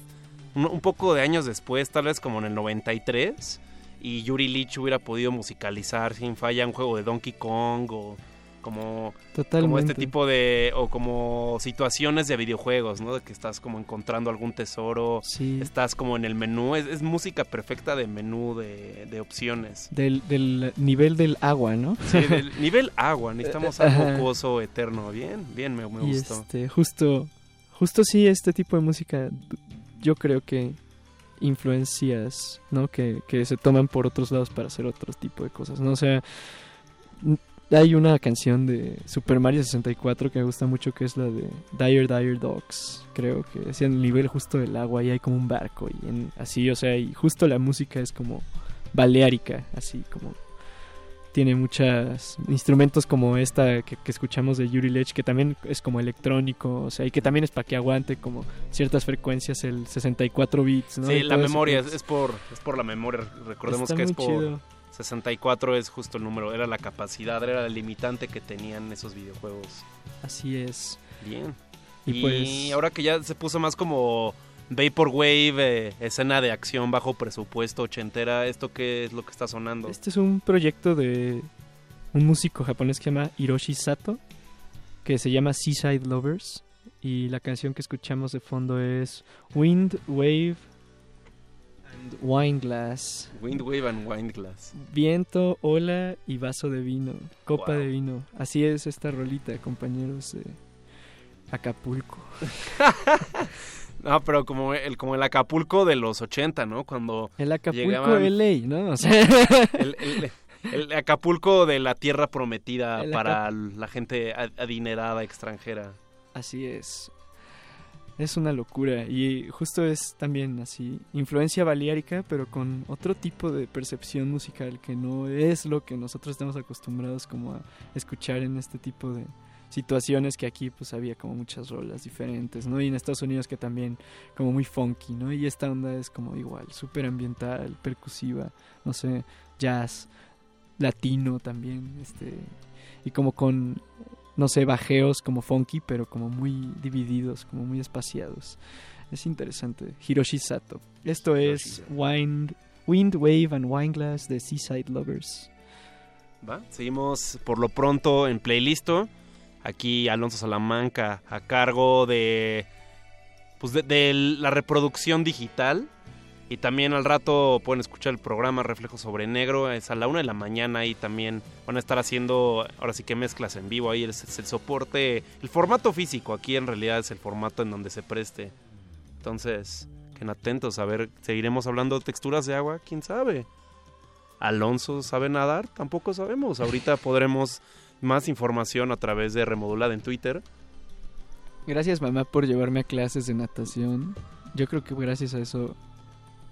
un, un poco de años después, tal vez como en el 93, y Yuri Lich hubiera podido musicalizar sin falla un juego de Donkey Kong o como, como este tipo de o como situaciones de videojuegos, ¿no? De que estás como encontrando algún tesoro, Sí. estás como en el menú, es, es música perfecta de menú de, de opciones. Del, del nivel del agua, ¿no? Sí, del [laughs] nivel agua, necesitamos algo acuoso eterno, bien, bien, me, me y gustó. este, justo, justo sí, este tipo de música, yo creo que influencias, ¿no? Que, que se toman por otros lados para hacer otro tipo de cosas, ¿no? O sea, hay una canción de Super Mario 64 que me gusta mucho, que es la de Dire Dire Dogs, creo que es en el nivel justo del agua y hay como un barco y en, así, o sea, y justo la música es como baleárica, así como tiene muchos instrumentos como esta que, que escuchamos de Yuri Lech, que también es como electrónico, o sea, y que también es para que aguante como ciertas frecuencias, el 64 bits, ¿no? Sí, Y la memoria, es, es por, es por la memoria, recordemos Está que es por... chido. 64 es justo el número, era la capacidad, era el limitante que tenían esos videojuegos. Así es. Bien. Y Y, pues- ahora que ya se puso más como Vaporwave, eh, escena de acción bajo presupuesto ochentera, ¿esto qué es lo que está sonando? Este es un proyecto de un músico japonés que se llama Hiroshi Sato, que se llama Seaside Lovers. Y la canción que escuchamos de fondo es Wind, Wave and Wine Glass. Wind Wave and Wine Glass. Viento, ola y vaso de vino, copa Wow. de vino. Así es esta rolita, compañeros Acapulco. [laughs] No, pero como el, como el Acapulco de los 80, ¿no? Cuando El Acapulco llegaban- LA, ¿no? O [laughs] sea, el, el- el Acapulco de la tierra prometida El para la gente ad- adinerada extranjera. Así es. Es una locura y justo es también así, influencia baleárica, pero con otro tipo de percepción musical que no es lo que nosotros estamos acostumbrados como a escuchar en este tipo de situaciones que aquí pues había como muchas rolas diferentes, ¿no? Y en Estados Unidos que también como muy funky, ¿no? Y esta onda es como igual, súper ambiental, percusiva, no sé, jazz, latino también, este, y como con no sé, bajeos como funky, pero como muy divididos, como muy espaciados. Es interesante. Hiroshi Sato. Esto es Wind, Wind, Wave and Wine Glass de Seaside Lovers. ¿Va? Seguimos por lo pronto en playlisto. Aquí Alonso Salamanca a cargo de pues de, de la reproducción digital. Y también al rato pueden escuchar el programa Reflejo sobre Negro. Es a la una de la mañana y también van a estar haciendo, ahora sí que mezclas en vivo. Ahí es, es el soporte, el formato físico. Aquí en realidad es el formato en donde se preste. Entonces, queden atentos. A ver, seguiremos hablando de texturas de agua. ¿Quién sabe? Alonso sabe nadar, tampoco sabemos. Ahorita [laughs] podremos más información a través de Remodulada en Twitter. Gracias mamá por llevarme a clases de natación. Yo creo que gracias a eso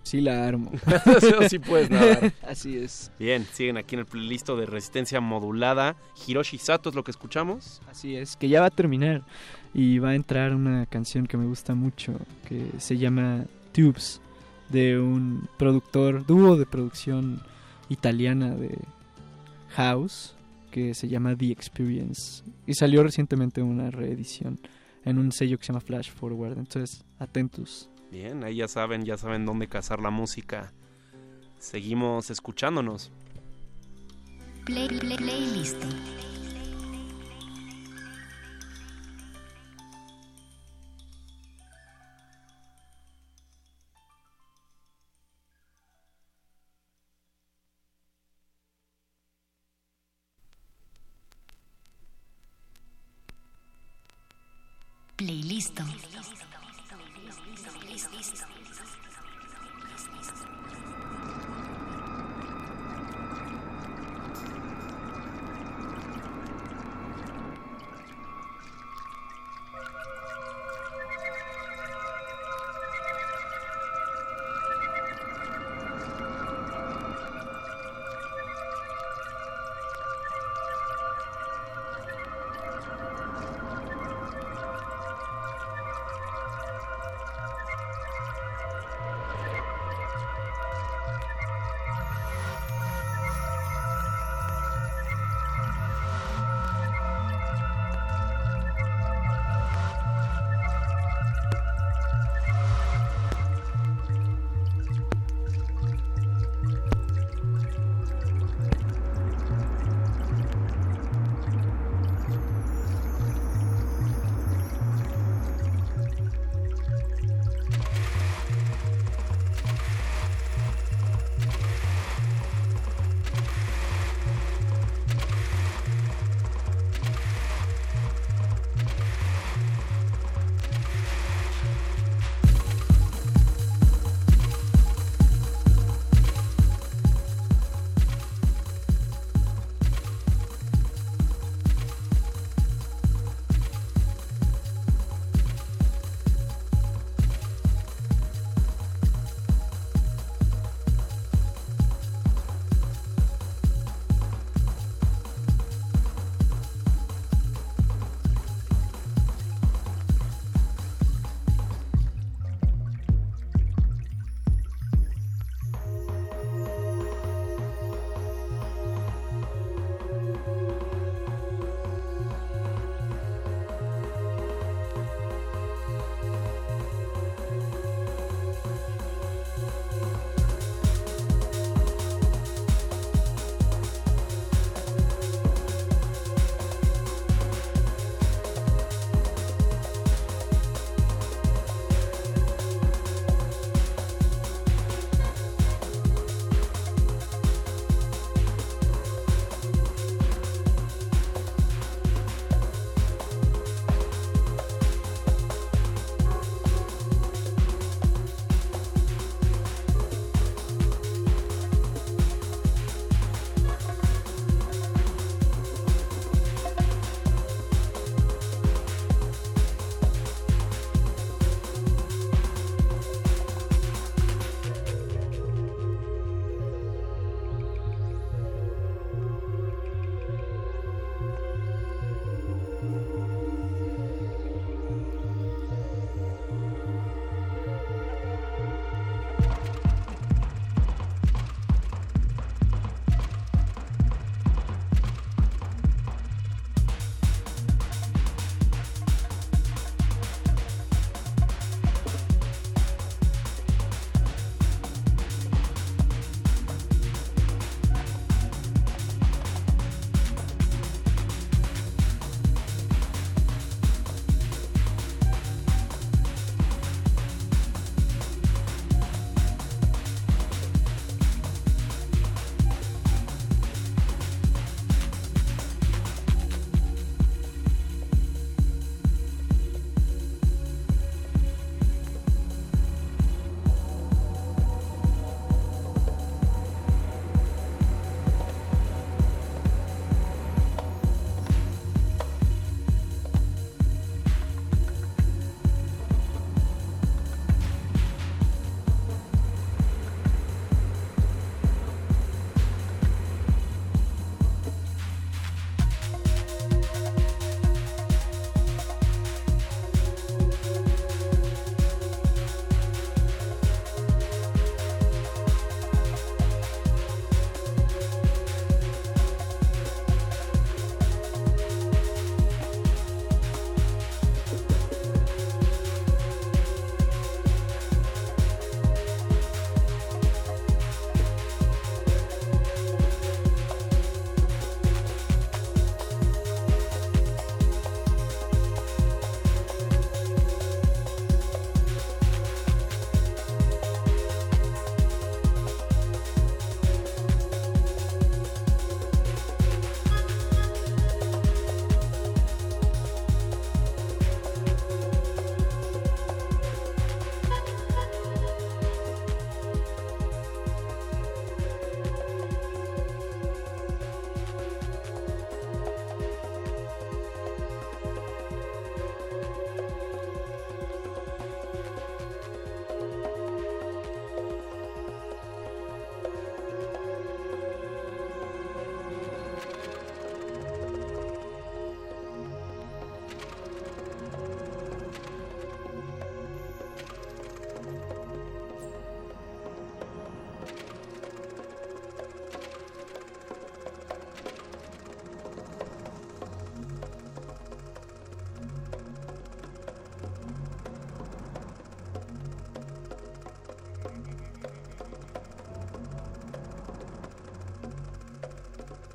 sí la armo. [laughs] Sí, puedes nadar. [laughs] Así es. Bien, siguen aquí en el playlist de resistencia modulada. Hiroshi Sato es lo que escuchamos. Así es, que ya va a terminar y va a entrar una canción que me gusta mucho que se llama Tubes de un productor, dúo de producción italiana de house que se llama The Experience y salió recientemente una reedición en un sello que se llama Flash Forward. Entonces, atentos. Bien, ahí ya saben, ya saben dónde cazar la música. Seguimos escuchándonos. Play, play, playlist.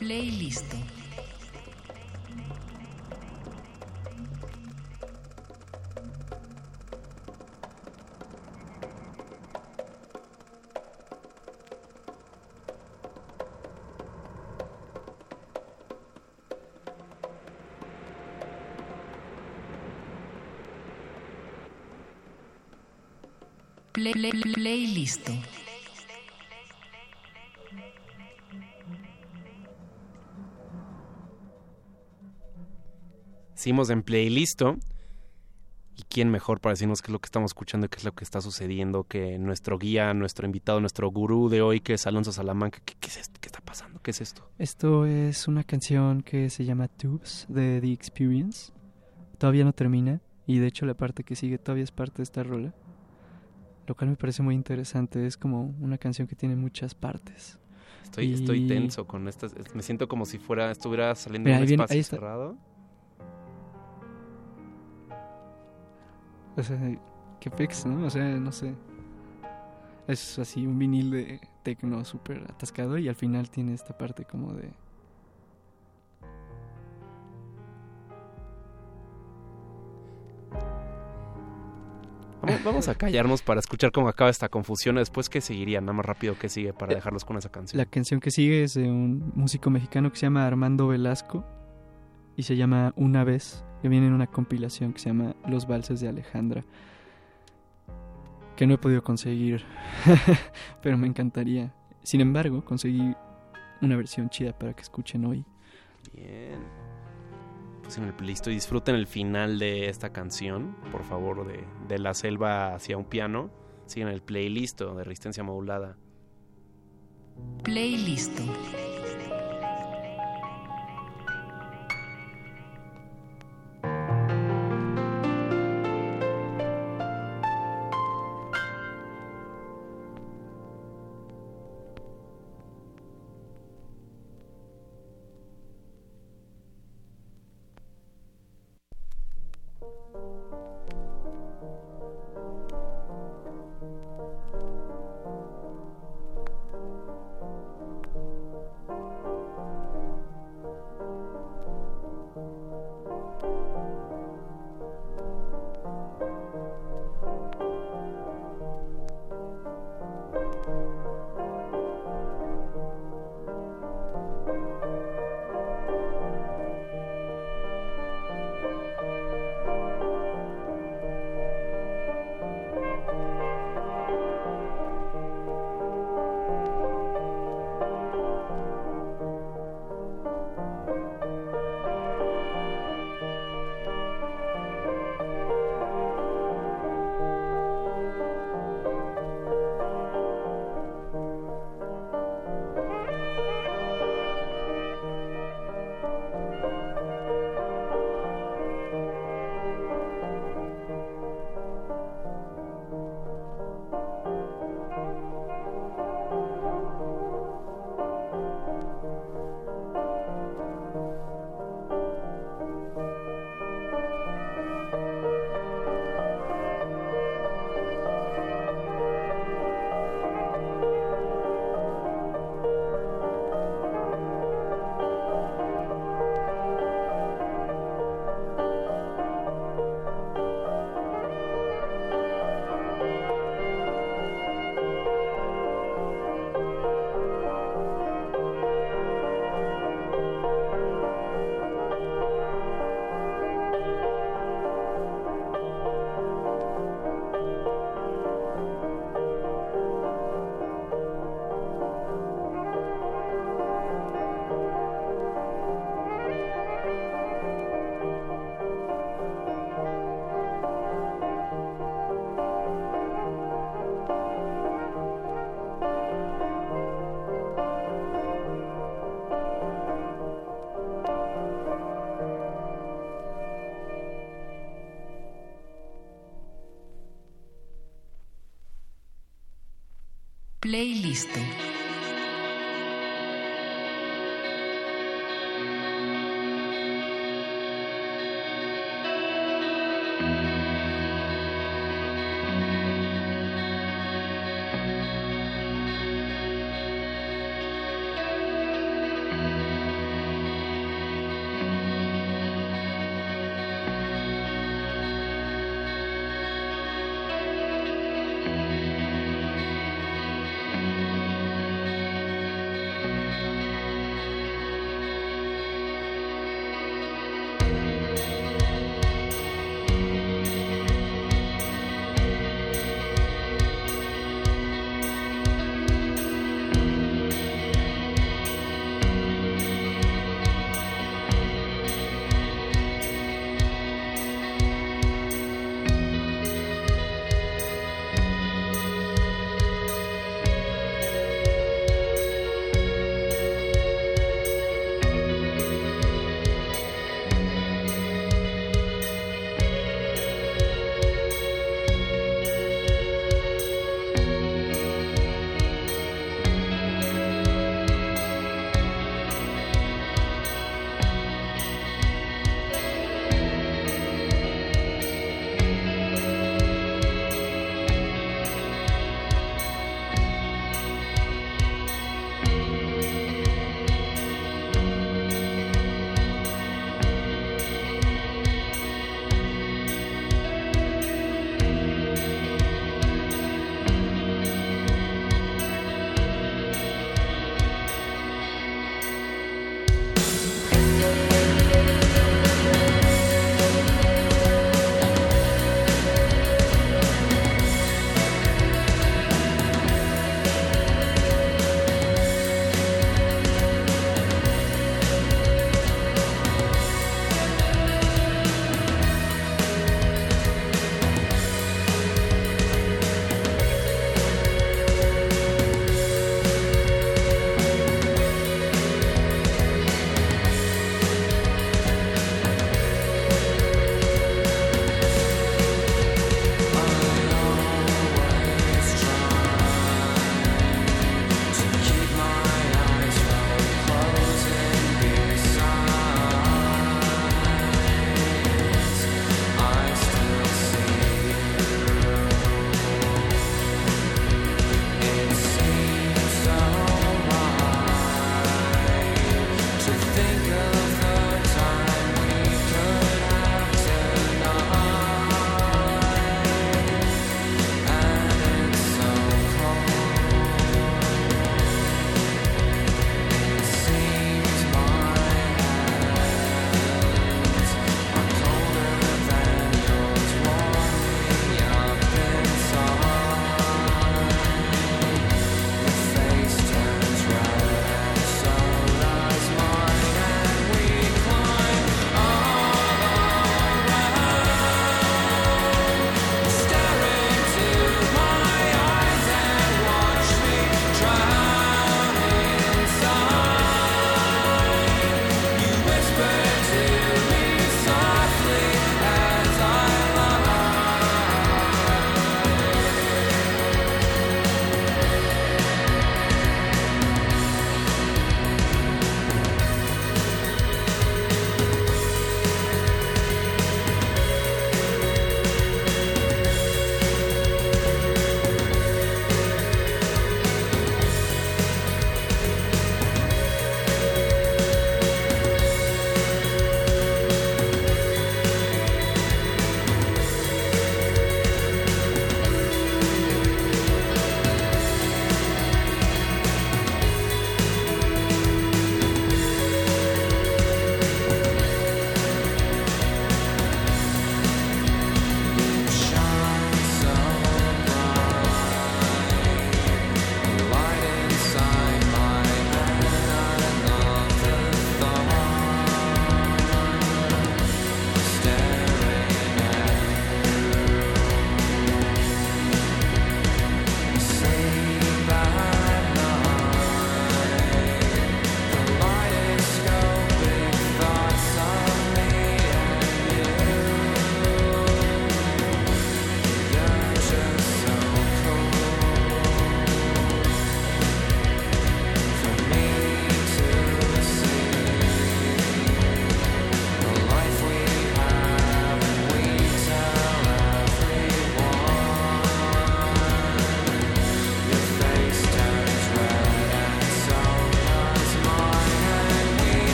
Playlist. Play, play, playlist. Hicimos en playlist. ¿Y quién mejor para decirnos qué es lo que estamos escuchando y qué es lo que está sucediendo que nuestro guía, nuestro invitado, nuestro gurú de hoy, que es Alonso Salamanca? ¿Qué, qué es esto? ¿Qué está pasando? ¿Qué es esto? Esto es una canción que se llama Tubes de The Experience. Todavía no termina y de hecho la parte que sigue todavía es parte de esta rola. Lo cual me parece muy interesante. Es como una canción que tiene muchas partes. Estoy, Y- estoy tenso con estas. Me siento como si fuera estuviera saliendo Mira, de un viene- espacio está. cerrado. O sea, qué pex, ¿no? O sea, no sé. Es así un vinil de tecno súper atascado y al final tiene esta parte como de... Vamos, vamos a callarnos para escuchar cómo acaba esta confusión. Después, ¿qué seguiría? Nada más rápido, ¿qué sigue para dejarlos con esa canción? La canción que sigue es de un músico mexicano que se llama Armando Velasco y se llama Una vez, que viene en una compilación que se llama Los Valses de Alejandra, que no he podido conseguir, [laughs] pero me encantaría. Sin embargo, conseguí una versión chida para que escuchen hoy. Bien. Pues en el playlist y disfruten el final de esta canción, por favor, de, de la selva hacia un piano. Sigan el playlist de resistencia modulada. Playlist. Playlist.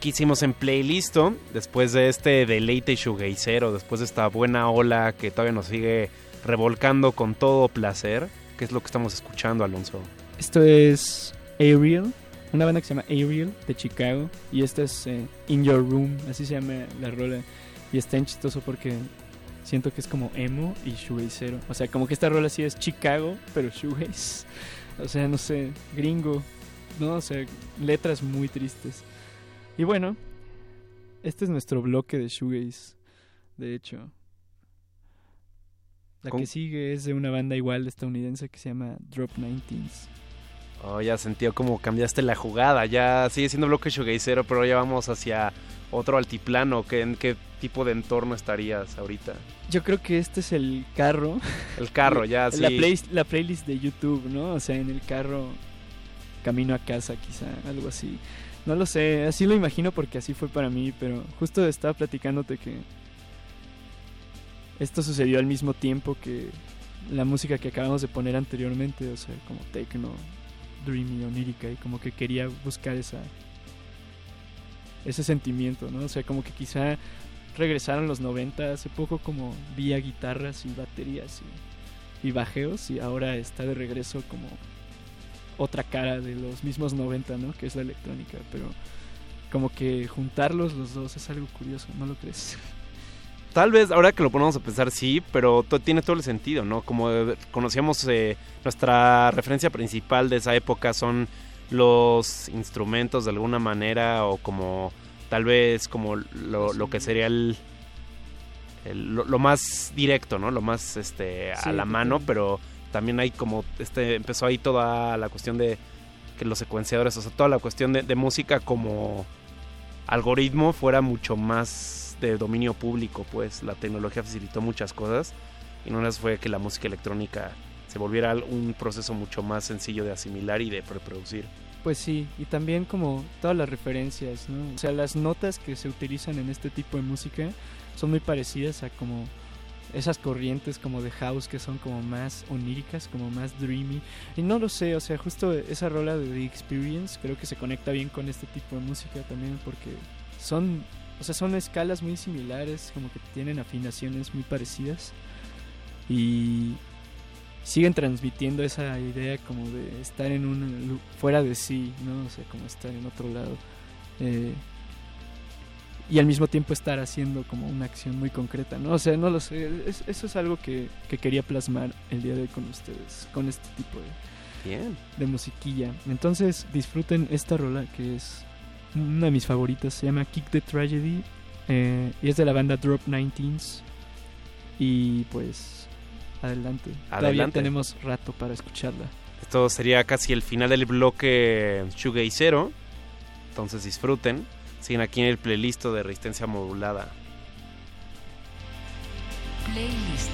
Aquí hicimos en Playlisto, después de este deleite shoegazero, después de esta buena ola que todavía nos sigue revolcando con todo placer. ¿Qué es lo que estamos escuchando, Alonso? Esto es Ariel, una banda que se llama Ariel de Chicago. Y esta es eh, In Your Room, así se llama la rola. Y está en chistoso porque siento que es como emo y shoegazero. O sea, como que esta rola sí es Chicago, pero shoegaze. O sea, no sé, gringo. No, o sea, letras muy tristes. Y bueno, este es nuestro bloque de shoegaze. De hecho, la ¿Con- que sigue es de una banda igual estadounidense que se llama Drop 19s. Oh, ya sentí como cambiaste la jugada. Ya sigue siendo bloque shoegazero, pero ya vamos hacia otro altiplano. ¿Qué, ¿En qué tipo de entorno estarías ahorita? Yo creo que este es el carro. El carro, ya, [laughs] sí. La, play- la playlist de YouTube, ¿no? O sea, en el carro, camino a casa, quizá, algo así. No lo sé, así lo imagino porque así fue para mí, pero justo estaba platicándote que esto sucedió al mismo tiempo que la música que acabamos de poner anteriormente, o sea, como techno, dreamy, onírica, y como que quería buscar esa ese sentimiento, ¿no? O sea, como que quizá regresaron los 90 hace poco como vía guitarras y baterías y, y bajeos y ahora está de regreso como otra cara de los mismos 90, ¿no? Que es la electrónica, pero como que juntarlos los dos es algo curioso, ¿no lo crees? [laughs] Tal vez, ahora que lo ponemos a pensar, sí, pero tiene todo el sentido, ¿no? Como eh, conocíamos, eh, nuestra referencia principal de esa época son los instrumentos de alguna manera o como tal vez como lo, lo que sería el, el- lo, lo más directo, ¿no? Lo más este a Sí, la mano, pero también hay como este empezó ahí toda la cuestión de que los secuenciadores, o sea, toda la cuestión de, música como algoritmo fuera mucho más de dominio público, pues la tecnología facilitó muchas cosas y no las fue que la música electrónica se volviera un proceso mucho más sencillo de asimilar y de reproducir. Pues sí, y también como todas las referencias, ¿no? O sea, las notas que se utilizan en este tipo de música son muy parecidas a como esas corrientes como de house que son como más oníricas, como más dreamy. Y no lo sé, o sea, justo esa rola de The Experience creo que se conecta bien con este tipo de música también porque son, o sea, son escalas muy similares, como que tienen afinaciones muy parecidas. Y siguen transmitiendo esa idea como de estar en un fuera de sí, ¿no? O sea, como estar en otro lado. Eh, y al mismo tiempo estar haciendo como una acción muy concreta, ¿no? O sea, no lo sé, es- eso es algo que, que quería plasmar el día de hoy con ustedes, con este tipo de, Bien. de musiquilla. Entonces disfruten esta rola que es una de mis favoritas, se llama Kick the Tragedy eh, y es de la banda Drop 19s y pues adelante. Todavía Adelante. tenemos rato para escucharla. Esto sería casi el final del bloque shoegazero, entonces disfruten. Siguen aquí en el playlist de resistencia modulada. Playlist.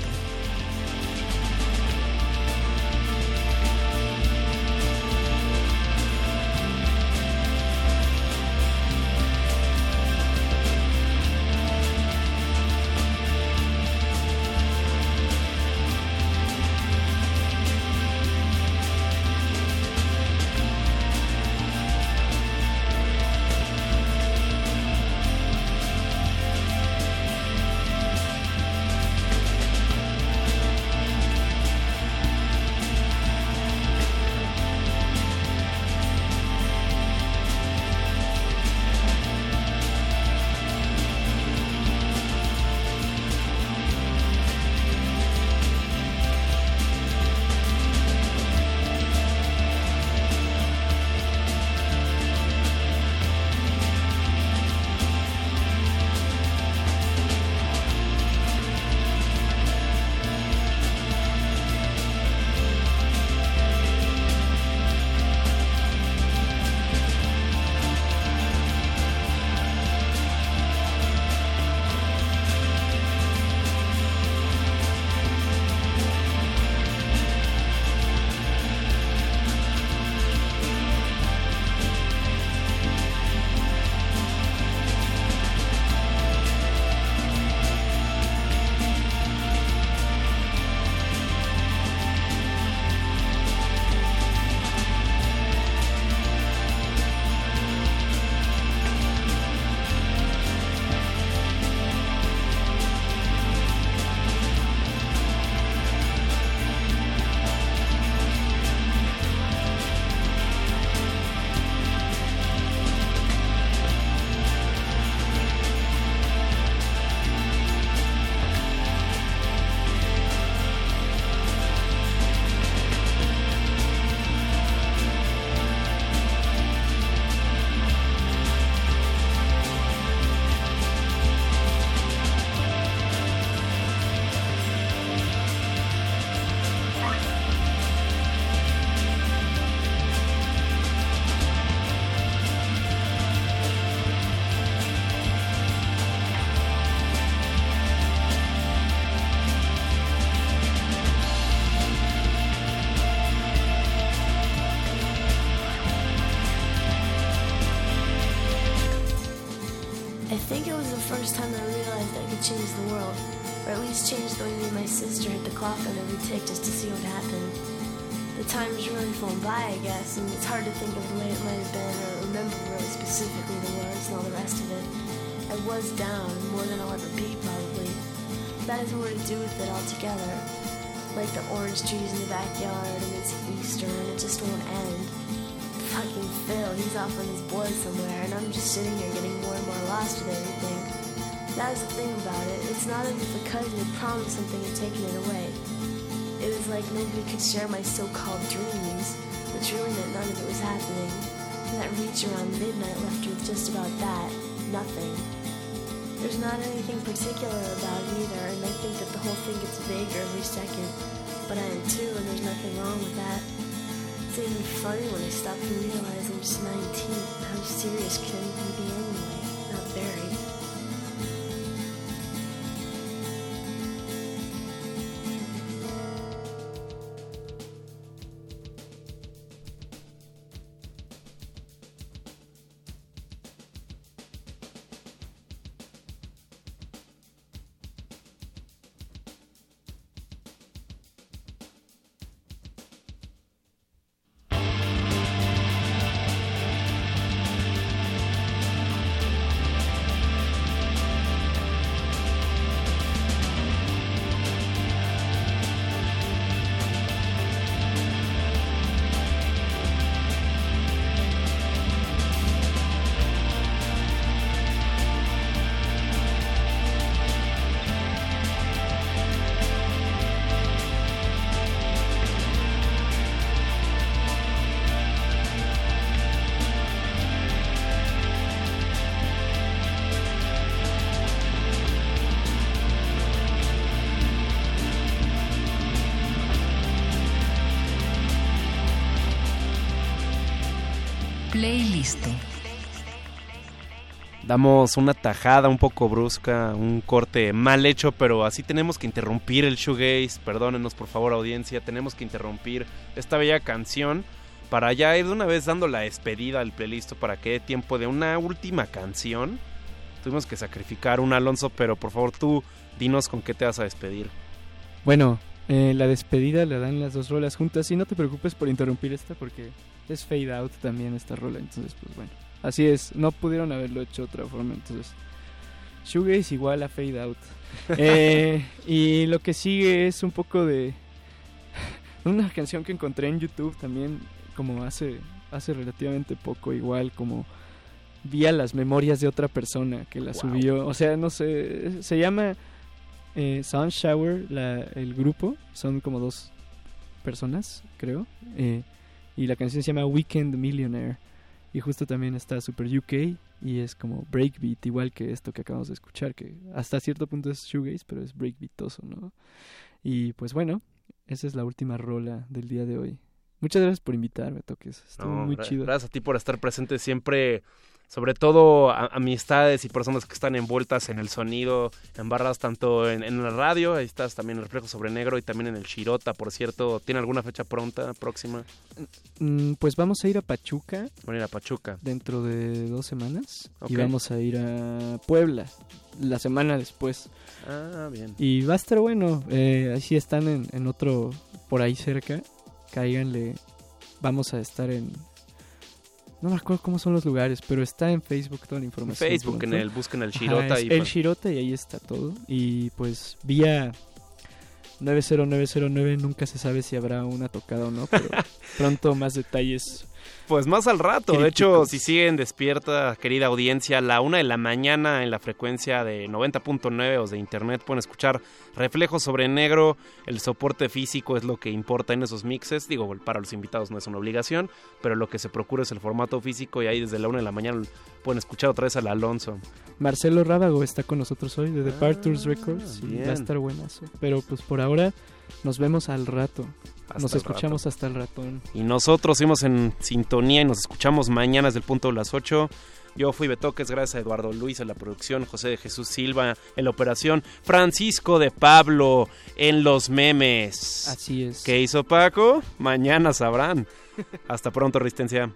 Time's really flown by, I guess, and it's hard to think of the way it might have been or remember really specifically the words and all the rest of it. I was down more than I'll ever be, probably. That has more to do with it altogether. Like the orange trees in the backyard, and it's Easter, and it just won't end. Fucking Phil, he's off on his board somewhere, and I'm just sitting here getting more and more lost with everything. That was the thing about it. It's not as if a cousin had promised something and taken it away. Was like nobody could share my so-called dreams, which really meant none of it was happening. And that reach around midnight left with just about that, nothing. There's not anything particular about it either, and I think that the whole thing gets vaguer every second. But I am too, and there's nothing wrong with that. It's even funny when I stop and realize I'm just 19. How serious can anything be Playlisto. Damos una tajada un poco brusca, un corte mal hecho, pero así tenemos que interrumpir el shoegaze. Perdónenos por favor audiencia, tenemos que interrumpir esta bella canción para ya ir de una vez dando la despedida al playlist para que dé tiempo de una última canción. Tuvimos que sacrificar un Alonso, pero por favor tú dinos con qué te vas a despedir. Bueno, eh, la despedida la dan las dos rolas juntas y no te preocupes por interrumpir esta porque es fade out también esta rola, entonces pues bueno. Así es, no pudieron haberlo hecho de otra forma, entonces shoegaze igual a fade out. [laughs] Eh, y lo que sigue es un poco de [laughs] una canción que encontré en YouTube también como hace hace relativamente poco igual como vía las memorias de otra persona que la Wow. subió, o sea, no sé, se llama eh, Shower, la, el grupo, son como dos personas, creo. eh, y la canción se llama Weekend Millionaire. Y justo también está Super UK y es como breakbeat, igual que esto que acabamos de escuchar, que hasta cierto punto es shoegaze, pero es breakbeatoso, ¿no? Y pues bueno, esa es la última rola del día de hoy. Muchas gracias por invitarme, Toques. Estuvo No, muy chido. Gracias a ti por estar presente siempre, sobre todo a- amistades y personas que están envueltas en el sonido, embarradas tanto en, en la radio, ahí estás también en Reflejo sobre Negro y también en el Chirota, por cierto. ¿Tiene alguna fecha pronta, próxima? Mm, pues vamos a ir a Pachuca. Van a ir a Pachuca. Dentro de dos semanas. Y vamos a ir a Puebla la semana después. Ah, bien. Y va a estar bueno. Eh, ahí sí están en, en otro, por ahí cerca. Cáiganle. Vamos a estar en... No me acuerdo cómo son los lugares, pero está en Facebook toda la información. Facebook, en el- busquen el Shirota y el pon- Shirota y ahí está todo. Y pues vía 90909 nunca se sabe si habrá una tocada o no, pero [laughs] pronto más detalles. Pues más al rato. De hecho, si siguen despierta, querida audiencia, a la una de la mañana en la frecuencia de 90.9 o de internet pueden escuchar reflejos sobre negro. El soporte físico es lo que importa en esos mixes. Digo, para los invitados no es una obligación, pero lo que se procura es el formato físico y ahí desde la una de la mañana pueden escuchar otra vez al Alonso. Marcelo Rábago está con nosotros hoy de Departures Records y va a estar buenazo. Pero pues por ahora nos vemos al rato. Hasta nos escuchamos hasta el ratón. Y nosotros seguimos en sintonía y nos escuchamos mañana desde el punto de las 8. Yo fui Betoques, gracias a Eduardo Luis en la producción, José de Jesús Silva en la operación, Francisco de Pablo en los memes. Así es. ¿Qué hizo Paco? Mañana sabrán. Hasta pronto, Resistencia.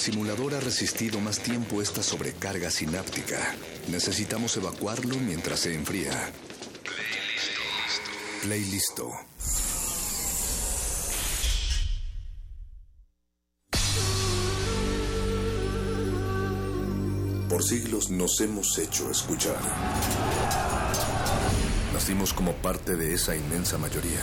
Simulador ha resistido más tiempo esta sobrecarga sináptica. Necesitamos evacuarlo mientras se enfría. Playlisto. Por siglos nos hemos hecho escuchar. Nacimos como parte de esa inmensa mayoría.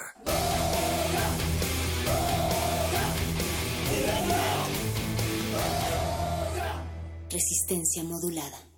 Resistencia modulada.